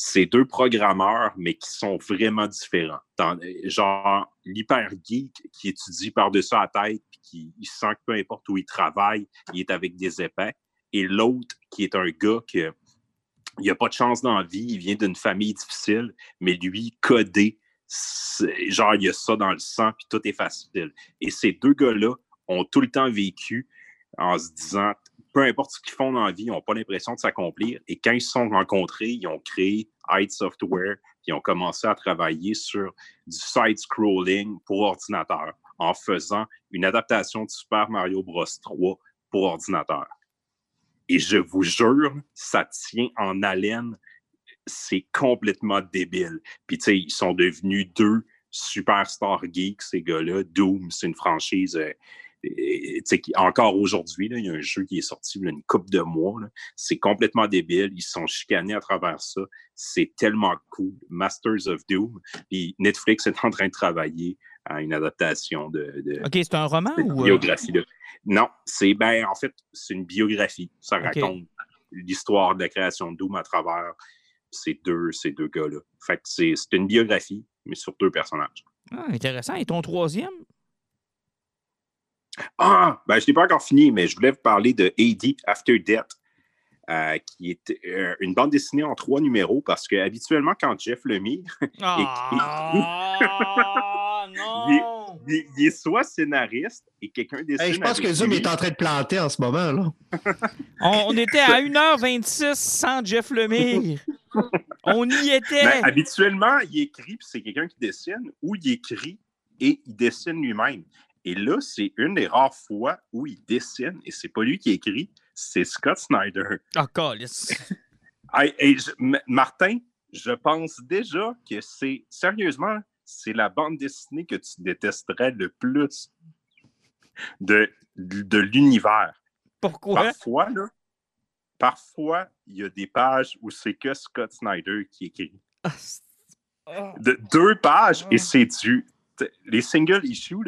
Speaker 3: C'est deux programmeurs, mais qui sont vraiment différents. genre, l'hyper geek qui étudie par-dessus la tête puis qui il sent que peu importe où il travaille, il est avec des épais. Et l'autre qui est un gars que il n'a pas de chance dans la vie, il vient d'une famille difficile, mais lui, codé, genre, il a ça dans le sang, puis tout est facile. Et ces deux gars-là ont tout le temps vécu en se disant, peu importe ce qu'ils font dans la vie, ils n'ont pas l'impression de s'accomplir. Et quand ils se sont rencontrés, ils ont créé Height Software, ils ont commencé à travailler sur du side-scrolling pour ordinateur en faisant une adaptation de Super Mario Bros. 3 pour ordinateur. Et je vous jure, ça tient en haleine. C'est complètement débile. Puis, tu sais, ils sont devenus deux superstars geeks, ces gars-là. Doom, c'est une franchise. Euh, encore aujourd'hui, il y a un jeu qui est sorti il y a une couple de mois. C'est complètement débile. Ils sont chicanés à travers ça. C'est tellement cool. Masters of Doom. Puis Netflix est en train de travailler à une adaptation de.
Speaker 1: OK, c'est un roman ou.
Speaker 3: Euh? Biographie. Là. Non, c'est ben en fait, c'est une biographie. Ça raconte l'histoire de la création de Doom à travers ces deux, ces deux gars-là. Fait que c'est une biographie, mais sur deux personnages.
Speaker 1: Ah, intéressant. Et ton troisième?
Speaker 3: Ah, ben je n'ai pas encore fini, mais je voulais vous parler de AD After Death. Euh, qui est euh, une bande dessinée en trois numéros parce que habituellement, quand Jeff Lemire
Speaker 1: ah,
Speaker 3: non! Il, est soit scénariste et quelqu'un dessine.
Speaker 2: je pense que Zoom est en train de planter en ce moment. là.
Speaker 1: on, était à 1h26 sans Jeff Lemire. on y était.
Speaker 3: Ben, habituellement, il écrit puis c'est quelqu'un qui dessine ou il écrit et il dessine lui-même. Et là, c'est une des rares fois où il dessine et c'est pas lui qui écrit, c'est Scott Snyder.
Speaker 1: Oh,
Speaker 3: Martin, je pense déjà que c'est, sérieusement, c'est la bande dessinée que tu détesterais le plus de, de, l'univers.
Speaker 1: Pourquoi?
Speaker 3: Parfois, là, parfois, il y a des pages où c'est que Scott Snyder qui écrit. Ah, ah. De, deux pages et ah. c'est du. Les single issues,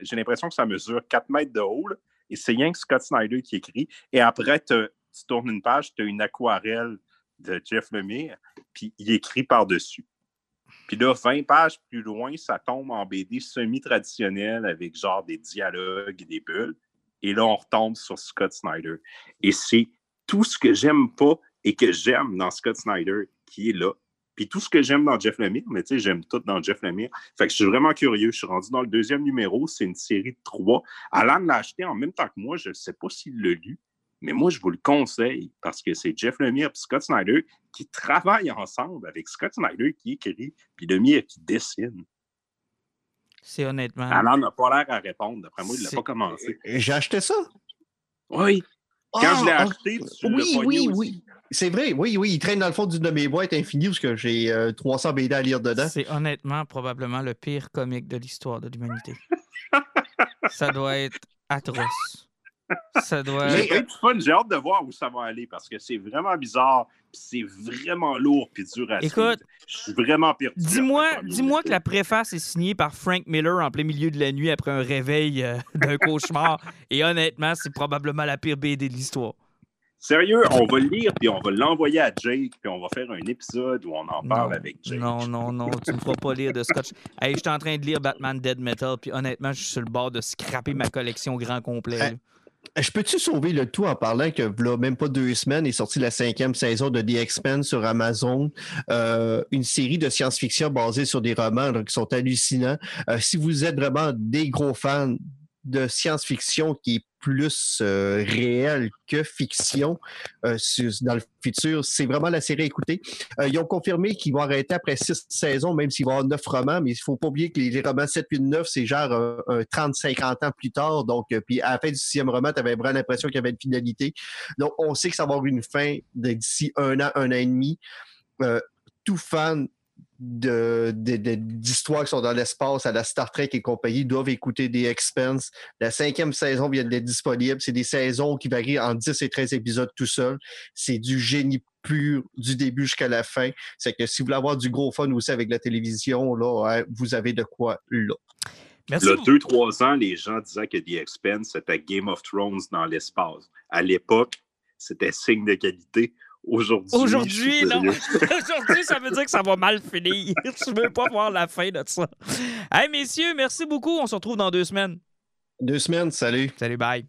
Speaker 3: j'ai l'impression que ça mesure 4 mètres de haut. Et c'est rien que Scott Snyder qui écrit. Et après, tu tournes une page, tu as une aquarelle de Jeff Lemire, puis il écrit par-dessus. Puis là, 20 pages plus loin, ça tombe en BD semi-traditionnel avec genre des dialogues et des bulles. Et là, on retombe sur Scott Snyder. Et c'est tout ce que j'aime pas et que j'aime dans Scott Snyder qui est là. Puis tout ce que j'aime dans Jeff Lemire, mais tu sais, j'aime tout dans Jeff Lemire. Fait que je suis vraiment curieux. Je suis rendu dans le deuxième numéro. C'est une série de trois. Alan l'a acheté en même temps que moi. Je ne sais pas s'il l'a lu, mais moi, je vous le conseille parce que c'est Jeff Lemire et Scott Snyder qui travaillent ensemble avec Scott Snyder qui écrit, puis Lemire qui dessine.
Speaker 1: C'est honnêtement.
Speaker 3: Alan n'a pas l'air à répondre. D'après moi, il n'a pas commencé.
Speaker 2: J'ai acheté ça?
Speaker 3: Oui. Quand je l'ai ah, acheté, tu
Speaker 2: oui, oui, oui. C'est vrai, oui, oui. Il traîne dans le fond d'une de mes boîtes infinies parce que j'ai 300 euh, BD à lire dedans.
Speaker 1: C'est honnêtement probablement le pire comique de l'histoire de l'humanité. ça doit être atroce. Ça doit
Speaker 3: être. fun. J'ai hâte de voir où ça va aller parce que c'est vraiment bizarre. C'est vraiment lourd puis dur à
Speaker 1: Écoute,
Speaker 3: je suis vraiment perdu.
Speaker 1: Dis-moi dis que la préface est signée par Frank Miller en plein milieu de la nuit après un réveil euh, d'un cauchemar. Et honnêtement, c'est probablement la pire BD de l'histoire.
Speaker 3: Sérieux, on va le lire, puis on va l'envoyer à Jake, puis on va faire un épisode où on en parle
Speaker 1: Non,
Speaker 3: avec Jake.
Speaker 1: Non, non, non, tu me feras pas lire de Scotch. Hey, je suis en train de lire Batman Dead Metal, puis honnêtement, je suis sur le bord de scraper ma collection grand complet. là.
Speaker 2: Je peux-tu sauver le tout en parlant que là, même pas deux semaines est sortie la cinquième saison de The X-Men sur Amazon, euh, une série de science-fiction basée sur des romans là, qui sont hallucinants. Euh, si vous êtes vraiment des gros fans de science-fiction qui est plus euh, réel que fiction euh, dans le futur, c'est vraiment la série à écouter. Euh, ils ont confirmé qu'ils vont arrêter après six saisons, même s'il va y avoir neuf romans, mais il faut pas oublier que les, romans 7, 8, 9, c'est genre euh, un 30-50 ans plus tard. Donc, euh, puis à la fin du sixième roman, tu avais vraiment l'impression qu'il y avait une finalité. Donc, on sait que ça va avoir une fin d'ici un an, un an et demi. Euh, tout fan de, de- de- d'histoires qui sont dans l'espace, à la Star Trek et compagnie, doivent écouter des Expense. La cinquième saison vient d'être disponible. C'est des saisons qui varient en 10 et 13 épisodes tout seul. C'est du génie pur du début jusqu'à la fin. C'est que si vous voulez avoir du gros fun aussi avec la télévision, là, hein, vous avez de quoi là.
Speaker 1: Merci.
Speaker 3: Le
Speaker 1: beaucoup.
Speaker 3: 2-3 ans, les gens disaient que The Expense, c'était Game of Thrones dans l'espace. À l'époque, c'était signe de qualité. Aujourd'hui,
Speaker 1: Aujourd'hui, non. Aujourd'hui, ça veut dire que ça va mal finir. Je veux pas voir la fin de ça. Hey, messieurs, merci beaucoup. On se retrouve dans deux semaines.
Speaker 2: Deux semaines, salut.
Speaker 1: Salut, bye.